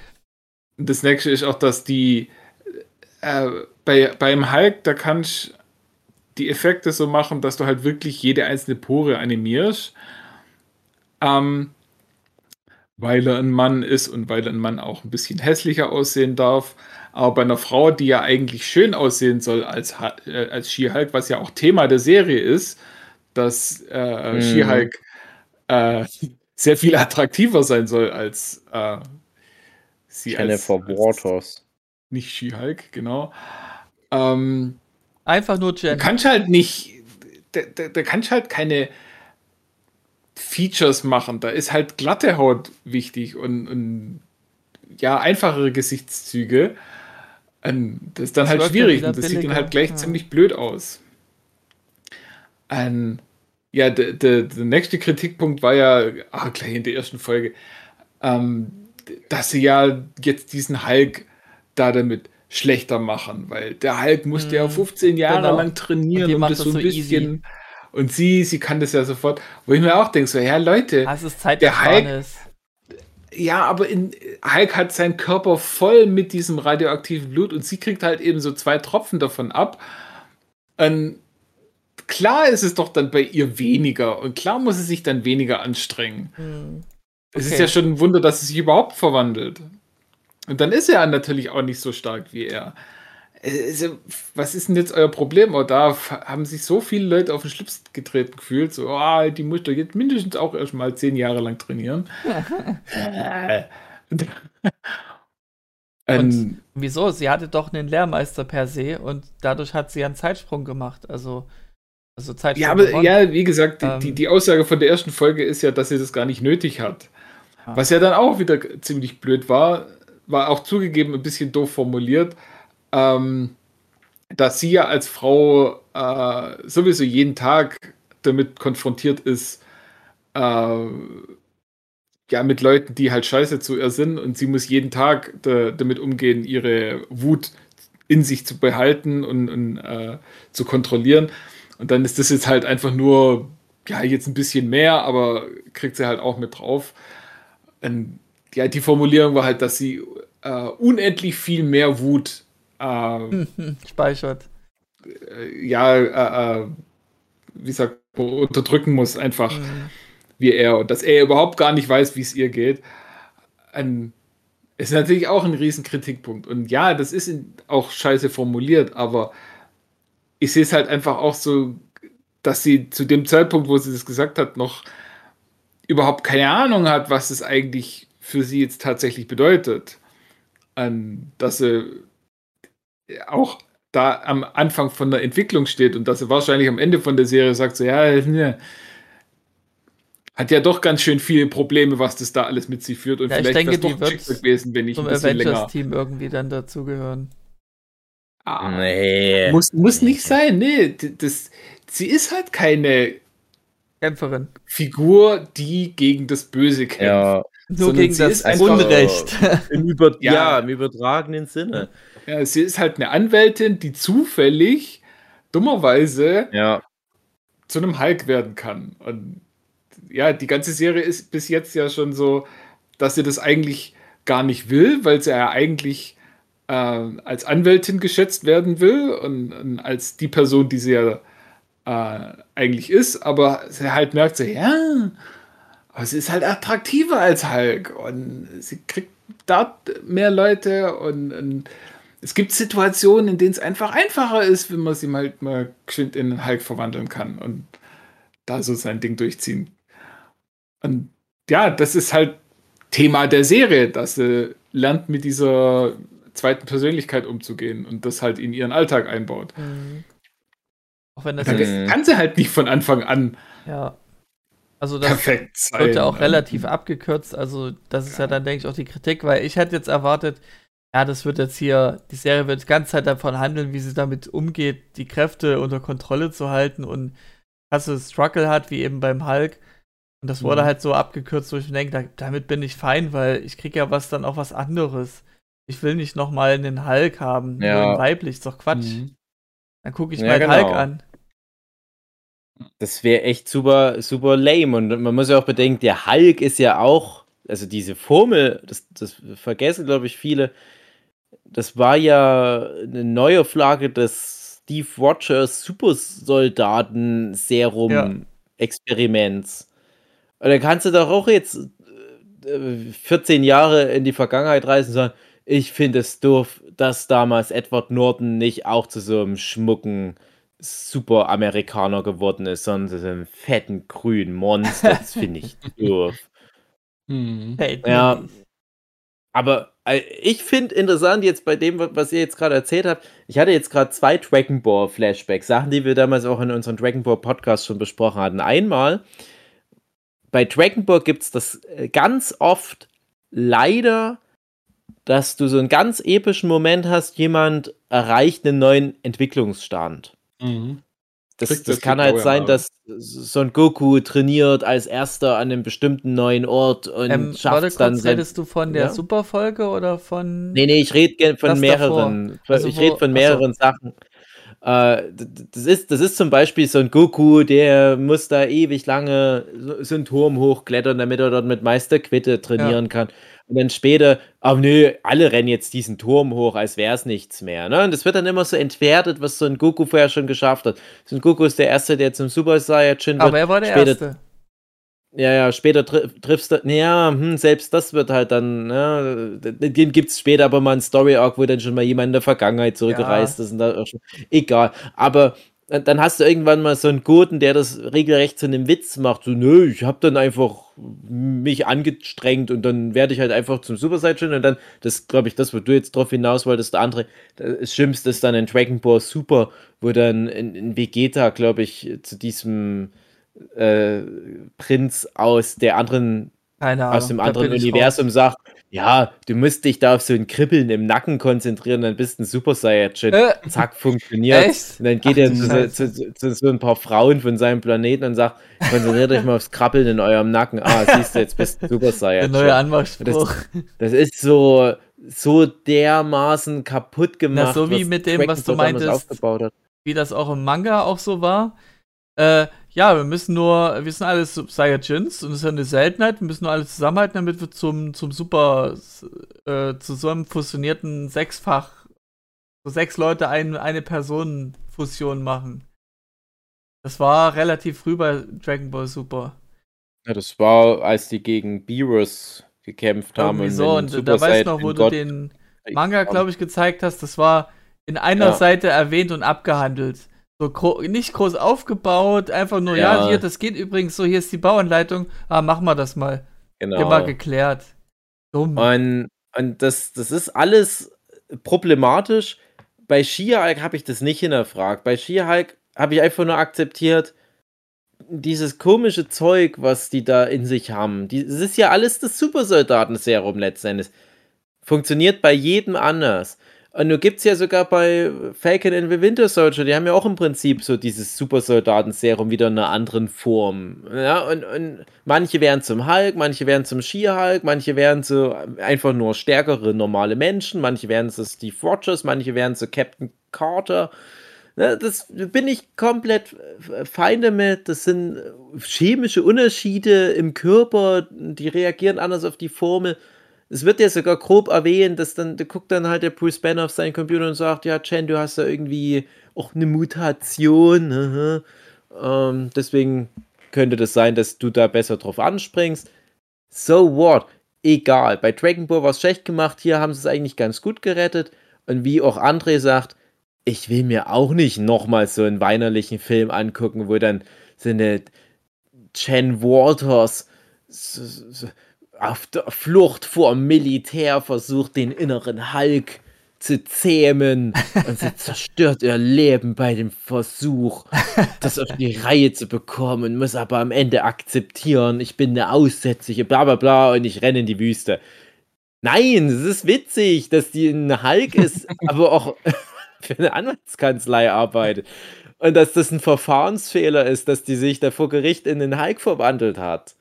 Speaker 3: Das nächste ist auch, dass die äh, bei, beim Hulk, da kannst die Effekte so machen, dass du halt wirklich jede einzelne Pore animierst. Ähm, weil er ein Mann ist und weil ein Mann auch ein bisschen hässlicher aussehen darf. Aber bei einer Frau, die ja eigentlich schön aussehen soll als, äh, als She-Hulk, was ja auch Thema der Serie ist, dass äh, mhm. She-Hulk äh, <laughs> sehr viel attraktiver sein soll als äh,
Speaker 2: sie Jennifer als, als Waters.
Speaker 3: Nicht She-Hulk, genau. Ähm,
Speaker 1: Einfach nur
Speaker 3: Jen. Du kannst halt nicht, da, da, da kannst halt keine Features machen. Da ist halt glatte Haut wichtig und, und ja, einfachere Gesichtszüge. Und das ist dann das halt schwierig und das sieht dann halt gleich ja. ziemlich blöd aus. Und ja, der, der, der nächste Kritikpunkt war ja, ah, gleich in der ersten Folge, ähm, dass sie ja jetzt diesen Hulk da damit schlechter machen, weil der Hulk musste ja 15 mhm. Jahre genau. lang trainieren, um das so ein bisschen. Easy. Und sie, sie kann das ja sofort. Wo ich mir auch denke, so, ja, Leute,
Speaker 1: das ist Zeit der Hulk.
Speaker 3: Ja, aber in, Hulk hat seinen Körper voll mit diesem radioaktiven Blut und sie kriegt halt eben so zwei Tropfen davon ab. Und klar ist es doch dann bei ihr weniger und klar muss sie sich dann weniger anstrengen. Hm. Okay. Es ist ja schon ein Wunder, dass sie sich überhaupt verwandelt. Und dann ist er natürlich auch nicht so stark wie er. Also, was ist denn jetzt euer Problem? Oh, da haben sich so viele Leute auf den Schlips getreten gefühlt. So, oh, die muss doch jetzt mindestens auch erst mal zehn Jahre lang trainieren.
Speaker 1: und, <laughs> <laughs> und wieso? Sie hatte doch einen Lehrmeister per se und dadurch hat sie einen Zeitsprung gemacht. Also, also Zeitsprung.
Speaker 3: Ja, aber ja, wie gesagt, ähm, die, die Aussage von der ersten Folge ist ja, dass sie das gar nicht nötig hat. Was ja dann auch wieder ziemlich blöd war, war auch zugegeben ein bisschen doof formuliert, ähm, dass sie ja als Frau äh, sowieso jeden Tag damit konfrontiert ist, äh, ja, mit Leuten, die halt scheiße zu ihr sind und sie muss jeden Tag da, damit umgehen, ihre Wut in sich zu behalten und, und äh, zu kontrollieren. Und dann ist das jetzt halt einfach nur, ja, jetzt ein bisschen mehr, aber kriegt sie halt auch mit drauf. Und ja, die Formulierung war halt, dass sie äh, unendlich viel mehr Wut <laughs> äh,
Speaker 1: speichert.
Speaker 3: Ja, äh, äh, wie sagt man, unterdrücken muss, einfach mhm. wie er. Und dass er überhaupt gar nicht weiß, wie es ihr geht. Ein, ist natürlich auch ein Riesenkritikpunkt. Und ja, das ist auch scheiße formuliert, aber ich sehe es halt einfach auch so, dass sie zu dem Zeitpunkt, wo sie das gesagt hat, noch überhaupt keine Ahnung hat, was es eigentlich für sie jetzt tatsächlich bedeutet. An, dass sie auch da am Anfang von der Entwicklung steht und dass sie wahrscheinlich am Ende von der Serie sagt, so ja, ne, hat ja doch ganz schön viele Probleme, was das da alles mit sich führt und
Speaker 1: ja, vielleicht wäre es doch wird gewesen, wenn ich zum ein bisschen Avengers-Team irgendwie dann dazugehören.
Speaker 3: Ah, nee. Muss, muss nicht sein, nee. Das, sie ist halt keine
Speaker 1: Kämpferin.
Speaker 3: Figur, die gegen das Böse kämpft. Ja.
Speaker 1: Nur gegen das Unrecht. <laughs>
Speaker 2: Im <laughs> Über ja. ja, im übertragenen Sinne.
Speaker 3: Ja, sie ist halt eine Anwältin, die zufällig, dummerweise,
Speaker 2: ja.
Speaker 3: zu einem Hulk werden kann. Und ja, die ganze Serie ist bis jetzt ja schon so, dass sie das eigentlich gar nicht will, weil sie ja eigentlich äh, als Anwältin geschätzt werden will und, und, als die Person, die sie ja äh, eigentlich ist, aber sie halt merkt so, ja, aber sie ist halt attraktiver als Hulk und sie kriegt da mehr Leute und, und es gibt Situationen, in denen es einfach einfacher ist, wenn man sie halt mal geschwind in einen Hulk verwandeln kann und da so sein Ding durchziehen. Und ja, das ist halt Thema der Serie, dass sie lernt, mit dieser zweiten Persönlichkeit umzugehen und das halt in ihren Alltag einbaut. Mhm. Auch wenn das kann sie halt nicht von Anfang an.
Speaker 1: Ja. Also das Perfekt sein, wird ja auch relativ abgekürzt. Also das ist ja. ja dann, denke ich, auch die Kritik, weil ich hätte jetzt erwartet, ja, das wird jetzt hier, die Serie wird die ganze Zeit davon handeln, wie sie damit umgeht, die Kräfte unter Kontrolle zu halten und krasse Struggle hat, wie eben beim Hulk. Und das wurde mhm. halt so abgekürzt, wo ich denke, da, damit bin ich fein, weil ich kriege ja was dann auch was anderes. Ich will nicht nochmal einen Hulk haben, ja. nur weiblich, ist doch Quatsch. Mhm. Dann gucke ich ja, mal genau. Hulk an.
Speaker 2: Das wäre echt super, super lame. Und man muss ja auch bedenken, der Hulk ist ja auch, also diese Formel, das, das vergessen, glaube ich, viele, das war ja eine neue Flagge des Steve Rogers Supersoldaten-Serum-Experiments. Und dann kannst du doch auch jetzt 14 äh, Jahre in die Vergangenheit reisen und sagen, ich finde es doof, dass damals Edward Norton nicht auch zu so einem schmucken Super-Amerikaner geworden ist, sondern zu so einem fetten grünen Monster. Das finde ich <laughs> doof. Hm. Ja, aber äh, ich finde interessant jetzt bei dem, was ihr jetzt gerade erzählt habt, ich hatte jetzt gerade zwei Dragon Ball Flashbacks, Sachen, die wir damals auch in unserem Dragon Ball Podcast schon besprochen hatten. Einmal bei Dragon Ball gibt es das äh, ganz oft leider, dass du so einen ganz epischen Moment hast, jemand erreicht einen neuen Entwicklungsstand. Mhm. Das, das, das kann halt sein, dass Son Goku trainiert als erster an einem bestimmten neuen Ort und ähm, schafft warte, dann. Kurz,
Speaker 1: redest du von der ja? Superfolge oder von.
Speaker 2: Nee, nee, ich rede von mehreren. Also ich rede von mehreren so. Sachen. Äh, das, ist, das ist zum Beispiel so ein Goku, der muss da ewig lange so einen Turm hochklettern, damit er dort mit Meister Quitte trainieren ja. kann. Und dann später, ach nö, alle rennen jetzt diesen Turm hoch, als wäre es nichts mehr. Ne? Und das wird dann immer so entwertet, was so ein Goku vorher schon geschafft hat. So ein Goku ist der Erste, der zum Super Saiyajin
Speaker 1: wird. Aber er war der später, Erste.
Speaker 2: Ja, ja, später tri triffst du, naja, hm, selbst das wird halt dann, ne, den gibt es später aber mal ein Story-Arc, wo dann schon mal jemand in der Vergangenheit zurückgereist ja. ist und da schon, egal. Aber dann hast du irgendwann mal so einen Guten, der das regelrecht zu einem Witz macht. So, nö, ich hab dann einfach mich angestrengt und dann werde ich halt einfach zum Super Saiyan und dann, das glaube ich, das, wo du jetzt drauf hinaus wolltest, der andere, das Schlimmste ist dann in Dragon Ball Super, wo dann in, in Vegeta, glaube ich, zu diesem äh, Prinz aus der anderen, aus dem anderen Universum sagt, ja, du musst dich da auf so ein Kribbeln im Nacken konzentrieren, dann bist du ein Super Saiyajin. Äh, Zack, funktioniert. Echt? Und dann geht er zu, zu, zu, zu, so ein paar Frauen von seinem Planeten und sagt, konzentriert euch mal aufs Krabbeln in eurem Nacken. Ah, siehst du, jetzt bist du Super Saiyajin.
Speaker 1: Der neue Anmachspruch.
Speaker 2: Das, das ist so, so dermaßen kaputt gemacht. Na,
Speaker 1: so wie mit dem, was du meintest, wie das auch im Manga auch so war. Äh, ja, wir müssen nur, wir sind alles Saiyajins und das ist ja eine Seltenheit, wir müssen nur alles zusammenhalten, damit wir zum, zum super, äh, zu so einem fusionierten Sechsfach, so sechs Leute ein, eine Person Fusion machen. Das war relativ früh bei Dragon Ball Super.
Speaker 2: Ja, das war, als die gegen Beerus gekämpft haben.
Speaker 1: Irgendwie so, und Super da weißt du noch, wo du den Manga, glaube ich, gezeigt hast, das war in einer ja. Seite erwähnt und abgehandelt. So gro nicht groß aufgebaut, einfach nur, ja. ja. hier, das geht übrigens so, hier ist die Bauanleitung, ah, machen wir das mal. Genau. Immer geklärt.
Speaker 2: Dumm. Und, und das, das ist alles problematisch. Bei Skihulk habe ich das nicht hinterfragt. Bei Skihulk habe ich einfach nur akzeptiert, dieses komische Zeug, was die da in sich haben. das ist ja alles das Supersoldaten-Serum letztendlich. Funktioniert bei jedem anders. Und nur gibt es ja sogar bei Falcon and the Winter Soldier, die haben ja auch im Prinzip so dieses Supersoldaten-Serum wieder in einer anderen Form. Ja, und, und manche werden zum Hulk, manche werden zum She-Hulk, manche werden so einfach nur stärkere normale Menschen, manche werden so Steve Rogers, manche werden so Captain Carter. Ja, das bin ich komplett fein damit. Das sind chemische Unterschiede im Körper, die reagieren anders auf die Formel es wird ja sogar grob erwähnt, dass dann, da guckt dann halt der Bruce Banner auf seinen Computer und sagt, ja, Chen, du hast da irgendwie auch eine Mutation. Ähm, deswegen könnte das sein, dass du da besser drauf anspringst. So what? Egal. Bei Dragon Ball war es schlecht gemacht, hier haben sie es eigentlich ganz gut gerettet. Und wie auch André sagt, ich will mir auch nicht nochmal so einen weinerlichen Film angucken, wo dann so eine Chen Walters so, so, auf der Flucht vor Militär versucht, den inneren Hulk zu zähmen <laughs> und sie zerstört ihr Leben bei dem Versuch, das auf die Reihe zu bekommen, muss aber am Ende akzeptieren, ich bin eine Aussätzliche, bla bla bla und ich renne in die Wüste. Nein, es ist witzig, dass die ein Hulk ist, <laughs> aber auch für eine Anwaltskanzlei arbeitet. Und dass das ein Verfahrensfehler ist, dass die sich da vor Gericht in den Hulk verwandelt hat.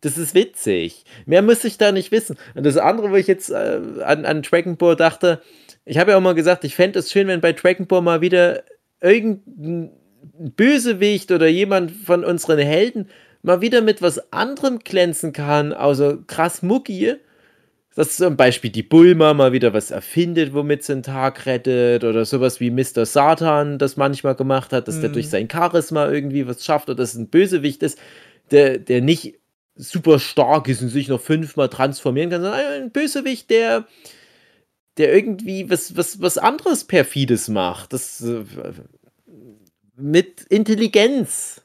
Speaker 2: Das ist witzig. Mehr muss ich da nicht wissen. Und das andere, wo ich jetzt äh, an, an Dragon Ball dachte, ich habe ja auch mal gesagt, ich fände es schön, wenn bei Dragon Ball mal wieder irgendein Bösewicht oder jemand von unseren Helden mal wieder mit was anderem glänzen kann, außer krass Mucki. Dass zum Beispiel die Bulma mal wieder was erfindet, womit sie einen Tag rettet, oder sowas wie Mr. Satan das manchmal gemacht hat, dass mm. der durch mhm. sein Charisma irgendwie was schafft, oder dass es ein Bösewicht ist, der, der nicht super stark ist und sich noch fünfmal transformieren kann, sondern ein Bösewicht, der, der irgendwie was, was, was anderes Perfides macht. Das äh, mit Intelligenz.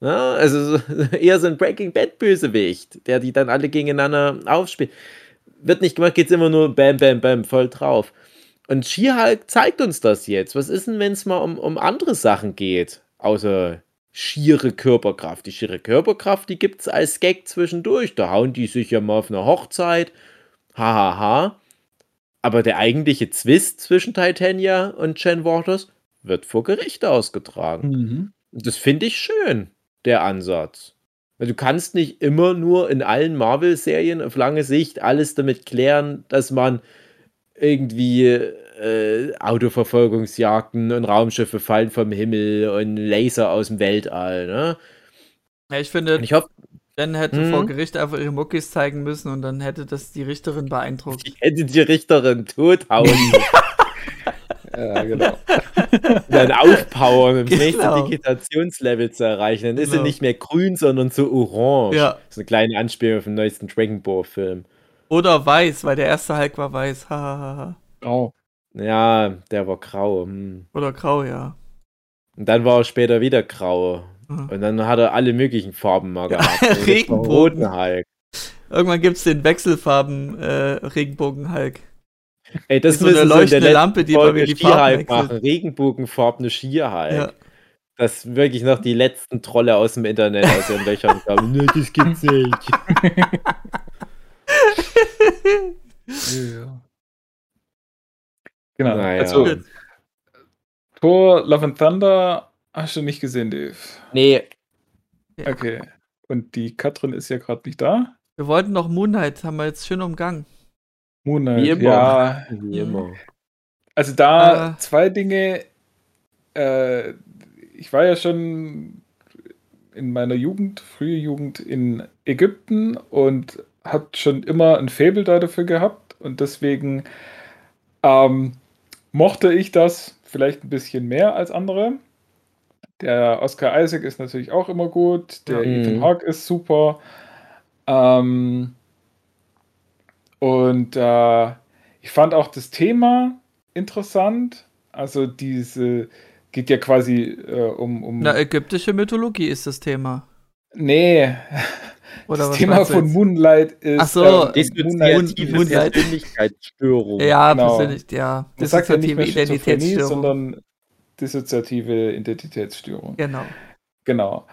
Speaker 2: Ja, also <laughs> eher so ein Breaking Bad Bösewicht, der die dann alle gegeneinander aufspielt. Wird nicht gemacht, geht's immer nur bam, bam, bam, voll drauf. Und She-Hulk zeigt uns das jetzt. Was ist denn, wenn es mal um, um andere Sachen geht, außer schiere Körperkraft. Die schiere Körperkraft, die gibt es als Gag zwischendurch. Da hauen die sich ja mal auf einer Hochzeit. Hahaha. Ha, ha. Aber der eigentliche Zwist zwischen Titania und Jen Waters wird vor Gericht ausgetragen. Mhm. Das finde ich schön, der Ansatz. Du kannst nicht immer nur in allen Marvel-Serien auf lange Sicht alles damit klären, dass man irgendwie äh, Autoverfolgungsjagden und Raumschiffe fallen vom Himmel und Laser aus dem Weltall. Ne?
Speaker 1: Ja, ich finde, ich hoffe, Jen hätte hm. vor Gericht einfach ihre Muckis zeigen müssen und dann hätte das die Richterin beeindruckt.
Speaker 2: Die hätte die Richterin tothauen <laughs> Ja, genau. <laughs> dann aufpowern, um das genau. nächste Digitationslevel zu erreichen. Dann ist genau. sie nicht mehr grün, sondern so orange. Ja. Das ist eine kleine Anspielung auf den neuesten Dragon Ball Film.
Speaker 1: Oder weiß, weil der erste Hulk war weiß.
Speaker 2: oh. Ja, der war grau. Hm.
Speaker 1: Oder grau, ja.
Speaker 2: Und dann war er später wieder grau. Mhm. Und dann hat er alle möglichen Farben mal gehabt. <laughs>
Speaker 1: Regenbogen. Hulk. Irgendwann gibt es den Wechselfarben äh, Regenbogen-Hulk.
Speaker 2: Ey, das ist so eine leuchtende Lampe, die bei mir die Farben machen. Regenbogenfarbene Skihulk. Ja. Dass wirklich noch die letzten Trolle aus dem Internet aus ihren Löchern kamen. <laughs> Nö, das gibt's nicht. <laughs>
Speaker 3: ja. Genau. Naja. Also, Thor Love and Thunder hast du nicht gesehen, Dave?
Speaker 2: Nee.
Speaker 3: Okay. Und die Katrin ist ja gerade nicht da.
Speaker 1: Wir wollten noch Moonlight, haben wir jetzt schön umgangen.
Speaker 3: Moonlight, Wie immer. ja. Wie immer. Also da äh. zwei Dinge. Äh, ich war ja schon in meiner Jugend, frühe Jugend in Ägypten und habe schon immer ein Faible da dafür gehabt und deswegen ähm, mochte ich das vielleicht ein bisschen mehr als andere. Der Oscar Isaac ist natürlich auch immer gut, der mhm. Ethan Hawke ist super. Ähm, und äh, ich fand auch das Thema interessant. Also diese geht ja quasi äh, um, um.
Speaker 1: Na, ägyptische Mythologie ist das Thema.
Speaker 3: Nee. Oder das Thema von Moonlight ist.
Speaker 1: Ach so, äh, Moonlight, Moonlight. Persönlichkeitsstörung. Ja, genau. persönlich, ja.
Speaker 3: Das sagt ja nicht mehr Identitätsstörung, sondern dissoziative Identitätsstörung.
Speaker 1: Genau.
Speaker 3: Genau.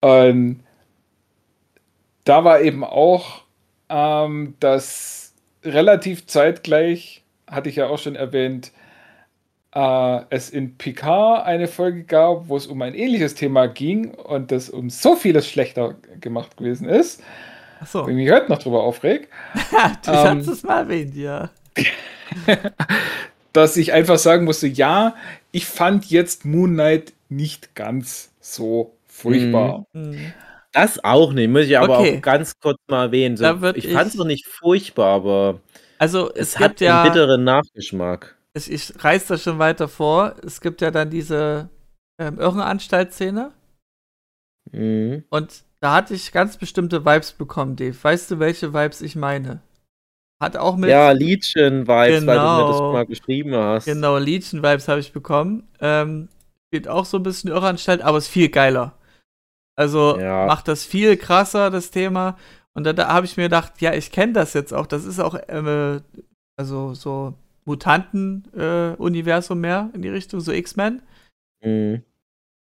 Speaker 3: Und da war eben auch ähm, dass relativ zeitgleich, hatte ich ja auch schon erwähnt, äh, es in Picard eine Folge gab, wo es um ein ähnliches Thema ging und das um so vieles schlechter gemacht gewesen ist. Achso. Wenn ich mich heute noch drüber aufreg. <laughs>
Speaker 1: du ähm, hast es mal erwähnt, ja. <laughs>
Speaker 3: dass ich einfach sagen musste, ja, ich fand jetzt Moon Knight nicht ganz so furchtbar. Mhm. mhm.
Speaker 2: Das auch nicht, muss ich aber okay. auch ganz kurz mal erwähnen. So, ich fand es noch nicht furchtbar, aber
Speaker 1: also es, es hat ja,
Speaker 2: einen bitteren Nachgeschmack.
Speaker 1: Ich, ich reiß das schon weiter vor. Es gibt ja dann diese ähm, Irrenanstalt-Szene. Mhm. Und da hatte ich ganz bestimmte Vibes bekommen, Dave. Weißt du, welche Vibes ich meine? Hat auch mit.
Speaker 2: Ja, Legion-Vibes, genau, weil du mir das genau. mal geschrieben hast.
Speaker 1: Genau, Legion-Vibes habe ich bekommen. Ähm, geht auch so ein bisschen Irrenanstalt, aber ist viel geiler. Also ja. macht das viel krasser, das Thema. Und da, da habe ich mir gedacht, ja, ich kenne das jetzt auch. Das ist auch, äh, also so Mutanten-Universum äh, mehr in die Richtung, so X-Men. Mhm.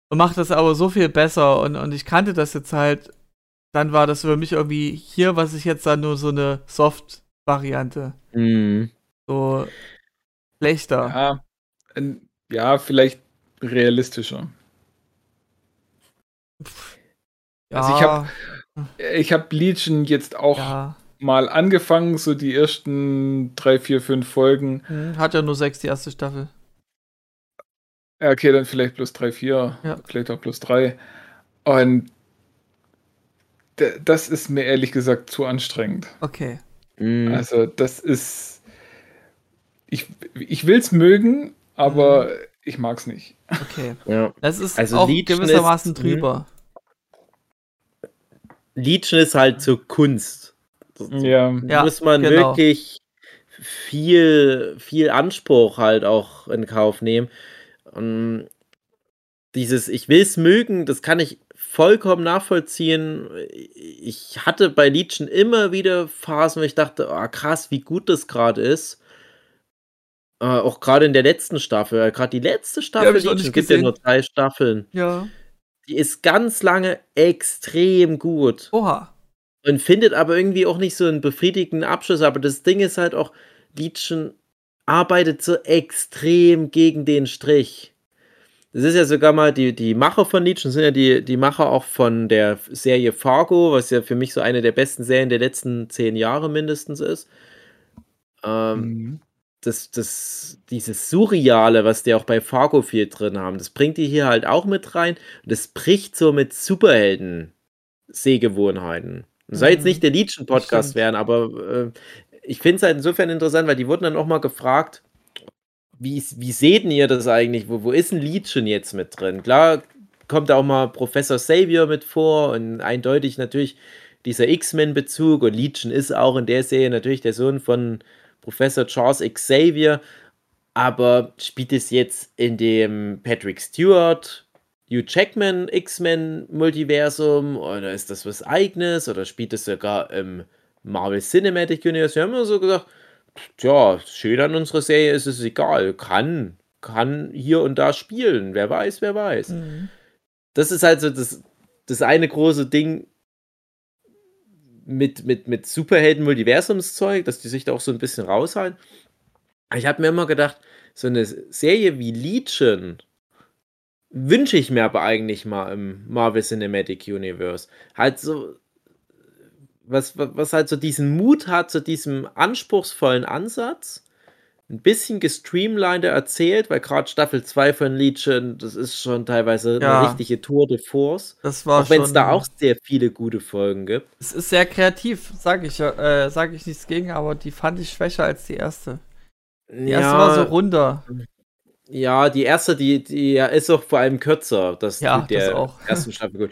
Speaker 1: Und macht das aber so viel besser. Und, und ich kannte das jetzt halt. Dann war das für mich irgendwie hier, was ich jetzt dann nur so eine Soft-Variante. Mhm. So schlechter.
Speaker 3: Ja, ja, vielleicht realistischer. Pff ja. Also ich habe ich hab Legion jetzt auch ja. Mal angefangen, so die ersten drei, vier, fünf Folgen.
Speaker 1: Hm, hat ja nur sechs die erste Staffel.
Speaker 3: Ja, okay, dann vielleicht plus drei, vier, ja. vielleicht auch plus drei. Und das ist mir ehrlich gesagt zu anstrengend.
Speaker 1: Okay.
Speaker 3: Mhm. Also das ist. Ich, ich will es mögen, aber mhm. ich mag es nicht.
Speaker 1: Okay. <laughs> Ja. Das ist also auch Legion gewissermaßen ist, drüber.
Speaker 2: Legion ist halt so Kunst.
Speaker 3: Ja.
Speaker 2: Da muss man genau. wirklich viel, viel Anspruch halt auch in Kauf nehmen. Und dieses, ich will es mögen, das kann ich vollkommen nachvollziehen. Ich hatte bei Legion immer wieder Phasen, wo ich dachte, oh, krass, wie gut das gerade ist. Äh, auch gerade in der letzten Staffel, gerade die letzte Staffel, ja, Legion, gibt ja nur drei Staffeln.
Speaker 1: Ja
Speaker 2: Die ist ganz lange extrem gut.
Speaker 1: Oha.
Speaker 2: Und findet aber irgendwie auch nicht so einen befriedigenden Abschluss. Aber das Ding ist halt auch, Legion arbeitet so extrem gegen den Strich. Das ist ja sogar mal die, die Macher von Legion, sind ja die, die Macher auch von der Serie Fargo, was ja für mich so eine der besten Serien der letzten zehn Jahre mindestens ist. Ähm, mhm. das, das, dieses Surreale, was die auch bei Fargo viel drin haben, das bringt die hier halt auch mit rein. Und das bricht so mit Superhelden-Sehgewohnheiten. Das soll jetzt nicht mhm. der Legion-Podcast werden, aber äh, ich finde es halt insofern interessant, weil die wurden dann auch mal gefragt, wie, wie seht ihr das eigentlich? Wo, wo ist ein Legion jetzt mit drin? Klar kommt auch mal Professor Xavier mit vor und eindeutig natürlich dieser X-Men-Bezug und Legion ist auch in der Serie natürlich der Sohn von Professor Charles Xavier, aber spielt es jetzt in dem Patrick Stewart, Hugh Jackman X-Men-Multiversum oder ist das was eigenes oder spielt es sogar im Marvel Cinematic Universe? Wir haben immer so gesagt, tja, schön an unserer Serie ist es egal, kann, kann hier und da spielen, wer weiß, wer weiß. Mhm. Das ist halt so das, das eine große Ding, mit, mit, mit Superhelden-Multiversumszeug, dass die sich da auch so ein bisschen raushalten. Ich habe mir immer gedacht, so eine Serie wie Legion wünsche ich mir aber eigentlich mal im Marvel Cinematic Universe. Halt so, was, was halt so diesen Mut hat zu diesem anspruchsvollen Ansatz ein bisschen gestreamliner erzählt, weil gerade Staffel 2 von Legion, das ist schon teilweise ja. eine richtige Tour de Force.
Speaker 1: Das war
Speaker 2: auch wenn es da auch sehr viele gute Folgen gibt.
Speaker 1: Es ist sehr kreativ, sage ich, äh, sag ich nichts gegen, aber die fand ich schwächer als die erste. Die erste ja, war so runder.
Speaker 2: Ja, die erste, die, die ist auch vor allem kürzer. Das
Speaker 1: ja,
Speaker 2: der
Speaker 1: das auch. <laughs>
Speaker 2: ersten Staffel gut.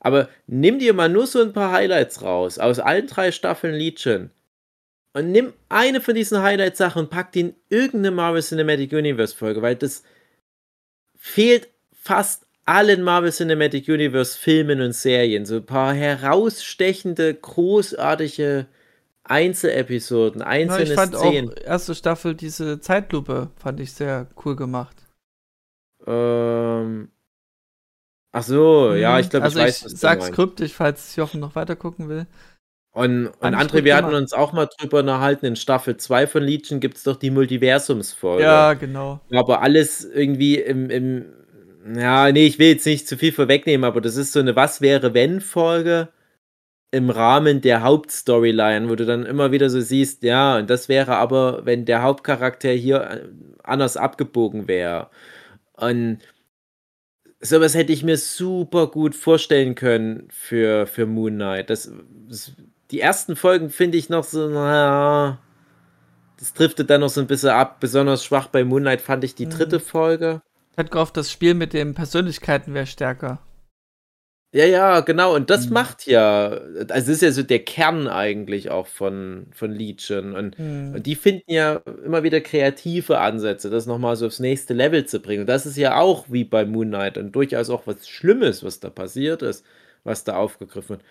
Speaker 2: Aber nimm dir mal nur so ein paar Highlights raus aus allen drei Staffeln Legion und nimm eine von diesen Highlight-Sachen und pack die in irgendeine Marvel Cinematic Universe-Folge, weil das fehlt fast allen Marvel Cinematic Universe-Filmen und Serien. So ein paar herausstechende, großartige Einzelepisoden, einzelne ja, ich fand Szenen.
Speaker 1: Auch erste Staffel diese Zeitlupe fand ich sehr cool gemacht.
Speaker 2: Ähm. Ach so, ja, ich glaube,
Speaker 1: also ich weiß, ich was sag's kryptisch, falls Jochen noch weiter gucken will.
Speaker 2: Und, und André, wir hatten uns auch mal drüber unterhalten, in Staffel 2 von Legion gibt es doch die Multiversumsfolge.
Speaker 1: Ja, genau.
Speaker 2: Aber alles irgendwie im, im, ja, nee, ich will jetzt nicht zu viel vorwegnehmen, aber das ist so eine Was wäre wenn Folge im Rahmen der Hauptstoryline, wo du dann immer wieder so siehst, ja, und das wäre aber, wenn der Hauptcharakter hier äh, anders abgebogen wäre. Und sowas hätte ich mir super gut vorstellen können für, für Moon Knight. Das, das die ersten Folgen finde ich noch so, naja, das driftet dann noch so ein bisschen ab. Besonders schwach bei Moonlight fand ich die mhm. dritte Folge.
Speaker 1: Ich hätte gehofft, das Spiel mit den Persönlichkeiten wäre stärker.
Speaker 2: Ja, ja, genau. Und das mhm. macht ja, also das ist ja so der Kern eigentlich auch von, von Legion. Und, mhm. und die finden ja immer wieder kreative Ansätze, das nochmal so aufs nächste Level zu bringen. Und das ist ja auch wie bei Moon Knight und durchaus auch was Schlimmes, was da passiert ist, was da aufgegriffen wird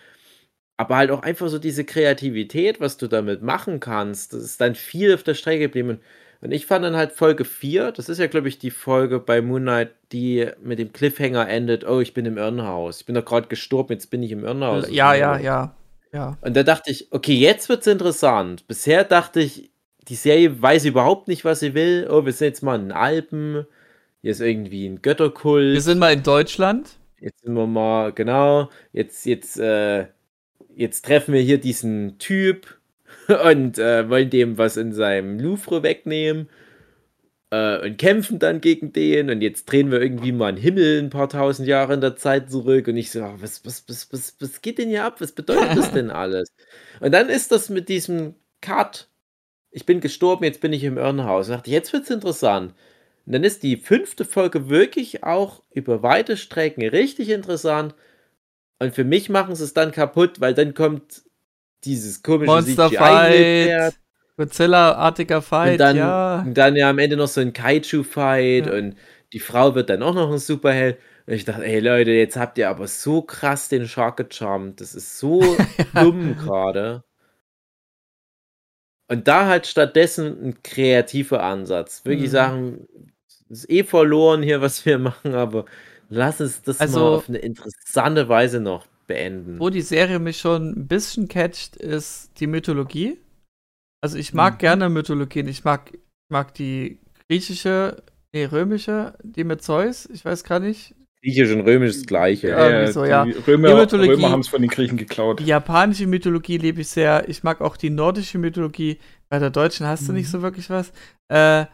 Speaker 2: aber halt auch einfach so diese Kreativität, was du damit machen kannst, das ist dann viel auf der Strecke geblieben. Und ich fand dann halt Folge 4, das ist ja, glaube ich, die Folge bei Moonlight, die mit dem Cliffhanger endet, oh, ich bin im Irrenhaus. Ich bin doch gerade gestorben, jetzt bin ich im Irrenhaus.
Speaker 1: Ja, ja, ja, ja.
Speaker 2: Und da dachte ich, okay, jetzt wird es interessant. Bisher dachte ich, die Serie weiß überhaupt nicht, was sie will. Oh, wir sind jetzt mal in den Alpen. Hier ist irgendwie ein Götterkult.
Speaker 1: Wir sind mal in Deutschland.
Speaker 2: Jetzt sind wir mal, genau. Jetzt, jetzt, äh, jetzt treffen wir hier diesen Typ <laughs> und äh, wollen dem was in seinem Louvre wegnehmen äh, und kämpfen dann gegen den und jetzt drehen wir irgendwie mal einen Himmel ein paar tausend Jahre in der Zeit zurück und ich so, was, was, was, was, was geht denn hier ab? Was bedeutet das <laughs> denn alles? Und dann ist das mit diesem Cut. Ich bin gestorben, jetzt bin ich im Irrenhaus. Ich dachte, jetzt wird es interessant. Und dann ist die fünfte Folge wirklich auch über weite Strecken richtig interessant. Und für mich machen sie es dann kaputt, weil dann kommt dieses komische
Speaker 1: Monster Fight, Godzilla-artiger Fight,
Speaker 2: und dann,
Speaker 1: ja.
Speaker 2: Und dann ja am Ende noch so ein Kaiju-Fight ja. und die Frau wird dann auch noch ein Superheld. Und ich dachte, ey Leute, jetzt habt ihr aber so krass den Shark gecharmt. Das ist so <laughs> dumm gerade. Und da halt stattdessen ein kreativer Ansatz. Wirklich mhm. sagen, es ist eh verloren hier, was wir <laughs> machen, aber Lass uns das also, mal auf eine interessante Weise noch beenden.
Speaker 1: Wo die Serie mich schon ein bisschen catcht, ist die Mythologie. Also ich mag mhm. gerne Mythologien. Ich mag, mag die griechische, nee, römische, die mit Zeus. Ich weiß gar nicht.
Speaker 2: Griechisch und Römisch ist das gleiche.
Speaker 3: Ja, ja, so, ja. Römer, Römer haben es von den Griechen geklaut.
Speaker 1: Die japanische Mythologie liebe ich sehr. Ich mag auch die nordische Mythologie. Bei der deutschen hast du nicht mhm. so wirklich was. Äh,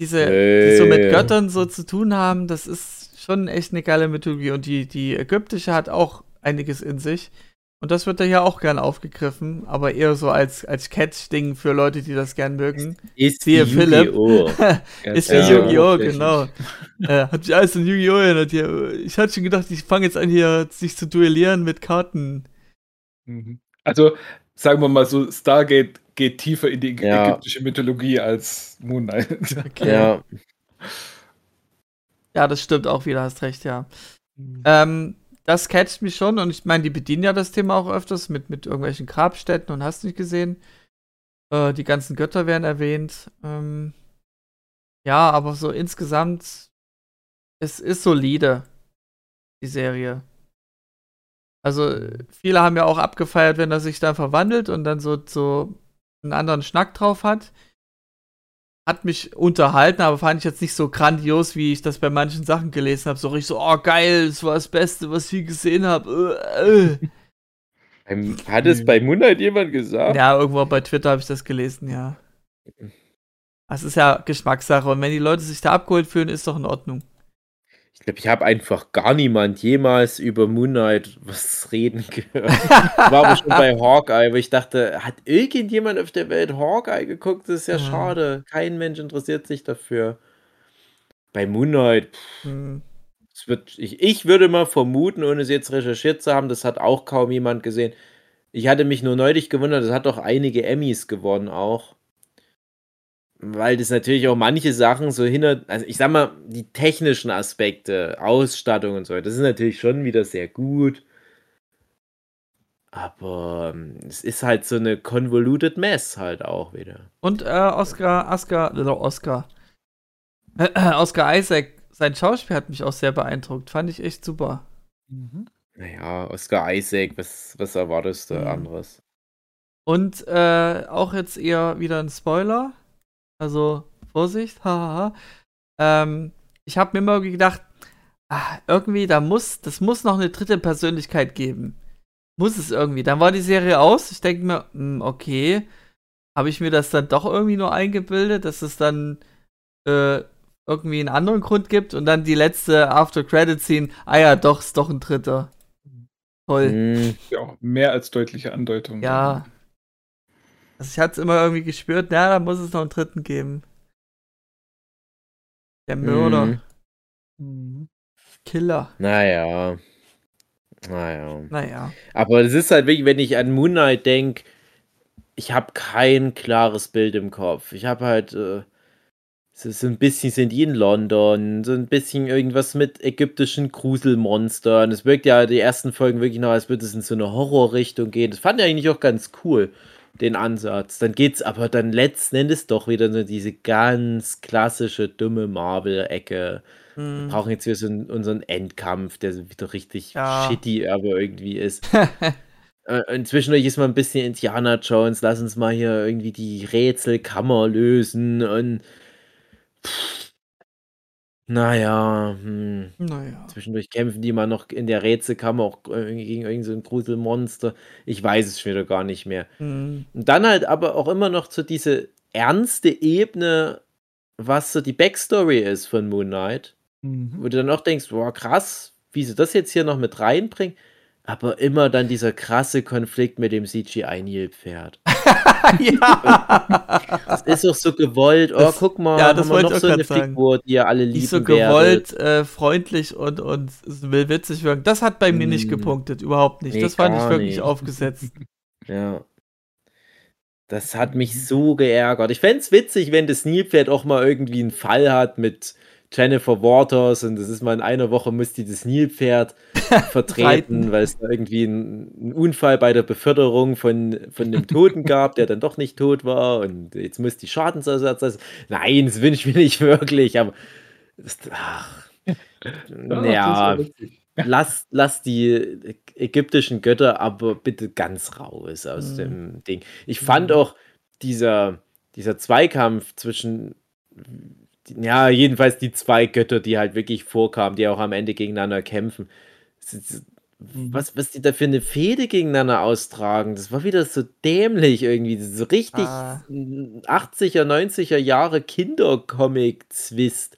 Speaker 1: diese, hey. die so mit Göttern so zu tun haben, das ist schon echt eine geile Mythologie. Und die, die ägyptische hat auch einiges in sich. Und das wird da ja auch gern aufgegriffen, aber eher so als, als Catch-Ding für Leute, die das gern mögen.
Speaker 2: Ist wie Philipp. <laughs>
Speaker 1: ist wie Yu-Gi-Oh! genau. äh, hat sich alles in Yu-Gi-Oh! erinnert. Ich hatte schon gedacht, ich fange jetzt an, hier sich zu duellieren mit Karten.
Speaker 3: Mhm. Also, sagen wir mal so, Stargate geht tiefer in die ja. ägyptische Mythologie als Moon Knight. <laughs>
Speaker 2: Okay. Ja.
Speaker 1: ja, das stimmt auch wieder, hast recht, ja. Mhm. Ähm, das catcht mich schon und ich meine, die bedienen ja das Thema auch öfters mit, mit irgendwelchen Grabstätten und hast nicht gesehen. Äh, die ganzen Götter werden erwähnt. Ähm, ja, aber so insgesamt, es ist solide, die Serie. Also, viele haben ja auch abgefeiert, wenn er sich dann verwandelt und dann so, so einen anderen Schnack drauf hat hat mich unterhalten, aber fand ich jetzt nicht so grandios, wie ich das bei manchen Sachen gelesen habe. So richtig so, oh geil, das war das Beste, was ich je gesehen habe.
Speaker 2: Äh, äh. Hat es bei Moonlight jemand gesagt?
Speaker 1: Ja, irgendwo bei Twitter habe ich das gelesen, ja. Das ist ja Geschmackssache und wenn die Leute sich da abgeholt fühlen, ist doch in Ordnung.
Speaker 2: Ich glaube, ich habe einfach gar niemand jemals über Moon Knight was reden <laughs> gehört. Ich war aber schon bei Hawkeye, wo ich dachte, hat irgendjemand auf der Welt Hawkeye geguckt? Das ist ja, ja. schade. Kein Mensch interessiert sich dafür. Bei Moon Knight, pff, hm. wird, ich, ich würde mal vermuten, ohne es jetzt recherchiert zu haben, das hat auch kaum jemand gesehen. Ich hatte mich nur neulich gewundert, das hat doch einige Emmys gewonnen auch weil das natürlich auch manche Sachen so hinter, also ich sag mal, die technischen Aspekte, Ausstattung und so, das ist natürlich schon wieder sehr gut. Aber ähm, es ist halt so eine convoluted mess halt auch wieder.
Speaker 1: Und äh, Oscar, Oscar, oder Oscar, äh, Oscar Isaac, sein Schauspiel hat mich auch sehr beeindruckt. Fand ich echt super.
Speaker 2: Mhm. Naja, Oscar Isaac, was, was erwartest du mhm. anderes?
Speaker 1: Und äh, auch jetzt eher wieder ein Spoiler. Also, Vorsicht, <laughs> haha. ähm, ich habe mir immer gedacht, ach, irgendwie, da muss, das muss noch eine dritte Persönlichkeit geben. Muss es irgendwie. Dann war die Serie aus. Ich denke mir, mh, hm, okay, habe ich mir das dann doch irgendwie nur eingebildet, dass es dann äh, irgendwie einen anderen Grund gibt und dann die letzte After-Credit-Scene, ah ja, doch, ist doch ein dritter. Toll.
Speaker 3: Mhm. Ja, mehr als deutliche Andeutung.
Speaker 1: Ja. Also ich hatte es immer irgendwie gespürt, na, da muss es noch einen dritten geben. Der Mörder. Mhm. mhm. Killer.
Speaker 2: Naja. Naja.
Speaker 1: Naja.
Speaker 2: Aber es ist halt wirklich, wenn ich an Moon Knight denke, ich habe kein klares Bild im Kopf. Ich habe halt äh, so ein bisschen sind die in London, so ein bisschen irgendwas mit ägyptischen Gruselmonstern. Es wirkt ja die ersten Folgen wirklich noch, als würde es in so eine Horrorrichtung gehen. Das fand ich eigentlich auch ganz cool den Ansatz. Dann geht's aber dann letzten Endes doch wieder so diese ganz klassische dumme Marvel-Ecke. Mhm. Wir brauchen jetzt wieder so einen, unseren Endkampf, der wieder richtig ja. shitty aber irgendwie ist. <laughs> äh, inzwischen ist mal ein bisschen Indiana Jones, lass uns mal hier irgendwie die Rätselkammer lösen und pff, naja, hm.
Speaker 1: Naja.
Speaker 2: Zwischendurch kämpfen die mal noch in der Rätselkammer auch gegen irgend so Gruselmonster. Ich weiß es schon wieder gar nicht mehr.
Speaker 1: Mhm.
Speaker 2: Und dann halt aber auch immer noch so diese ernste Ebene, was so die Backstory ist von Moon Knight, Mhm. wo du dann auch denkst: „Boah, krass, wie sie das jetzt hier noch mit reinbringen.“ aber immer dann dieser krasse Konflikt mit dem CGI-Nilpferd. <laughs> <laughs> ja. Das ist doch so gewollt. Oh, das, guck mal,
Speaker 1: ja, das haben wir noch
Speaker 2: so eine sagen. Figur, die ihr alle lieben Nicht
Speaker 1: so gewollt, äh, freundlich und, und will witzig wirken. Das hat bei mm. mir nicht hm. gepunktet, überhaupt nicht. Nee, das fand ich wirklich nicht. aufgesetzt. <laughs>
Speaker 2: Ja. Das hat mich so geärgert. Ich fände es witzig, wenn das Nilpferd auch mal irgendwie einen Fall hat mit Jennifer Waters und das ist mal in einer Woche muss die das Nilpferd <laughs> vertreten, weil es da irgendwie einen Unfall bei der Beförderung von, von dem Toten gab, der dann doch nicht tot war und jetzt muss die Schadensersatz. Also, nein, das wünsche ich mir nicht wirklich, aber das, ach, <laughs> ja, lass, lass die ägyptischen Götter aber bitte ganz raus aus mhm. dem Ding. Ich fand mhm. auch dieser, dieser Zweikampf zwischen, ja, jedenfalls die zwei Götter, die halt wirklich vorkamen, die auch am Ende gegeneinander kämpfen. Was, was die da für eine Fehde gegeneinander austragen, das war wieder so dämlich irgendwie. So richtig ah. 80er, 90er Jahre Kindercomic-Zwist.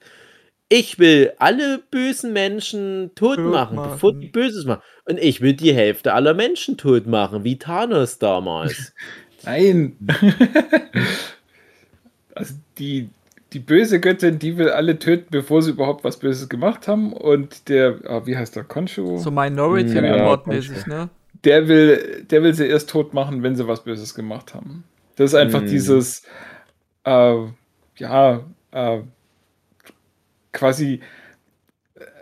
Speaker 2: Ich will alle bösen Menschen tot, tot machen, machen, bevor die Böses machen. Und ich will die Hälfte aller Menschen tot machen, wie Thanos damals. <laughs>
Speaker 3: Nein. <laughs> also die, die böse Göttin, die will alle töten, bevor sie überhaupt was Böses gemacht haben. Und der, oh, wie heißt der, Konshu?
Speaker 1: So Minority ja, Report mäßig, ne?
Speaker 3: Der will, der will sie erst tot machen, wenn sie was Böses gemacht haben. Das ist einfach hm. dieses, äh, ja, äh, quasi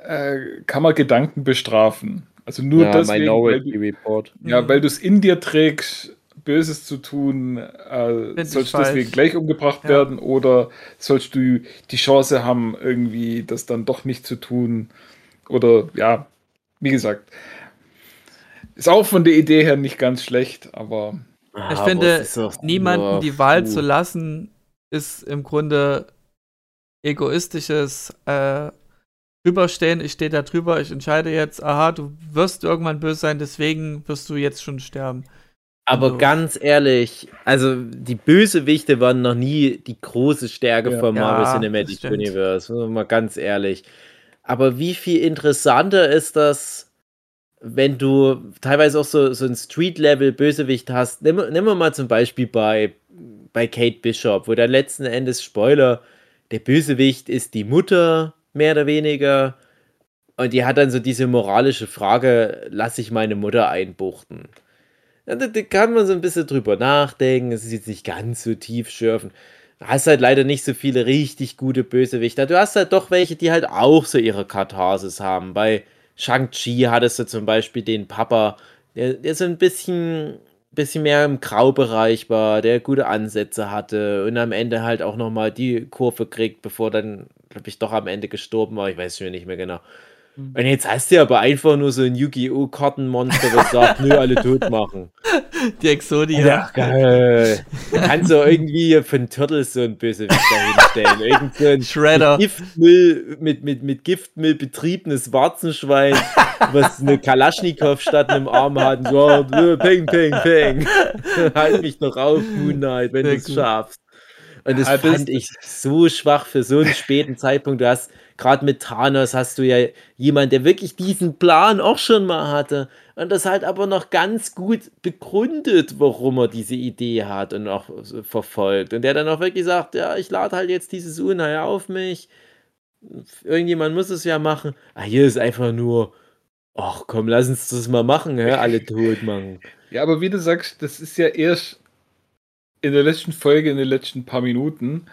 Speaker 3: äh, kann man Gedanken bestrafen. Also nur ja, deswegen, Minority weil du, Report. Ja, mhm. weil du es in dir trägst, Böses zu tun, äh, sollst du deswegen gleich umgebracht ja. werden oder sollst du die Chance haben, irgendwie das dann doch nicht zu tun? Oder ja, wie gesagt, ist auch von der Idee her nicht ganz schlecht, aber.
Speaker 1: Ich finde, niemanden die Wahl zu lassen, ist im Grunde egoistisches äh, drüberstehen. Ich stehe da drüber, ich entscheide jetzt, aha, du wirst irgendwann böse sein, deswegen wirst du jetzt schon sterben.
Speaker 2: Aber also. ganz ehrlich, also die Bösewichte waren noch nie die große Stärke ja. vom Marvel ja, Cinematic Universe, mal ganz ehrlich. Aber wie viel interessanter ist das, wenn du teilweise auch so, so ein Street-Level-Bösewicht hast? Nimm, nimm mal zum Beispiel bei, bei Kate Bishop, wo dann letzten Endes, Spoiler, der Bösewicht ist die Mutter, mehr oder weniger. Und die hat dann so diese moralische Frage, lass ich meine Mutter einbuchten? Da, da, kann man so ein bisschen drüber nachdenken. Es ist jetzt nicht ganz so tiefschürfend. Du hast halt leider nicht so viele richtig gute Bösewichter. Du hast halt doch welche, die halt auch so ihre Katharsis haben. Bei Shang-Chi hattest du zum Beispiel den Papa, der, der so ein bisschen, bisschen mehr im Graubereich war, der gute Ansätze hatte und am Ende halt auch nochmal die Kurve kriegt, bevor dann, glaube ich, doch am Ende gestorben war. Ich weiß schon nicht mehr genau. Und jetzt hast du aber einfach nur so ein Yu-Gi-Oh! Kartenmonster, das sagt, nö, alle tot machen.
Speaker 1: Die Exodia.
Speaker 2: Ja, geil. Da kannst du irgendwie von Turtles so ein Bösewicht dahinstellen. Irgend so ein Shredder. Giftmüll, mit, mit, mit Giftmüll betriebenes Warzenschwein, was eine Kalaschnikow statt einem Arm hat. Und so, ping, ping, ping. halt mich noch auf, Moon Knight, wenn du es schaffst. Und das ja, fand ich so schwach für so einen späten <laughs> Zeitpunkt. Du hast gerade mit Thanos hast du ja jemand, der wirklich diesen Plan auch schon mal hatte und das halt aber noch ganz gut begründet, warum er diese Idee hat und auch verfolgt. Und der dann auch wirklich sagt, ja, ich lade halt jetzt dieses Unheil auf mich. Irgendjemand muss es ja machen. Ah, hier ist einfach nur, ach komm, lass uns das mal machen, ja, alle tot machen. <laughs>
Speaker 3: Ja, aber wie du sagst, das ist ja erst in der letzten Folge, in den letzten paar Minuten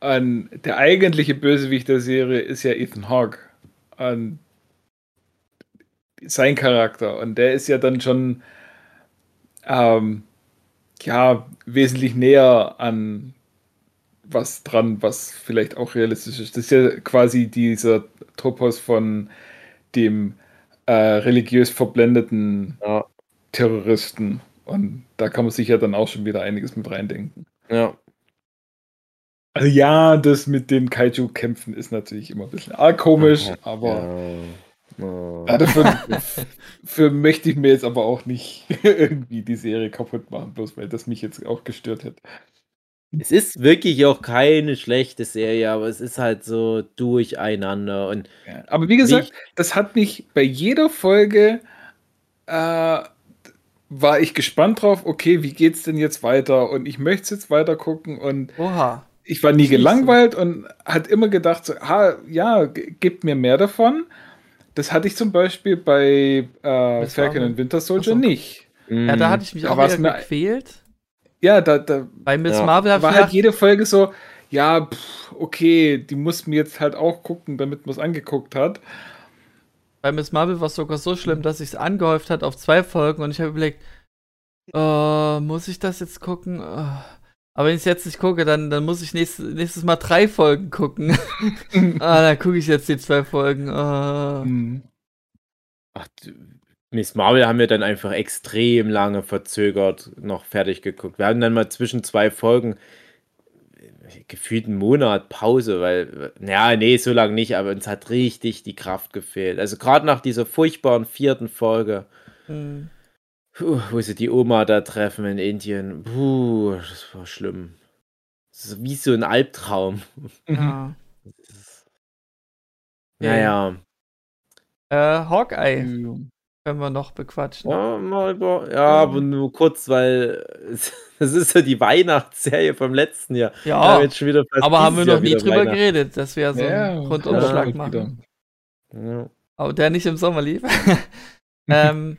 Speaker 3: an der eigentliche Bösewicht der Serie ist ja Ethan Hawke. An sein Charakter. Und der ist ja dann schon ähm, ja, wesentlich näher an was dran, was vielleicht auch realistisch ist. Das ist ja quasi dieser Topos von dem äh, religiös verblendeten ja. Terroristen. Und da kann man sich ja dann auch schon wieder einiges mit reindenken.
Speaker 2: Ja.
Speaker 3: Also ja, das mit den Kaiju-Kämpfen ist natürlich immer ein bisschen arg komisch, aber ja. Ja, dafür, für möchte ich mir jetzt aber auch nicht <laughs> irgendwie die Serie kaputt machen, bloß weil das mich jetzt auch gestört hat.
Speaker 2: Es ist wirklich auch keine schlechte Serie, aber es ist halt so durcheinander. Und
Speaker 3: ja, aber wie gesagt, das hat mich bei jeder Folge äh, war ich gespannt drauf, okay, wie geht's denn jetzt weiter? Und ich möchte es jetzt weiter gucken und
Speaker 1: Oha
Speaker 3: ich war nie gelangweilt und hat immer gedacht, so, ha, ja, gib mir mehr davon. Das hatte ich zum Beispiel bei äh, Falcon and Winter Soldier so. nicht.
Speaker 1: Ja, da hatte ich mich da auch wieder gequält.
Speaker 3: Ja, da, da
Speaker 1: bei Miss ja. Marvel
Speaker 3: war halt jede Folge so, ja, pff, okay, die muss mir jetzt halt auch gucken, damit man es angeguckt hat.
Speaker 1: Bei Miss Marvel war es sogar so schlimm, dass ich es angehäuft hat auf zwei Folgen und ich habe überlegt, uh, muss ich das jetzt gucken? Uh, Aber wenn ich jetzt nicht gucke, dann, dann muss ich nächstes, nächstes Mal drei Folgen gucken. <laughs> ah, dann gucke ich jetzt die zwei Folgen. Oh.
Speaker 2: Ach, Miss Marvel haben wir dann einfach extrem lange verzögert noch fertig geguckt. Wir hatten dann mal zwischen zwei Folgen äh, gefühlt einen Monat Pause, weil, ja, nee, so lange nicht, aber uns hat richtig die Kraft gefehlt. Also gerade nach dieser furchtbaren vierten Folge. Mhm. Puh, wo sie die Oma da treffen in Indien. Puh, das war schlimm. Das ist wie so ein Albtraum. Ja. Naja.
Speaker 1: Äh, Hawkeye. Mhm. Können wir noch bequatschen.
Speaker 2: Ja, mal über, ja, aber nur kurz, weil <laughs> das ist ja die Weihnachtsserie vom letzten Jahr.
Speaker 1: Ja, aber haben wir noch nie drüber geredet, dass wir so ja, einen Rundumschlag ja, machen. Ja. Aber der nicht im Sommer lief. <laughs> ähm,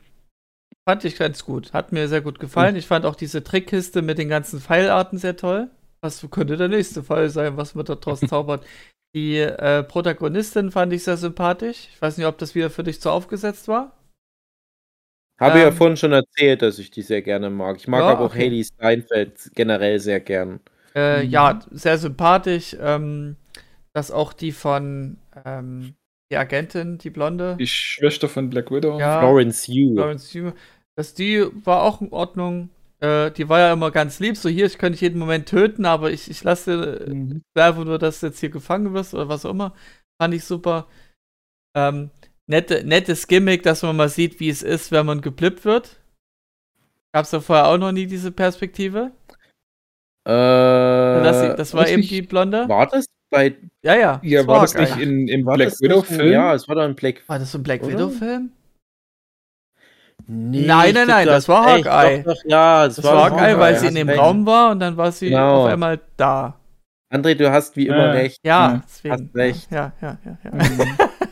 Speaker 1: Fand ich ganz gut. Hat mir sehr gut gefallen. Ich fand auch diese Trickkiste mit den ganzen Pfeilarten sehr toll. Was könnte der nächste Fall sein, was man da draus <laughs> zaubert? Die äh, Protagonistin fand ich sehr sympathisch. Ich weiß nicht, ob das wieder für dich zu aufgesetzt war.
Speaker 2: Habe ähm, ja vorhin schon erzählt, dass ich die sehr gerne mag. Ich mag ja, aber auch okay. Haley Steinfeld generell sehr gern.
Speaker 1: Äh, mhm. Ja, sehr sympathisch. Ähm, dass auch die von ähm, die Agentin, die Blonde.
Speaker 3: Die Schwester von Black Widow.
Speaker 2: Ja, Florence Hugh.
Speaker 1: Florence Hugh. Dass die war auch in Ordnung. Äh, die war ja immer ganz lieb. So hier, ich könnte dich jeden Moment töten, aber ich, ich lasse mhm. einfach nur, dass du jetzt hier gefangen wirst oder was auch immer. Fand ich super. Ähm, nette, nettes Gimmick, dass man mal sieht, wie es ist, wenn man geblippt wird. Gab es da vorher auch noch nie diese Perspektive?
Speaker 2: Äh,
Speaker 1: das, das war eben nicht, die Blonde.
Speaker 2: War das bei.
Speaker 1: Ja, ja.
Speaker 3: Ja, das war, das nicht in, im Black Widow-Film?
Speaker 2: Ja, es war doch ein Black.
Speaker 1: War das ein Black Widow-Film? Nee, nein, nein, nein, das war Hawkeye. Doch, doch, ja, das, das war, war Hawkeye, weil sie in dem Raum war und dann war sie genau. auf einmal da.
Speaker 2: André, du hast wie immer
Speaker 1: ja.
Speaker 2: recht.
Speaker 1: Ja, deswegen. Hast recht. Ja, ja, ja, ja. <laughs>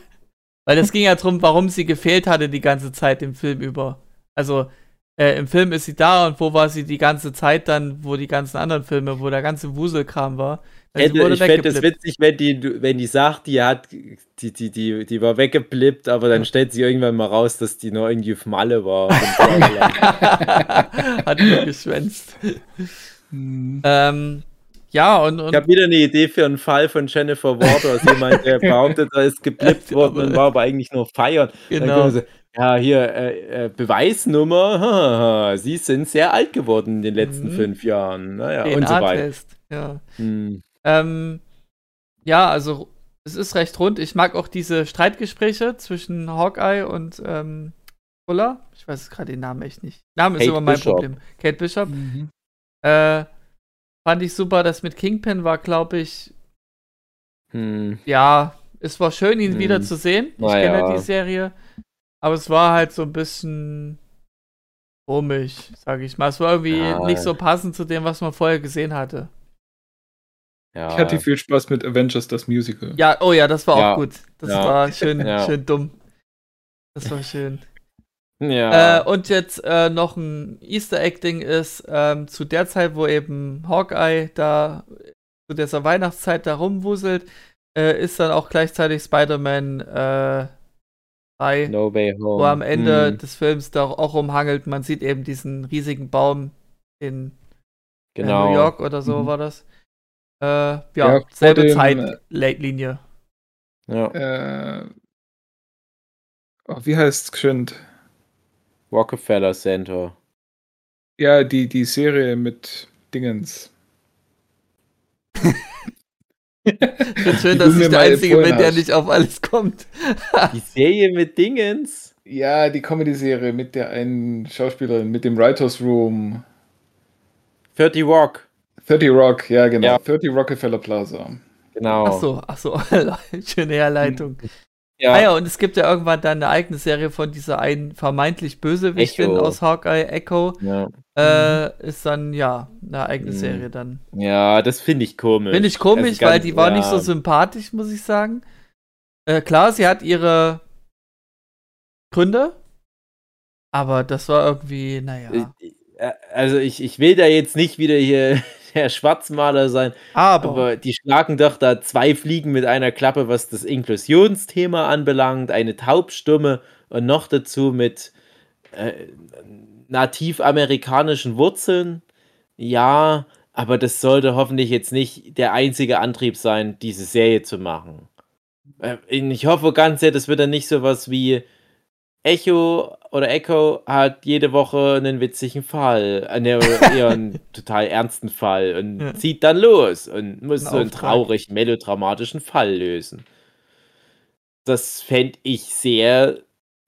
Speaker 1: Weil es ging ja darum, warum sie gefehlt hatte die ganze Zeit im Film über. Also, äh, im Film ist sie da und wo war sie die ganze Zeit dann, wo die ganzen anderen Filme, wo der ganze Wuselkram war.
Speaker 2: Also ich fände es witzig, wenn die, wenn die sagt, die hat, die, die, die, die war weggeblippt, aber dann stellt sie irgendwann mal raus, dass die noch irgendwie auf Malle war. <laughs>
Speaker 1: hat nur geschwänzt. Hm. ähm, ja, und, und
Speaker 2: Ich habe wieder eine Idee für einen Fall von Jennifer Waters. Jemand, der <laughs> behauptet, er ist geblippt worden und war aber eigentlich nur feiern.
Speaker 1: Genau.
Speaker 2: Sie, ja, hier, äh, äh, Beweisnummer. <laughs> Sie sind sehr alt geworden in den letzten mhm. fünf Jahren. Naja, und so weiter.
Speaker 1: Ja. Hm. Ähm, ja, also es ist recht rund. Ich mag auch diese Streitgespräche zwischen Hawkeye und ähm, Fuller. Ich weiß gerade den Namen echt nicht. Name ist immer mein Bishop. Problem. Kate Bishop. Mhm. Äh, fand ich super. Das mit Kingpin war, glaube ich, hm. ja, es war schön, ihn hm. wieder zu sehen. Ich naja. kenne die Serie. Aber es war halt so ein bisschen komisch, sage ich mal. Es war irgendwie ja. nicht so passend zu dem, was man vorher gesehen hatte.
Speaker 3: Ja. Ich hatte viel Spaß mit Avengers, das Musical.
Speaker 1: Ja, oh ja, das war ja. auch gut. Das ja. war schön, schön dumm. Das war schön.
Speaker 2: Ja.
Speaker 1: Äh, und jetzt äh, noch ein Easter Egg-Ding ist, ähm, zu der Zeit, wo eben Hawkeye da zu dieser Weihnachtszeit da rumwuselt, äh, ist dann auch gleichzeitig Spider-Man äh, 3,
Speaker 2: no Way Home.
Speaker 1: wo am Ende mm. des Films da auch rumhangelt. Man sieht eben diesen riesigen Baum in genau. New York oder so mhm. war das. Äh, ja, ja selbe dem, Zeitlinie.
Speaker 3: Ja. Äh, oh, wie heißt es geschwind?
Speaker 2: Rockefeller Center.
Speaker 3: Ja, die, die Serie mit Dingens.
Speaker 1: schön, dass ich der Einzige bin, der nicht auf alles kommt.
Speaker 2: die Serie mit Dingens?
Speaker 3: Ja, die Comedy-Serie mit der einen Schauspielerin, mit dem Writers Room.
Speaker 2: 30 Rock.
Speaker 3: 30 Rock, ja genau. Ja. 30 Rockefeller Plaza.
Speaker 2: Genau.
Speaker 1: Ach so, ach so, <laughs> schöne Herleitung. Ja. Ah ja, und es gibt ja irgendwann dann eine eigene Serie von dieser einen vermeintlich Bösewichtin Echo. aus Hawkeye, Echo. Ja. Äh, mhm. Ist dann, ja, eine eigene mhm. Serie dann.
Speaker 2: Ja, das finde ich komisch.
Speaker 1: Finde ich komisch, also ganz, weil die war ja. nicht so sympathisch, muss ich sagen. Äh, klar, sie hat ihre Gründe, aber das war irgendwie, naja.
Speaker 2: Äh, also ich, ich will da jetzt nicht wieder hier der Schwarzmaler sein.
Speaker 1: Aber,
Speaker 2: aber die schlagen doch da zwei Fliegen mit einer Klappe, was das Inklusionsthema anbelangt, eine Taubstumme und noch dazu mit äh, nativamerikanischen Wurzeln. Ja, Aber das sollte hoffentlich jetzt nicht der einzige Antrieb sein, diese Serie zu machen. Äh, ich hoffe ganz sehr, das wird dann nicht so was wie Echo oder Echo hat jede Woche einen witzigen Fall, äh, ne, eher einen <laughs> total ernsten Fall und ja. zieht dann los und muss so einen traurigen, melodramatischen Fall lösen. Das fände ich sehr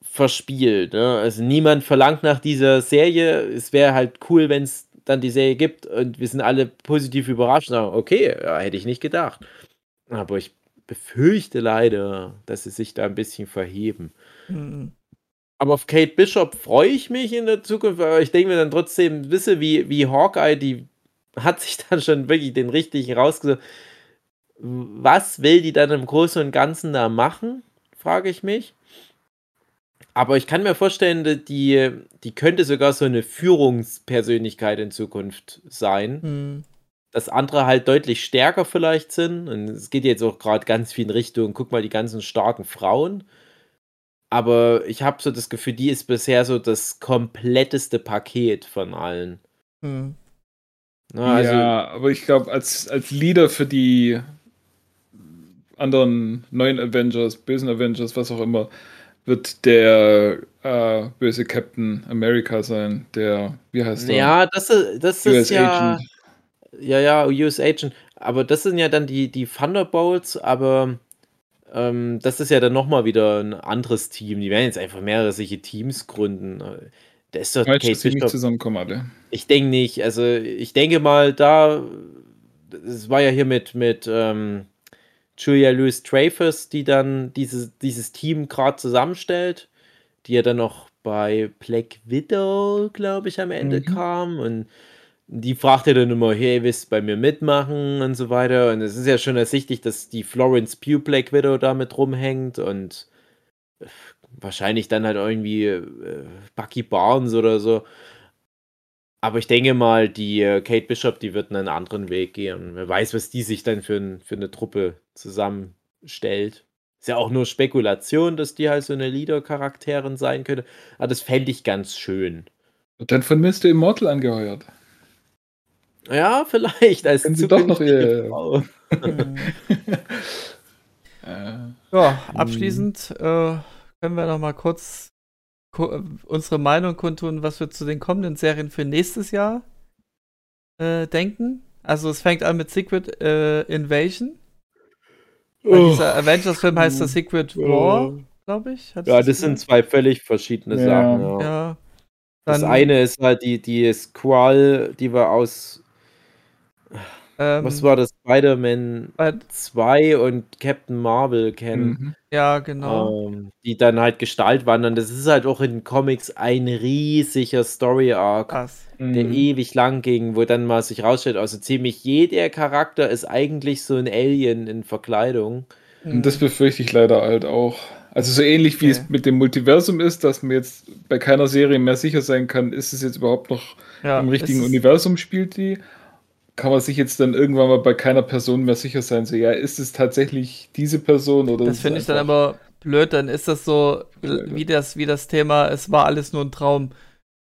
Speaker 2: verspielt. Ne? Also niemand verlangt nach dieser Serie. Es wäre halt cool, wenn es dann die Serie gibt und wir sind alle positiv überrascht und sagen, okay, ja, hätte ich nicht gedacht. Aber ich befürchte leider, dass sie sich da ein bisschen verheben. Mhm. Aber auf Kate Bishop freue ich mich in der Zukunft, aber ich denke mir dann trotzdem, wisse, wie, wie Hawkeye, die hat sich <laughs> dann schon wirklich den richtigen rausgesucht. Was will die dann im Großen und Ganzen da machen, frage ich mich. Aber ich kann mir vorstellen, die, die könnte sogar so eine Führungspersönlichkeit in Zukunft sein. Mhm. Dass andere halt deutlich stärker vielleicht sind. Und es geht jetzt auch gerade ganz viel in Richtung, guck mal, die ganzen starken Frauen. Aber ich habe so das Gefühl, die ist bisher so das kompletteste Paket von allen. Hm.
Speaker 3: Na, also, ja, aber ich glaube, als, als Leader für die anderen neuen Avengers, bösen Avengers, was auch immer, wird der äh, böse Captain America sein, der, wie heißt der?
Speaker 2: Ja, das ist, das US ist ja. Agent. Ja, ja, US Agent. Aber das sind ja dann die, die Thunderbolts, aber ähm, das ist ja dann nochmal wieder ein anderes Team. Die werden jetzt einfach mehrere solche Teams gründen.
Speaker 3: Da ist doch Kate dass nicht zusammenkommen alle.
Speaker 2: Ich denke nicht. Also ich denke mal, da es war ja hier mit, mit ähm, Julia Louis Dreyfus, die dann dieses, dieses Team gerade zusammenstellt, die ja dann noch bei Black Widow, glaube ich, am Ende mhm. kam und die fragt ja dann immer, hey, willst du bei mir mitmachen und so weiter. Und es ist ja schon ersichtlich, dass die Florence Pugh Black Widow da mit rumhängt und äh, wahrscheinlich dann halt irgendwie äh, Bucky Barnes oder so. Aber ich denke mal, die äh, Kate Bishop, die wird einen anderen Weg gehen. Wer weiß, was die sich dann für, ein, für eine Truppe zusammenstellt. Ist ja auch nur Spekulation, dass die halt so eine Leader-Charakterin sein könnte. Aber das fände ich ganz schön.
Speaker 3: Und dann von Mr. Immortal angeheuert.
Speaker 2: Ja, vielleicht. Als
Speaker 3: Können Sie doch noch ihr.
Speaker 1: Frau. <laughs> ja, abschließend äh, können wir noch mal kurz unsere Meinung kundtun, was wir zu den kommenden Serien für nächstes Jahr äh, denken. Also es fängt an mit Secret äh, Invasion. Oh. Dieser Avengers-Film heißt der Secret War, glaube ich.
Speaker 2: ja, das, das sind zwei völlig verschiedene ja. Sachen. Ja. ja. Das eine ist halt die, die Squall, die wir aus ähm, Was war das? Spider-Man 2 und Captain Marvel kennen. Mhm.
Speaker 1: Ja, genau.
Speaker 2: Ähm, die dann halt Gestalt wandern. Das ist halt auch in Comics ein riesiger Story-Arc, der mhm. ewig lang ging, wo dann mal sich rausstellt, also ziemlich jeder Charakter ist eigentlich so ein Alien in Verkleidung.
Speaker 3: Und das befürchte ich leider halt auch. Also so ähnlich wie okay. es mit dem Multiversum ist, dass man jetzt bei keiner Serie mehr sicher sein kann, ist es jetzt überhaupt noch ja, im richtigen Universum spielt die kann man sich jetzt dann irgendwann mal bei keiner Person mehr sicher sein, so, ja, ist es tatsächlich diese Person oder
Speaker 1: Das finde ich dann aber blöd, dann ist das so wie das, wie das Thema, es war alles nur ein Traum.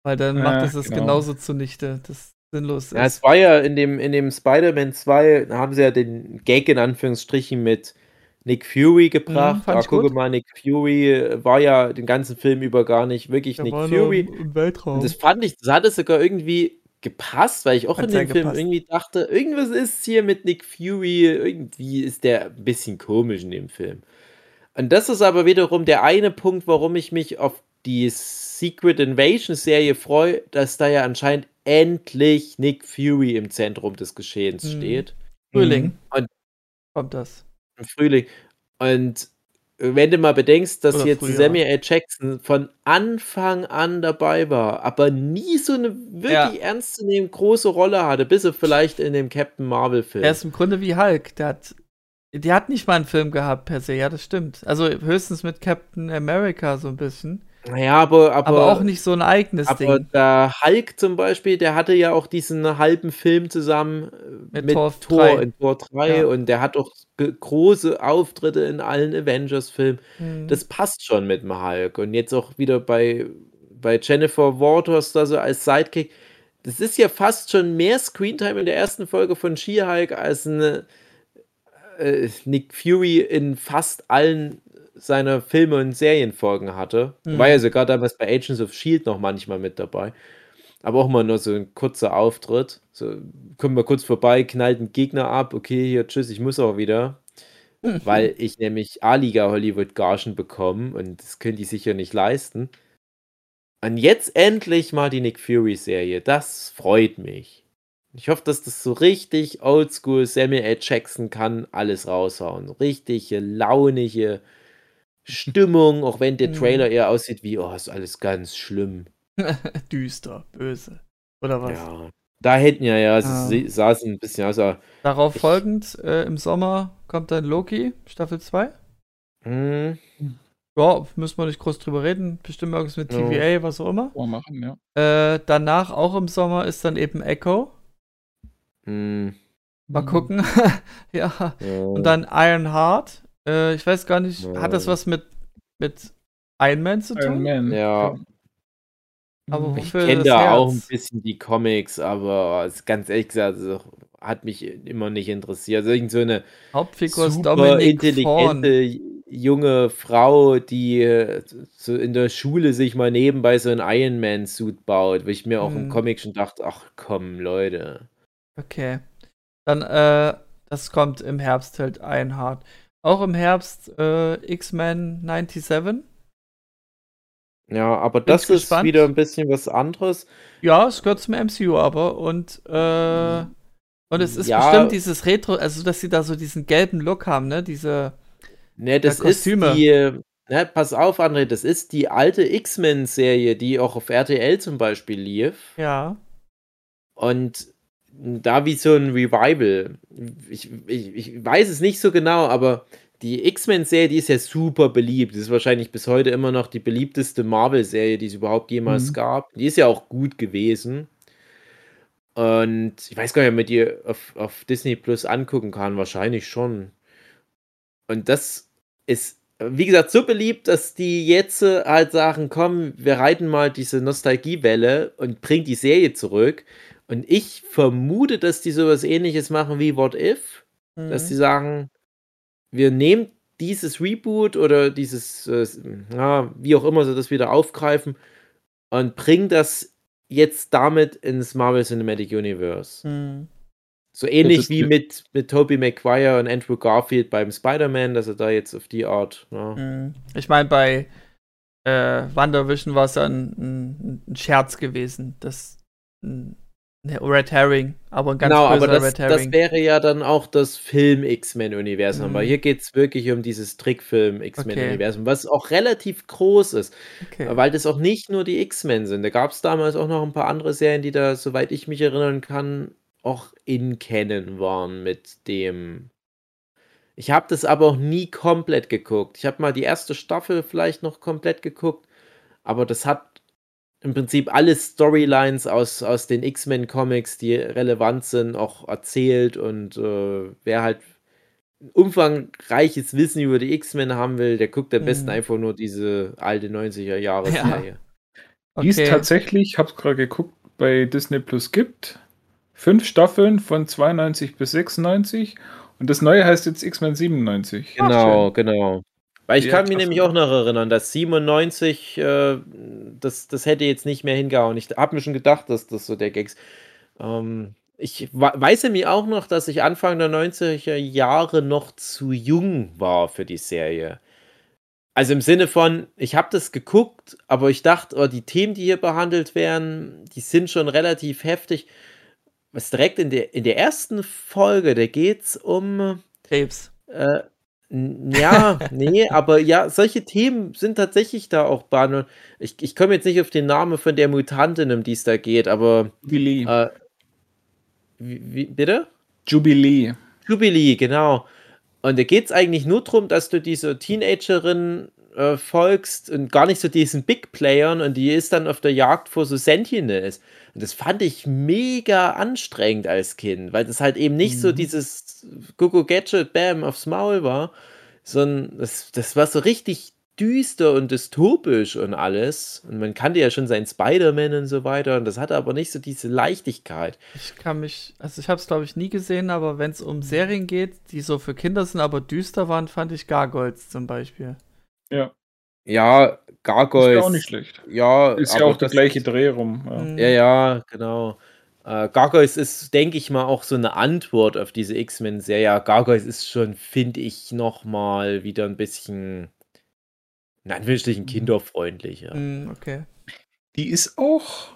Speaker 1: Weil dann ja, macht es das genau. genauso zunichte. Das sinnlos ist.
Speaker 2: Ja, es war ja in dem, in dem Spider-Man 2, da haben sie ja den Gag in Anführungsstrichen mit Nick Fury gebracht. Mhm, ah, gucke mal, Nick Fury war ja den ganzen Film über gar nicht wirklich Der Nick Fury. Im Weltraum. Und das fand ich, das hatte sogar irgendwie gepasst, weil ich auch Hat in dem Film gepasst. irgendwie dachte, irgendwas ist hier mit Nick Fury, irgendwie ist der ein bisschen komisch in dem Film. Und das ist aber wiederum der eine Punkt, warum ich mich auf die Secret Invasion Serie freue, dass da ja anscheinend endlich Nick Fury im Zentrum des Geschehens mhm. steht.
Speaker 1: Frühling. Mhm. Und kommt das.
Speaker 2: Im Frühling. Und wenn du mal bedenkst, dass Oder jetzt früher. Samuel L. Jackson von Anfang an dabei war, aber nie so eine wirklich ja. ernstzunehmend große Rolle hatte, bis er vielleicht in dem Captain Marvel-Film.
Speaker 1: Er ist im Grunde wie Hulk. Der hat, der hat nicht mal einen Film gehabt per se, ja, das stimmt. Also höchstens mit Captain America so ein bisschen.
Speaker 2: Naja, aber, aber,
Speaker 1: aber auch nicht so ein eigenes aber Ding. Aber
Speaker 2: der Hulk zum Beispiel, der hatte ja auch diesen halben Film zusammen äh, mit, mit Tor, Tor in Tor 3 ja. und der hat auch große Auftritte in allen Avengers-Filmen. Mhm. Das passt schon mit dem Hulk. Und jetzt auch wieder bei, bei Jennifer Waters da so als Sidekick. das ist ja fast schon mehr Screentime in der ersten Folge von She-Hulk als eine, äh, Nick Fury in fast allen seiner Filme und Serienfolgen hatte. Mhm. War ja sogar damals bei Agents of Shield noch manchmal mit dabei. Aber auch mal nur so ein kurzer Auftritt. So, kommt mal kurz vorbei, knallt einen Gegner ab, okay, hier, tschüss, ich muss auch wieder. Mhm. Weil ich nämlich A-Liga Hollywood-Gagen bekomme und das können die sicher nicht leisten. Und jetzt endlich mal die Nick Fury-Serie. Das freut mich. Ich hoffe, dass das so richtig oldschool Samuel L. Jackson kann alles raushauen. Richtige, launige Stimmung, auch wenn der mhm. Trailer eher aussieht wie, oh, ist alles ganz schlimm. <laughs>
Speaker 1: Düster, böse. Oder was?
Speaker 2: Ja. Da hätten ja, ja, ah. sah es ein bisschen aus.
Speaker 1: Darauf ich, folgend, äh, im Sommer kommt dann Loki, Staffel 2. Mhm. Ja, müssen wir nicht groß drüber reden. Bestimmt irgendwas mit TVA, ja. was auch immer. Machen, ja. Äh, danach, auch im Sommer, ist dann eben Echo. Mhm. Mal gucken. <laughs> ja. ja. Und dann Iron Heart. Äh, ich weiß gar nicht, ja. hat das was mit, mit Iron Man zu tun? Iron Man.
Speaker 2: Ja. Aber ich kenne da Herz? auch ein bisschen die Comics, aber ganz ehrlich gesagt, also, hat mich immer nicht interessiert. Also irgend so eine
Speaker 1: Hauptfigur super Dominic intelligente
Speaker 2: Vorn. junge Frau, die so in der Schule sich mal nebenbei so ein Iron Man Suit baut, wo ich mir auch hm. im Comic schon dachte, ach komm, Leute.
Speaker 1: Okay. Dann, äh, das kommt im Herbst halt Einhard. Auch im Herbst äh, X-Men 97.
Speaker 2: Ja, aber Bin das ist wieder ein bisschen was anderes.
Speaker 1: Ja, es gehört zum MCU aber und äh, und es ist ja, bestimmt dieses Retro, also dass sie da so diesen gelben Look haben, ne? Diese
Speaker 2: Ne, das ist die ne, pass auf, André, das ist die alte X-Men-Serie, die auch auf RTL zum Beispiel lief.
Speaker 1: Ja.
Speaker 2: Und da wie so ein Revival. Ich, ich, ich weiß es nicht so genau, aber die X-Men-Serie, die ist ja super beliebt. Das ist wahrscheinlich bis heute immer noch die beliebteste Marvel-Serie, die es überhaupt jemals mhm. gab. Die ist ja auch gut gewesen. Und ich weiß gar nicht, ob man die auf, auf Disney Plus angucken kann. Wahrscheinlich schon. Und das ist, wie gesagt, so beliebt, dass die jetzt halt sagen: Komm, wir reiten mal diese Nostalgiewelle und bringen die Serie zurück. Und ich vermute, dass die sowas ähnliches machen wie What If. Mhm. Dass die sagen, wir nehmen dieses Reboot oder dieses, äh, ja, wie auch immer sie das wieder aufgreifen und bringen das jetzt damit ins Marvel Cinematic Universe. Mhm. So ähnlich wie mit, mit Tobey Maguire und Andrew Garfield beim Spider-Man, dass er da jetzt auf die Art. Ja.
Speaker 1: Mhm. Ich meine, bei äh, WandaVision war es ja ein, ein, ein, Scherz gewesen, dass Ne, Red Herring, aber ein ganz
Speaker 2: Genau, aber das, das wäre ja dann auch das Film-X-Men-Universum. Aber mhm. hier geht es wirklich um dieses Trickfilm-X-Men-Universum, was auch relativ groß ist, Okay. weil das auch nicht nur die X-Men sind. Da gab es damals auch noch ein paar andere Serien, die da, soweit ich mich erinnern kann, auch in Canon waren mit dem. Ich habe das aber auch nie komplett geguckt. Ich habe mal die erste Staffel vielleicht noch komplett geguckt, aber das hat im Prinzip alle Storylines aus, aus den X-Men-Comics, die relevant sind, auch erzählt und äh, wer halt umfangreiches Wissen über die X-Men haben will, der guckt am besten mhm. einfach nur diese alte 90er-Jahre-Serie. Ja.
Speaker 3: Okay. Die es tatsächlich, ich habe es gerade geguckt, bei Disney Plus gibt. Fünf Staffeln von 92 bis 96 und das neue heißt jetzt X-Men 97.
Speaker 2: Genau, genau. Weil ich ja, kann mich nämlich auch noch erinnern, dass 97, äh, das, das hätte jetzt nicht mehr hingehauen. Ich habe mir schon gedacht, dass das so der Gags. Ähm, ich weiß nämlich auch noch, dass ich Anfang der 90er Jahre noch zu jung war für die Serie. Also im Sinne von, ich habe das geguckt, aber ich dachte, oh, die Themen, die hier behandelt werden, die sind schon relativ heftig. Was direkt in der, in der ersten Folge, da geht es um
Speaker 1: Krebs.
Speaker 2: Äh, ja, nee, aber ja, solche Themen sind tatsächlich da auch Bahn. Ich, ich komme jetzt nicht auf den Namen von der Mutantin, um die es da geht, aber.
Speaker 3: Jubilee. Äh,
Speaker 2: wie, wie, bitte?
Speaker 3: Jubilee.
Speaker 2: Jubilee, genau. Und da geht es eigentlich nur darum, dass du diese Teenagerin äh, folgst und gar nicht so diesen Big Playern und die ist dann auf der Jagd vor so Sentinels. Und das fand ich mega anstrengend als Kind, weil das halt eben nicht mhm. so dieses Gogo Gadget, Bam, aufs Maul war, sondern das, das war so richtig düster und dystopisch und alles. Und man kannte ja schon seinen Spider-Man und so weiter. Und das hatte aber nicht so diese Leichtigkeit.
Speaker 1: Ich kann mich, also ich habe es glaube ich nie gesehen, aber wenn es um Serien geht, die so für Kinder sind, aber düster waren, fand ich Gargoyles zum Beispiel.
Speaker 3: Ja.
Speaker 2: Ja, Gargoyles. Ist
Speaker 3: ja auch nicht schlecht.
Speaker 2: Ja,
Speaker 3: ist ja auch der gleiche Dreh rum.
Speaker 2: Ja, mhm. ja, ja genau. Äh, Gargoyles ist, denke ich mal, auch so eine Antwort auf diese X-Men-Serie. Gargoyles ist schon, finde ich, noch mal wieder ein bisschen, in Anführungsstrichen, mhm. kinderfreundlicher.
Speaker 1: Mm, okay.
Speaker 3: Die ist auch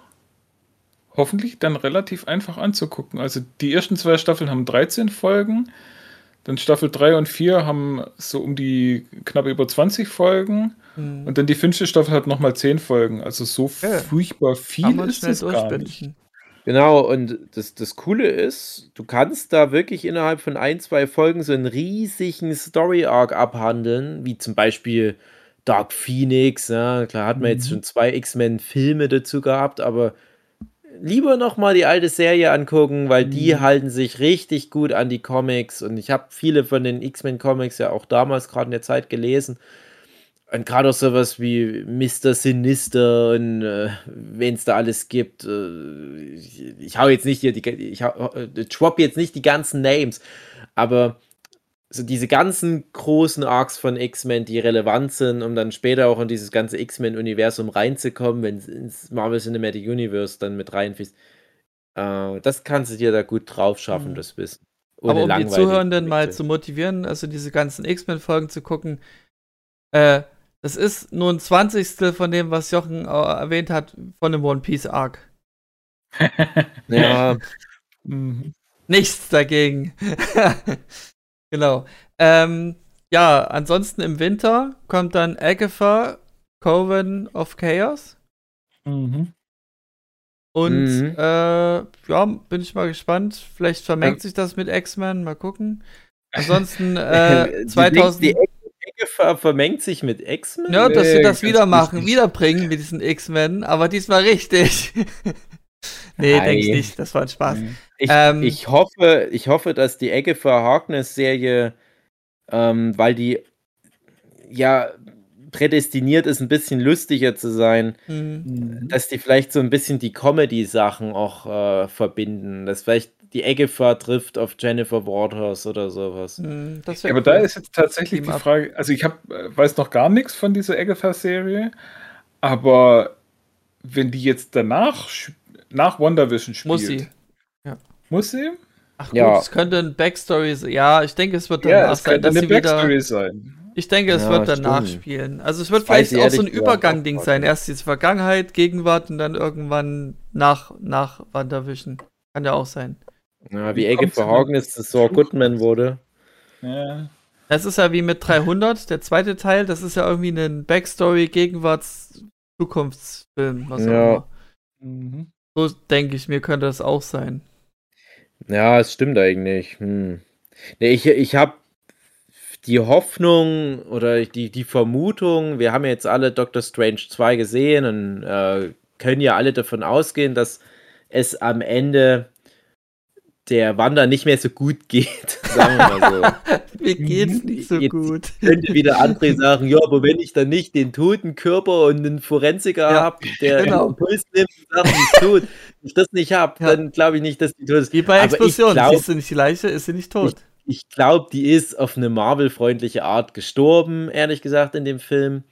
Speaker 3: hoffentlich dann relativ einfach anzugucken. Also die ersten zwei Staffeln haben 13 Folgen. Dann Staffel 3 und 4 haben so um die knapp über 20 Folgen. Mhm. Und dann die fünfte Staffel hat nochmal 10 Folgen. Also so ja. furchtbar viel ist es gar nicht.
Speaker 2: Genau, und das, das Coole ist, du kannst da wirklich innerhalb von ein, zwei Folgen so einen riesigen Story-Arc abhandeln, wie zum Beispiel Dark Phoenix. Ja, klar hat man mhm. jetzt schon zwei X-Men-Filme dazu gehabt, aber lieber nochmal die alte Serie angucken, weil die mhm. halten sich richtig gut an die Comics. Und ich habe viele von den X-Men-Comics ja auch damals gerade in der Zeit gelesen. Und gerade auch sowas wie Mr. Sinister und äh, wen es da alles gibt. Äh, ich, ich hau jetzt nicht hier die, ich hau, äh, jetzt nicht die ganzen Names, aber so diese ganzen großen Arcs von X-Men, die relevant sind, um dann später auch in dieses ganze X-Men-Universum reinzukommen, wenn es ins Marvel Cinematic Universe dann mit reinfließt. Äh, das kannst du dir da gut drauf schaffen, mhm. das Wissen.
Speaker 1: Aber um die Zuhörenden mal zu motivieren, also diese ganzen X-Men-Folgen zu gucken, äh, das ist nur ein Zwanzigstel von dem, was Jochen erwähnt hat, von dem One Piece Arc. <laughs>
Speaker 2: ja. <laughs>
Speaker 1: Mhm. Nichts dagegen. <laughs> genau. Ähm, ja, ansonsten im Winter kommt dann Agatha Coven of Chaos.
Speaker 3: Mhm.
Speaker 1: Und mhm. Äh, ja, bin ich mal gespannt. Vielleicht vermengt ja. sich das mit X-Men. Mal gucken. <laughs> Ansonsten äh, 2000. Die,
Speaker 2: vermengt sich mit X-Men?
Speaker 1: Ja, dass sie das wieder machen, wiederbringen mit diesen X-Men, aber diesmal richtig. <laughs> nee, denke ich nicht. Das war ein Spaß.
Speaker 2: Ich, ähm, ich, hoffe, ich hoffe, dass die Agatha Harkness-Serie, ähm, weil die ja prädestiniert ist, ein bisschen lustiger zu sein, mhm. dass die vielleicht so ein bisschen die Comedy-Sachen auch äh, verbinden. Dass vielleicht die Agatha trifft auf Jennifer Waters oder sowas.
Speaker 3: Mhm, ja, aber cool. da ist jetzt tatsächlich die Frage, also ich hab, weiß noch gar nichts von dieser Agatha-Serie, aber wenn die jetzt danach nach WandaVision spielt.
Speaker 1: Muss sie. Ach gut, ja. es könnte ein Backstory sein. Ja, ich denke, es wird danach
Speaker 3: ja, es sein, dass eine sie Backstory wieder, sein.
Speaker 1: Ich denke, es ja, wird danach stimmt. spielen. Also es wird das vielleicht auch so ein Übergang-Ding sein. Erst die Vergangenheit, Gegenwart und dann irgendwann nach, nach WandaVision. Kann ja auch sein.
Speaker 2: Ja, wie Ecke verhagen ist, dass Saw Goodman wurde.
Speaker 1: Ja. Das ist ja wie mit 300, der zweite Teil. Das ist ja irgendwie ein Backstory, Gegenwarts, Zukunftsfilm, was ja. auch immer. Mhm. So denke ich mir, könnte das auch sein.
Speaker 2: Ja, es stimmt eigentlich. Hm. Nee, ich ich habe die Hoffnung oder die, die Vermutung, wir haben jetzt alle Doctor Strange 2 gesehen und äh, können ja alle davon ausgehen, dass es am Ende der Wander nicht mehr so gut geht, <laughs> sagen wir mal
Speaker 1: so. <laughs> Mir geht's nicht so
Speaker 2: Jetzt
Speaker 1: gut.
Speaker 2: Könnte wieder André sagen, ja, aber wenn ich dann nicht den toten Körper und einen Forensiker ja, habe, der genau. einen Puls nimmt und sagt, wie tot, <laughs> wenn ich das nicht habe, ja. dann glaube ich nicht, dass die tot ist.
Speaker 1: Wie bei Explosion, siehst du nicht die Leiche, ist sie nicht tot.
Speaker 2: Ich, ich glaube, die ist auf eine Marvel-freundliche Art gestorben, ehrlich gesagt, in dem Film.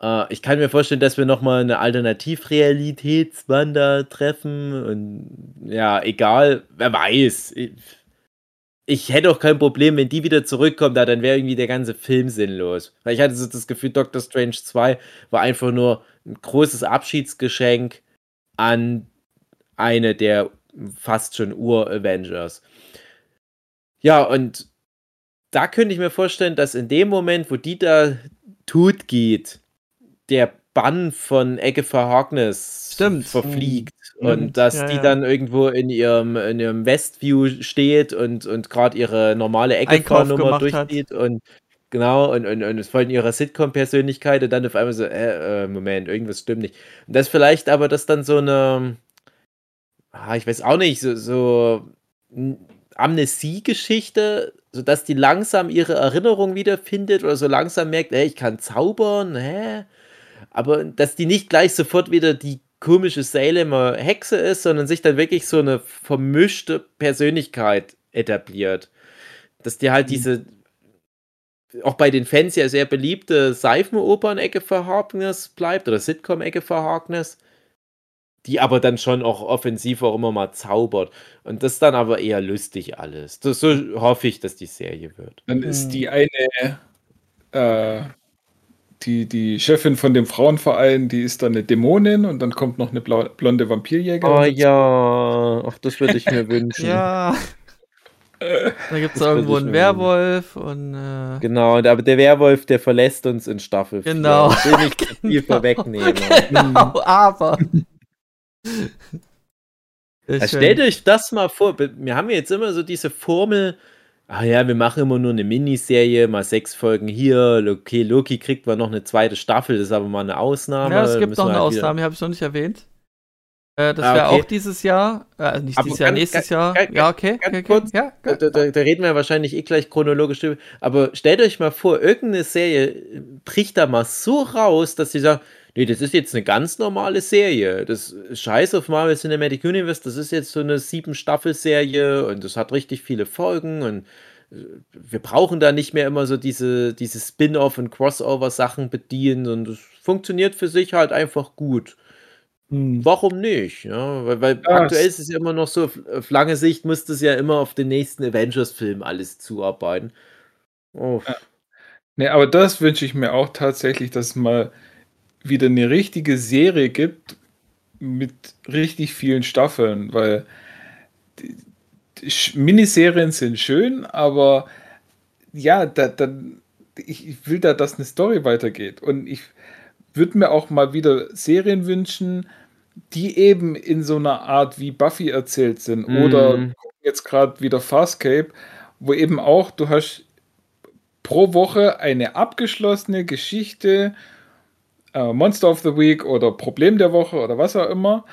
Speaker 2: Äh, ich kann mir vorstellen, dass wir nochmal eine Alternativrealitätswander treffen. Und ja, egal, wer weiß. Ich, ich hätte auch kein Problem, wenn die wieder zurückkommt, da dann wäre irgendwie der ganze Film sinnlos. Weil ich hatte so das Gefühl, Doctor Strange 2 war einfach nur ein großes Abschiedsgeschenk an eine der fast schon Ur-Avengers. Ja, und da könnte ich mir vorstellen, dass in dem Moment, wo die da tut geht, der Bann von Agatha Harkness
Speaker 1: Stimmt.
Speaker 2: verfliegt. Mhm. Und dass ja, die ja. dann irgendwo in ihrem, in ihrem Westview steht und, und gerade ihre normale Agatha-Nummer durchgeht hat. und genau, und, und, und in ihrer Sitcom-Persönlichkeit und dann auf einmal so, äh, äh, Moment, irgendwas stimmt nicht. Und das vielleicht aber, dass dann so eine, ah, ich weiß auch nicht, so, so Amnesie-Geschichte sodass die langsam ihre Erinnerung wiederfindet oder so langsam merkt, ey, ich kann zaubern, hä? Aber dass die nicht gleich sofort wieder die komische Salemer Hexe ist, sondern sich dann wirklich so eine vermischte Persönlichkeit etabliert. Dass die halt mhm. diese auch bei den Fans ja sehr beliebte Seifenopern-Ecke für Harkness bleibt oder Sitcom-Ecke für Harkness, die aber dann schon auch offensiv auch immer mal zaubert. Und das dann aber eher lustig alles. Das, so hoffe ich, dass die Serie wird.
Speaker 3: Dann ist die eine, äh, die, die Chefin von dem Frauenverein, die ist dann eine Dämonin und dann kommt noch eine blonde Vampirjägerin.
Speaker 2: Oh ja, ach, das würde ich mir <laughs> wünschen.
Speaker 1: ja. Da gibt es irgendwo einen Werwolf und. Äh
Speaker 2: genau, aber der Werwolf, der verlässt uns in Staffel
Speaker 1: 4. Genau.
Speaker 2: Ich <laughs> will nicht genau. viel vorwegnehmen.
Speaker 1: Genau, aber. <laughs>
Speaker 2: Also stellt euch das mal vor. Wir haben jetzt immer so diese Formel. Ah ja, wir machen immer nur eine Miniserie, mal sechs Folgen hier. Okay, Loki kriegt mal noch eine zweite Staffel, das ist aber mal eine Ausnahme.
Speaker 1: Ja, es gibt noch eine halt Ausnahme, habe ich noch nicht erwähnt. Äh, das wäre ah, okay. auch dieses Jahr, äh, nicht dieses Jahr, nächstes Jahr. Ganz, ja, okay.
Speaker 2: Ganz
Speaker 1: okay,
Speaker 2: kurz, ja, da, da, da, reden wir wahrscheinlich eh gleich chronologisch drüber. Aber stellt euch mal vor, irgendeine Serie bricht da mal so raus, dass sie sagt, nee, das ist jetzt eine ganz normale Serie. Das Scheiß auf Marvel Cinematic Universe, das ist jetzt so eine sieben-Staffel-Serie und das hat richtig viele Folgen und äh, wir brauchen da nicht mehr immer so diese, diese Spin-off- und Crossover-Sachen bedienen und das funktioniert für sich halt einfach gut. Hm. Warum nicht? Ja, weil, weil ja, aktuell ist es ja immer noch so, auf lange Sicht müsste es ja immer auf den nächsten Avengers-Film alles zuarbeiten.
Speaker 3: Oh. Ja. Ne, aber das wünsche ich mir auch tatsächlich, dass es mal wieder eine richtige Serie gibt mit richtig vielen Staffeln, weil die, die Miniserien sind schön, aber ja, da, da, ich will da, dass eine Story weitergeht. Und ich würde mir auch mal wieder Serien wünschen, die eben in so einer Art wie Buffy erzählt sind. Mm. Oder jetzt gerade wieder Farscape, wo eben auch, du hast pro Woche eine abgeschlossene Geschichte, äh, Monster of the Week oder Problem der Woche oder was auch immer.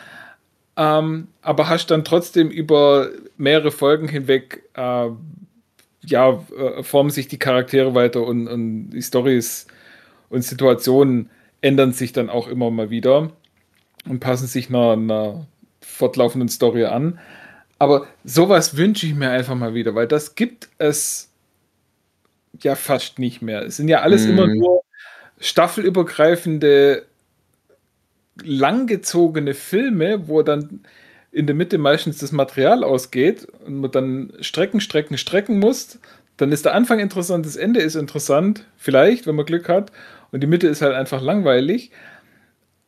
Speaker 3: Ähm, aber hast dann trotzdem über mehrere Folgen hinweg, äh, ja, äh, formen sich die Charaktere weiter und, und die Storys und Situationen ändern sich dann auch immer mal wieder und passen sich einer, einer fortlaufenden Story an. Aber sowas wünsche ich mir einfach mal wieder, weil das gibt es ja fast nicht mehr. Es sind ja alles mm. immer nur staffelübergreifende, langgezogene Filme, wo dann in der Mitte meistens das Material ausgeht und man dann Strecken, Strecken, Strecken muss. Dann ist der Anfang interessant, das Ende ist interessant, vielleicht, wenn man Glück hat und die Mitte ist halt einfach langweilig.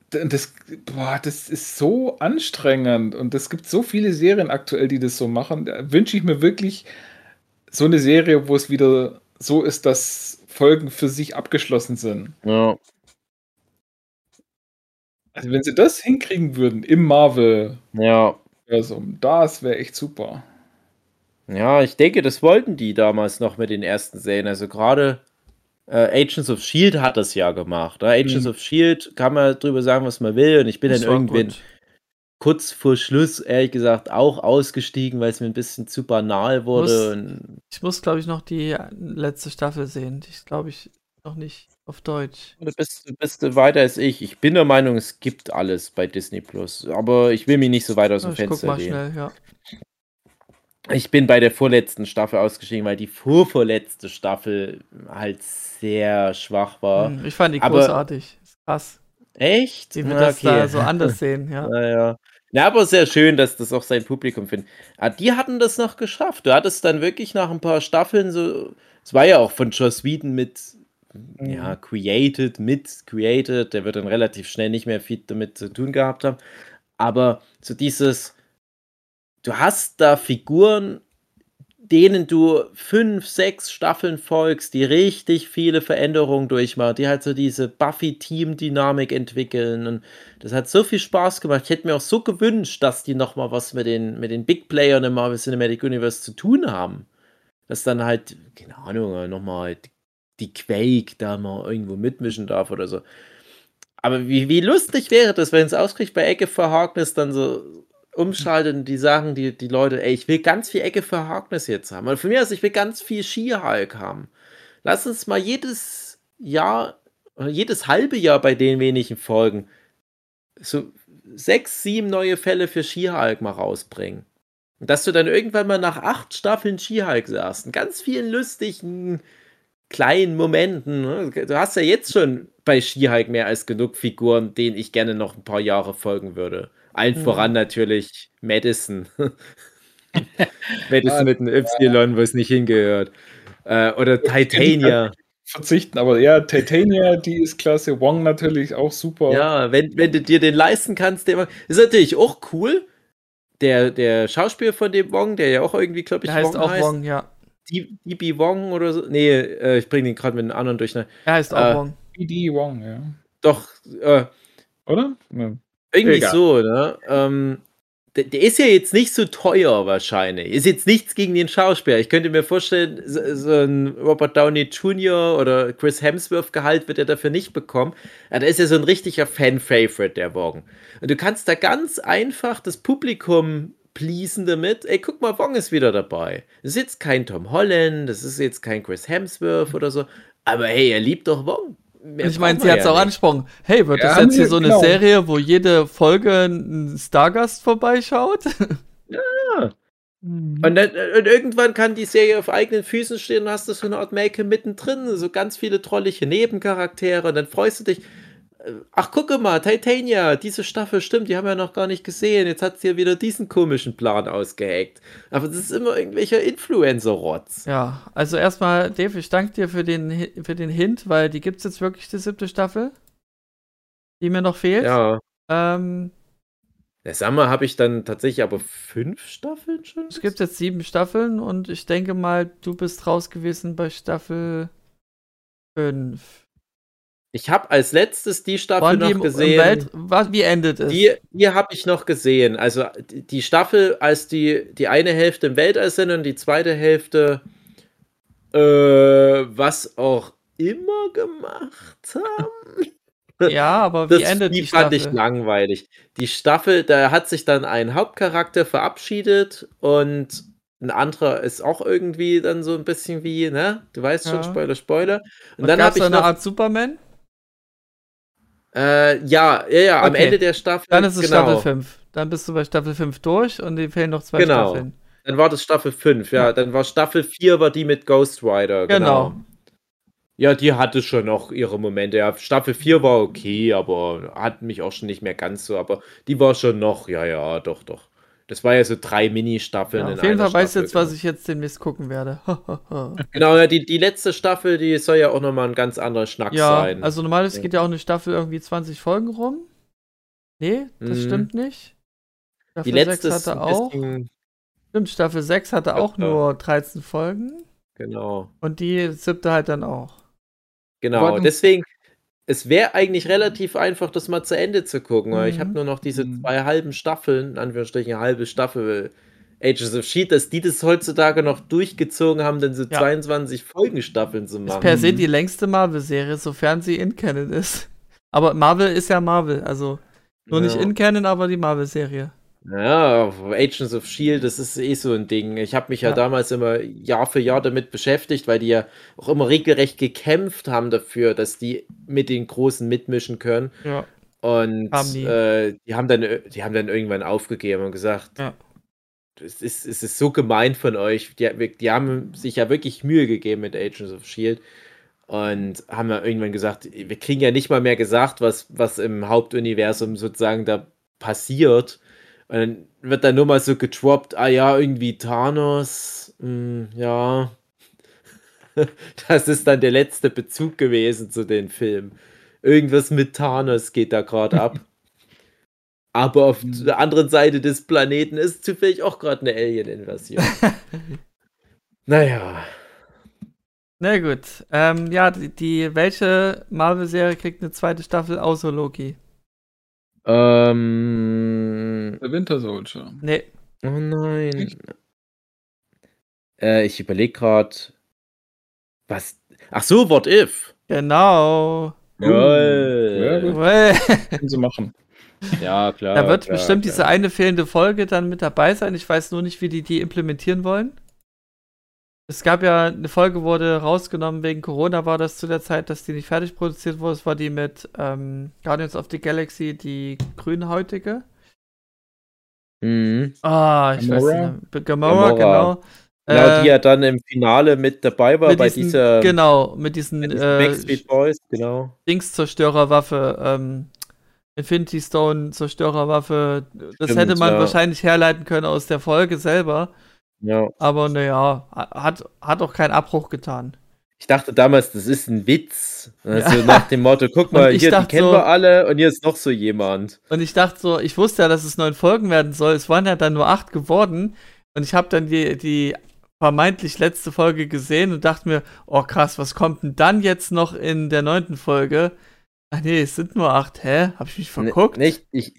Speaker 3: Das, boah, das ist so anstrengend und es gibt so viele Serien aktuell, die das so machen. Da wünsche ich mir wirklich so eine Serie, wo es wieder so ist, dass Folgen für sich abgeschlossen sind.
Speaker 2: Ja.
Speaker 3: Also wenn sie das hinkriegen würden im Marvel,
Speaker 2: ja.
Speaker 3: Also, das wäre echt super.
Speaker 2: Ja, ich denke, das wollten die damals noch mit den ersten Serien. Also gerade äh, Agents of Shield hat das ja gemacht. Ne? Agents mhm. of Shield kann man drüber sagen, was man will. Und ich bin das dann irgendwann kurz vor Schluss, ehrlich gesagt, auch ausgestiegen, weil es mir ein bisschen zu banal wurde.
Speaker 1: Muss, ich muss, glaube ich, noch die letzte Staffel sehen. Ich glaube ich noch nicht auf Deutsch.
Speaker 2: Du bist, du bist weiter als ich. Ich bin der Meinung, es gibt alles bei Disney Plus. Aber ich will mich nicht so weit aus dem ich Fenster guck mal schnell, ja. Ich bin bei der vorletzten Staffel ausgestiegen, weil die vorvorletzte Staffel halt sehr schwach war.
Speaker 1: Hm, ich fand die aber, großartig. Krass.
Speaker 2: Echt?
Speaker 1: Die wird okay. das da so anders sehen, ja. <laughs>
Speaker 2: Naja. Ja, aber sehr schön, dass das auch sein Publikum findet. Ah, die hatten das noch geschafft. Du hattest dann wirklich nach ein paar Staffeln so. Es war ja auch von Joss Whedon mit, mhm. ja, created, mit created. Der wird dann relativ schnell nicht mehr viel damit zu tun gehabt haben. Aber so dieses, du hast da Figuren, denen du fünf, sechs Staffeln folgst, die richtig viele Veränderungen durchmachen, die halt so diese Buffy-Team-Dynamik entwickeln. Und das hat so viel Spaß gemacht. Ich hätte mir auch so gewünscht, dass die nochmal was mit den, mit den Big Playern im Marvel Cinematic Universe zu tun haben. Dass dann halt, keine Ahnung, nochmal die Quake da mal irgendwo mitmischen darf oder so. Aber wie, wie lustig wäre das, wenn es auskriegt bei Ecke für Harkness dann so umschaltet und die sagen, die, die Leute, ey, ich will ganz viel Ecke für Harkness jetzt haben. Und für mich, also ich will ganz viel She-Hulk haben. Lass uns mal jedes Jahr, jedes halbe Jahr bei den wenigen Folgen so sechs, sieben neue Fälle für She-Hulk mal rausbringen. Und dass du dann irgendwann mal nach acht Staffeln She-Hulk sagst, in ganz vielen lustigen kleinen Momenten. Ne? Du hast ja jetzt schon bei She-Hulk mehr als genug Figuren, denen ich gerne noch ein paar Jahre folgen würde. Allen mhm. voran natürlich Madison. <laughs> Madison mit einem Y, wo es nicht hingehört. Äh, oder Titania.
Speaker 3: Verzichten, aber ja, Titania, die ist klasse. Wong natürlich auch super.
Speaker 2: Ja, wenn, wenn du dir den leisten kannst, der ist natürlich auch cool. Der, der Schauspieler von dem Wong, der ja auch irgendwie, glaube ich,
Speaker 1: der heißt Wong auch heißt. Wong, ja.
Speaker 2: DB Wong oder so. Nee, äh, ich bringe den gerade mit einem anderen durch. Ne?
Speaker 1: Er heißt auch äh, Wong.
Speaker 3: BD Wong, ja.
Speaker 2: Doch, äh,
Speaker 3: oder?
Speaker 2: Ja. Irgendwie Egal. so, ne? Ähm, der, der, ist ja jetzt nicht so teuer wahrscheinlich. Ist jetzt nichts gegen den Schauspieler. Ich könnte mir vorstellen, so, so ein Robert Downey Jr. oder Chris Hemsworth Gehalt wird er dafür nicht bekommen. Ja, der ist ja so ein richtiger Fan-Favorite, der Wong. Und du kannst da ganz einfach das Publikum pleasen damit. Ey, guck mal, Wong ist wieder dabei. Das ist jetzt kein Tom Holland, das ist jetzt kein Chris Hemsworth oder so. Aber hey, er liebt doch Wong.
Speaker 1: Mehr ich meine, sie hat es ja auch angesprochen. Hey, wird ja, das jetzt hier so genau. eine Serie, wo jede Folge ein Stargast vorbeischaut? <laughs>
Speaker 2: Ja. Mhm. Und, dann, und, irgendwann kann die Serie auf eigenen Füßen stehen und hast du so eine Art Make mittendrin, so ganz viele trollige Nebencharaktere und dann freust du dich. Ach, gucke mal, Titania, diese Staffel stimmt, die haben wir noch gar nicht gesehen. Jetzt hat sie ja wieder diesen komischen Plan ausgeheckt. Aber das ist immer irgendwelcher Influencer-Rotz.
Speaker 1: Ja, also erstmal, Dave, ich danke dir für den, für den Hint, weil die gibt es jetzt wirklich, die siebte Staffel, die mir noch fehlt.
Speaker 2: Ja.
Speaker 1: Ähm,
Speaker 2: ja, sag mal, habe ich dann tatsächlich aber fünf Staffeln schon?
Speaker 1: Es gibt jetzt sieben Staffeln und ich denke mal, du bist raus gewesen bei Staffel fünf.
Speaker 2: Ich habe als letztes die Staffel noch gesehen. Welt,
Speaker 1: was, wie endet es?
Speaker 2: Die, die habe ich noch gesehen. Also die Staffel, als die, die eine Hälfte im Weltall sind und die zweite Hälfte, äh, was auch immer gemacht haben.
Speaker 1: Ja, aber <laughs> wie das, endet
Speaker 2: die, die fand Staffel? ich langweilig. Die Staffel, da hat sich dann ein Hauptcharakter verabschiedet und ein anderer ist auch irgendwie dann so ein bisschen wie, ne? Du weißt schon, ja. Spoiler, Spoiler.
Speaker 1: Und, und dann habe ich eine noch, Art Superman.
Speaker 2: Äh, ja, ja, ja, am okay. Ende der Staffel.
Speaker 1: Dann ist es genau. Staffel 5. Dann bist du bei Staffel 5 durch und dir fehlen noch zwei genau. Staffeln.
Speaker 2: Dann war das Staffel 5, ja. Dann war Staffel 4 war die mit Ghost Rider. Genau. genau. Ja, die hatte schon noch ihre Momente. Ja, Staffel 4 war okay, aber hat mich auch schon nicht mehr ganz so. Aber die war schon noch, ja, ja, doch, doch. Das war ja so drei Mini-Staffeln.
Speaker 1: Ja, auf jeden Fall weiß jetzt, was ich jetzt demnächst gucken werde. <laughs>
Speaker 2: genau, ja, die, die letzte Staffel, die soll ja auch nochmal ein ganz anderer Schnack ja, sein.
Speaker 1: Also normalerweise geht ja auch eine Staffel irgendwie 20 Folgen rum. Nee, das mhm. stimmt nicht.
Speaker 2: Staffel die letzte 6 hatte
Speaker 1: auch. Stimmt, Staffel 6 hatte auch nur 13 Folgen.
Speaker 2: Genau.
Speaker 1: Und die siebte halt dann auch.
Speaker 2: Genau, deswegen, es wäre eigentlich relativ einfach, das mal zu Ende zu gucken, weil ich habe mhm. nur noch diese mhm. zwei halben Staffeln, in Anführungsstrichen eine halbe Staffel Ages of Sheet, dass die das heutzutage noch durchgezogen haben, denn so ja. 22 Folgenstaffeln zu machen.
Speaker 1: Ist per se die längste Marvel-Serie, sofern sie in Canon ist. Aber Marvel ist ja Marvel, also nur ja. nicht in Canon, aber die Marvel-Serie.
Speaker 2: Ja, Agents of Shield, das ist eh so ein Ding. Ich habe mich ja, ja, damals immer Jahr für Jahr damit beschäftigt, weil die ja auch immer regelrecht gekämpft haben dafür, dass die mit den Großen mitmischen können.
Speaker 1: Ja.
Speaker 2: Und haben die. Äh, die. haben dann, die haben dann irgendwann aufgegeben und gesagt,
Speaker 1: ja.
Speaker 2: es, ist, es ist so gemein von euch. Die, die haben sich ja wirklich Mühe gegeben mit Agents of Shield und haben ja irgendwann gesagt, wir kriegen ja nicht mal mehr gesagt, was, was im Hauptuniversum sozusagen da passiert. Und dann wird dann nur mal so getroppt, ah ja, irgendwie Thanos, mh, hm, ja. <laughs> Das ist dann der letzte Bezug gewesen zu den Filmen. Irgendwas mit Thanos geht da gerade <laughs> ab. Aber auf hm. der anderen Seite des Planeten ist zufällig auch gerade eine Alien-Invasion. <laughs> naja.
Speaker 1: Na gut. Ähm, ja, die, die welche Marvel-Serie kriegt eine zweite Staffel außer Loki?
Speaker 2: Ähm.
Speaker 3: Der Winter Soldier.
Speaker 1: Nee.
Speaker 2: Oh nein. Äh, ich überlege gerade. Was. Ach so, What If.
Speaker 1: Genau.
Speaker 3: Jawohl. Ja, Können sie machen.
Speaker 2: Ja, klar.
Speaker 1: Da wird
Speaker 2: klar,
Speaker 1: bestimmt
Speaker 2: klar.
Speaker 1: diese eine fehlende Folge dann mit dabei sein. Ich weiß nur nicht, wie die die implementieren wollen. Es gab ja eine Folge, wurde rausgenommen wegen Corona, war das zu der Zeit, dass die nicht fertig produziert wurde. Es war die mit ähm, Guardians of the Galaxy, die grünhäutige.
Speaker 2: Mhm.
Speaker 1: Ah, ich
Speaker 3: Gamora?
Speaker 1: weiß nicht. Gamora,
Speaker 2: Gamora.
Speaker 1: genau.
Speaker 2: Genau,
Speaker 1: Äh,
Speaker 2: die ja dann im Finale mit dabei war
Speaker 1: mit
Speaker 2: bei
Speaker 1: diesen,
Speaker 2: dieser
Speaker 1: genau, mit diesen,
Speaker 2: bei diesen
Speaker 1: äh,
Speaker 2: Backstreet Boys, genau.
Speaker 1: Dings-Zerstörerwaffe, ähm, Infinity Stone Zerstörerwaffe. Das
Speaker 2: Stimmt,
Speaker 1: hätte man
Speaker 2: ja.
Speaker 1: wahrscheinlich herleiten können aus der Folge selber.
Speaker 2: Ja.
Speaker 1: Aber naja, hat, hat auch keinen Abbruch getan.
Speaker 2: Ich dachte damals, das ist ein Witz. Also nach dem Motto, guck <laughs> mal,
Speaker 1: ich
Speaker 2: hier, kennen
Speaker 1: so-
Speaker 2: wir alle und hier ist noch so jemand.
Speaker 1: Und ich dachte so, ich wusste ja, dass es neun Folgen werden soll. Es waren ja dann nur acht geworden. Und ich habe dann die, die vermeintlich letzte Folge gesehen und dachte mir, oh krass, was kommt denn dann jetzt noch in der neunten Folge? Ach nee, es sind nur acht. Hä? Hab ich mich verguckt?
Speaker 2: Ne- Nicht, ich,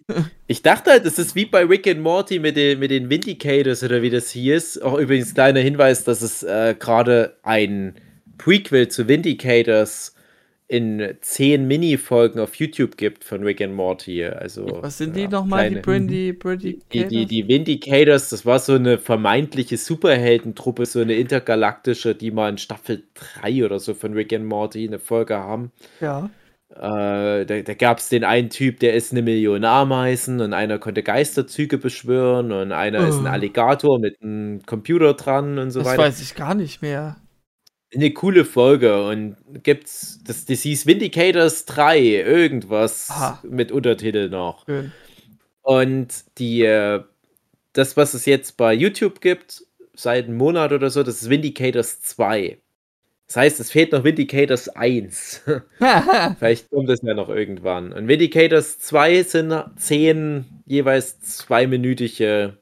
Speaker 2: ich dachte halt, das ist wie bei Rick and Morty mit den, mit den Vindicators oder wie das hieß. Auch übrigens kleiner Hinweis, dass es äh, gerade ein Prequel zu Vindicators in zehn Mini-Folgen auf YouTube gibt von Rick and Morty. Also,
Speaker 1: Was sind die
Speaker 2: ja,
Speaker 1: nochmal, die Brandy, Brandy
Speaker 2: Die, die, die Vindicators, das war so eine vermeintliche Superheldentruppe, so eine intergalaktische, die mal in Staffel 3 oder so von Rick and Morty eine Folge haben.
Speaker 1: Ja.
Speaker 2: Äh, da da gab es den einen Typ, der ist eine Million Ameisen und einer konnte Geisterzüge beschwören und einer ist ein
Speaker 1: Oh.
Speaker 2: Alligator mit einem Computer dran und so
Speaker 1: Das
Speaker 2: weiter.
Speaker 1: weiß ich gar nicht mehr.
Speaker 2: Eine coole Folge und gibt's, das, das hieß Vindicators 3, irgendwas
Speaker 1: Aha.
Speaker 2: mit Untertitel noch.
Speaker 1: Schön.
Speaker 2: Und die, äh, das, was es jetzt bei YouTube gibt, seit einem Monat oder so, das ist Vindicators 2. Das heißt, es fehlt noch Vindicators 1. <laughs> Vielleicht kommt es ja noch irgendwann. Und Vindicators 2 sind zehn jeweils zweiminütige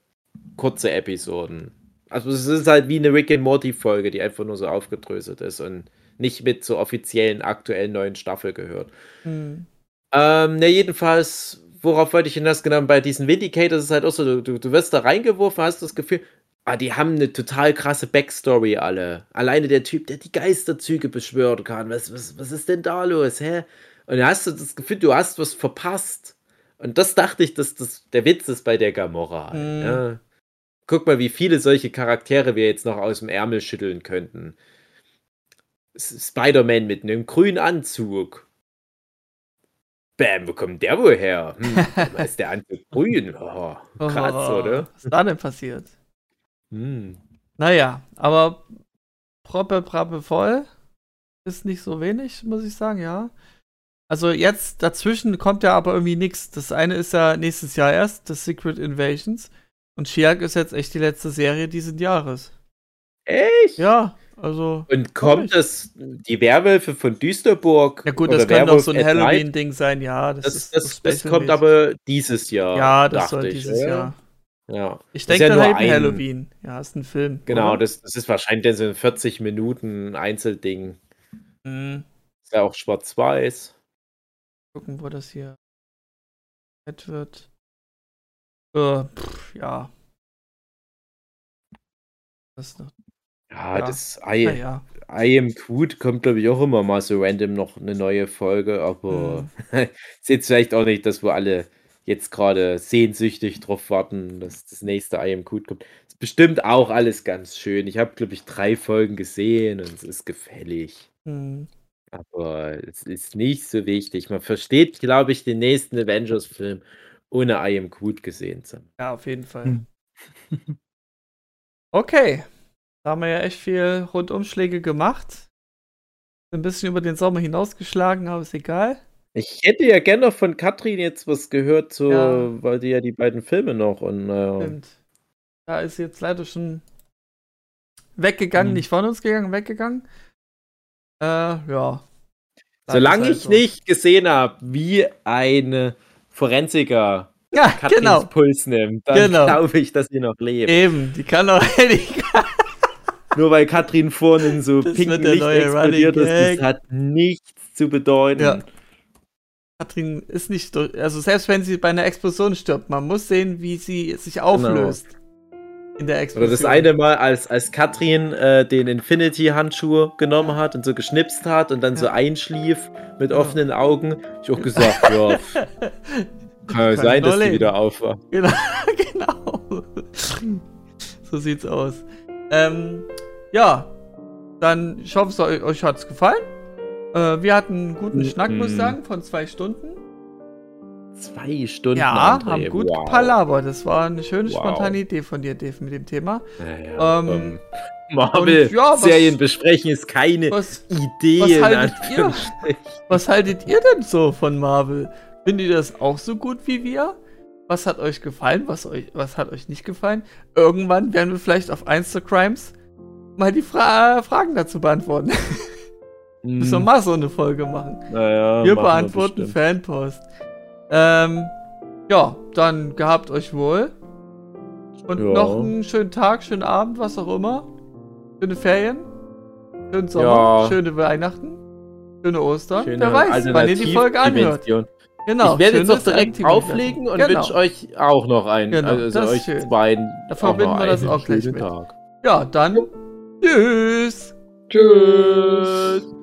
Speaker 2: kurze Episoden. Also es ist halt wie eine Rick and Morty Folge, die einfach nur so aufgedröselt ist und nicht mit zur offiziellen aktuellen neuen Staffel gehört.
Speaker 1: Hm.
Speaker 2: Ähm, ne, jedenfalls, worauf wollte ich hinaus? Genau, bei diesen Vindicators ist es halt auch so, du, du wirst da reingeworfen, hast das Gefühl, ah, die haben eine total krasse Backstory alle. Alleine der Typ, der die Geisterzüge beschwören kann. Was, was, was ist denn da los, hä? Und dann hast du das Gefühl, du hast was verpasst. Und das dachte ich, dass das der Witz ist bei der Gamora. halt,
Speaker 1: Mhm.
Speaker 2: Ja. Guck mal, wie viele solche Charaktere wir jetzt noch aus dem Ärmel schütteln könnten. Spider-Man mit einem grünen Anzug. Bam, wo kommt der wohl her? Hm, <laughs> ist der Anzug grün? Oh, krass,
Speaker 1: Oh,
Speaker 2: oder?
Speaker 1: Was ist da denn passiert?
Speaker 2: Hm.
Speaker 1: Naja, aber proppe, prappe voll ist nicht so wenig, muss ich sagen, ja. Also jetzt dazwischen kommt ja aber irgendwie nichts. Das eine ist ja nächstes Jahr erst, das Secret Invasions. Und Shiak ist jetzt echt die letzte Serie dieses Jahres.
Speaker 2: Echt?
Speaker 1: Ja, also.
Speaker 2: Und kommt das, die Werwölfe von Düsterburg?
Speaker 1: Ja gut,
Speaker 2: oder
Speaker 1: das kann doch so ein? Halloween-Ding sein, ja. Das,
Speaker 2: Das,
Speaker 1: ist
Speaker 2: das, das kommt aber dieses Jahr.
Speaker 1: Ja, das soll
Speaker 2: ich,
Speaker 1: dieses
Speaker 2: oder?
Speaker 1: Jahr.
Speaker 2: Ja.
Speaker 1: Ich denke
Speaker 2: ja
Speaker 1: halt ein Halloween. Ja, ist ein Film.
Speaker 2: Genau,
Speaker 1: oder?
Speaker 2: das, das ist wahrscheinlich so ein 40 Minuten Einzelding.
Speaker 1: Mhm.
Speaker 2: Ist ja auch schwarz-weiß.
Speaker 1: Gucken, wo das hier nett wird. Äh, pff, ja. Das ist noch.
Speaker 2: Ja,
Speaker 1: Ja.
Speaker 2: das I,
Speaker 1: Naja.
Speaker 2: I Am Cute kommt, glaube ich, auch immer mal so random noch eine neue Folge, aber <laughs> ist jetzt vielleicht auch nicht das, wo alle jetzt gerade sehnsüchtig drauf warten, dass das nächste I Am Cute kommt. Ist bestimmt auch alles ganz schön. Ich habe, glaube ich, drei Folgen gesehen und es ist gefällig.
Speaker 1: Hm.
Speaker 2: Aber es ist nicht so wichtig. Man versteht, glaube ich, den nächsten Avengers-Film, ohne I Am Cute gesehen zu haben.
Speaker 1: Ja, auf jeden Fall.
Speaker 3: Hm. <laughs>
Speaker 1: Okay. Da haben wir ja echt viel Rundumschläge gemacht. Ein bisschen über den Sommer hinausgeschlagen, aber ist egal.
Speaker 2: Ich hätte ja gerne noch von Katrin jetzt was gehört, so,
Speaker 1: Ja.
Speaker 2: weil die ja die beiden Filme noch und naja.
Speaker 1: Stimmt. Da ist sie jetzt leider schon weggegangen,
Speaker 3: Hm.
Speaker 1: nicht von uns gegangen, weggegangen. Äh, ja.
Speaker 2: Solange
Speaker 1: Halt
Speaker 2: ich
Speaker 1: so.
Speaker 2: nicht gesehen habe, wie ein Forensiker
Speaker 1: Ja,
Speaker 2: Katrins
Speaker 1: genau.
Speaker 2: Puls nimmt, dann
Speaker 1: Genau.
Speaker 2: glaube ich, dass sie noch lebt.
Speaker 1: Eben, die kann doch die <laughs>
Speaker 2: Nur weil Katrin vorne in so
Speaker 1: Das
Speaker 2: pinken Licht explodiert ist, das hat nichts zu bedeuten.
Speaker 1: Ja. Katrin ist nicht durch. Also selbst wenn sie bei einer Explosion stirbt, man muss sehen, wie sie sich auflöst.
Speaker 2: In der Explosion. Oder das eine Mal, als, als Katrin äh, den Infinity-Handschuh genommen hat und so geschnipst hat und dann ja. so einschlief mit ja. offenen Augen, ich auch gesagt, ja, <laughs> kann, sein, dass die wieder auf war.
Speaker 1: Genau, <laughs> genau. so sieht's aus. Ähm, ja, dann ich hoffe, es euch hat's gefallen. Äh, wir hatten einen guten mhm. Schnack, muss ich sagen, von zwei Stunden.
Speaker 2: Zwei Stunden.
Speaker 1: Ja, André. haben gut wow. gepalabert. Das war eine schöne, wow. spontane Idee von dir, Dave, mit dem Thema.
Speaker 2: Ja, ähm, ähm, Marvel-Serien ja, besprechen ist keine was, Idee. Was
Speaker 1: haltet, ihr, was haltet ihr denn so von Marvel? Findet ihr das auch so gut wie wir? Was hat euch gefallen? Was, euch, was hat euch nicht gefallen? Irgendwann werden wir vielleicht auf Instacrimes mal die Fra Fragen dazu beantworten. <laughs> Mm. Müssen wir mal so eine Folge machen.
Speaker 2: Naja,
Speaker 1: wir beantworten wir Fanpost. Ähm, ja, dann gehabt euch wohl. Und ja. noch einen schönen Tag, schönen Abend, was auch immer. Schöne Ferien. Schönen Sommer. Ja. Schöne Weihnachten. Schöne Ostern. Schöne Wer weiß, wann ihr die Folge anhört.
Speaker 2: Genau. Ich werde jetzt auch direkt auflegen und genau. wünsche euch auch noch einen. Genau, also euch schön. beiden.
Speaker 1: Da verbinden wir das auch gleich mit. Tag. Ja, dann. Tschüss.
Speaker 2: Tschüss.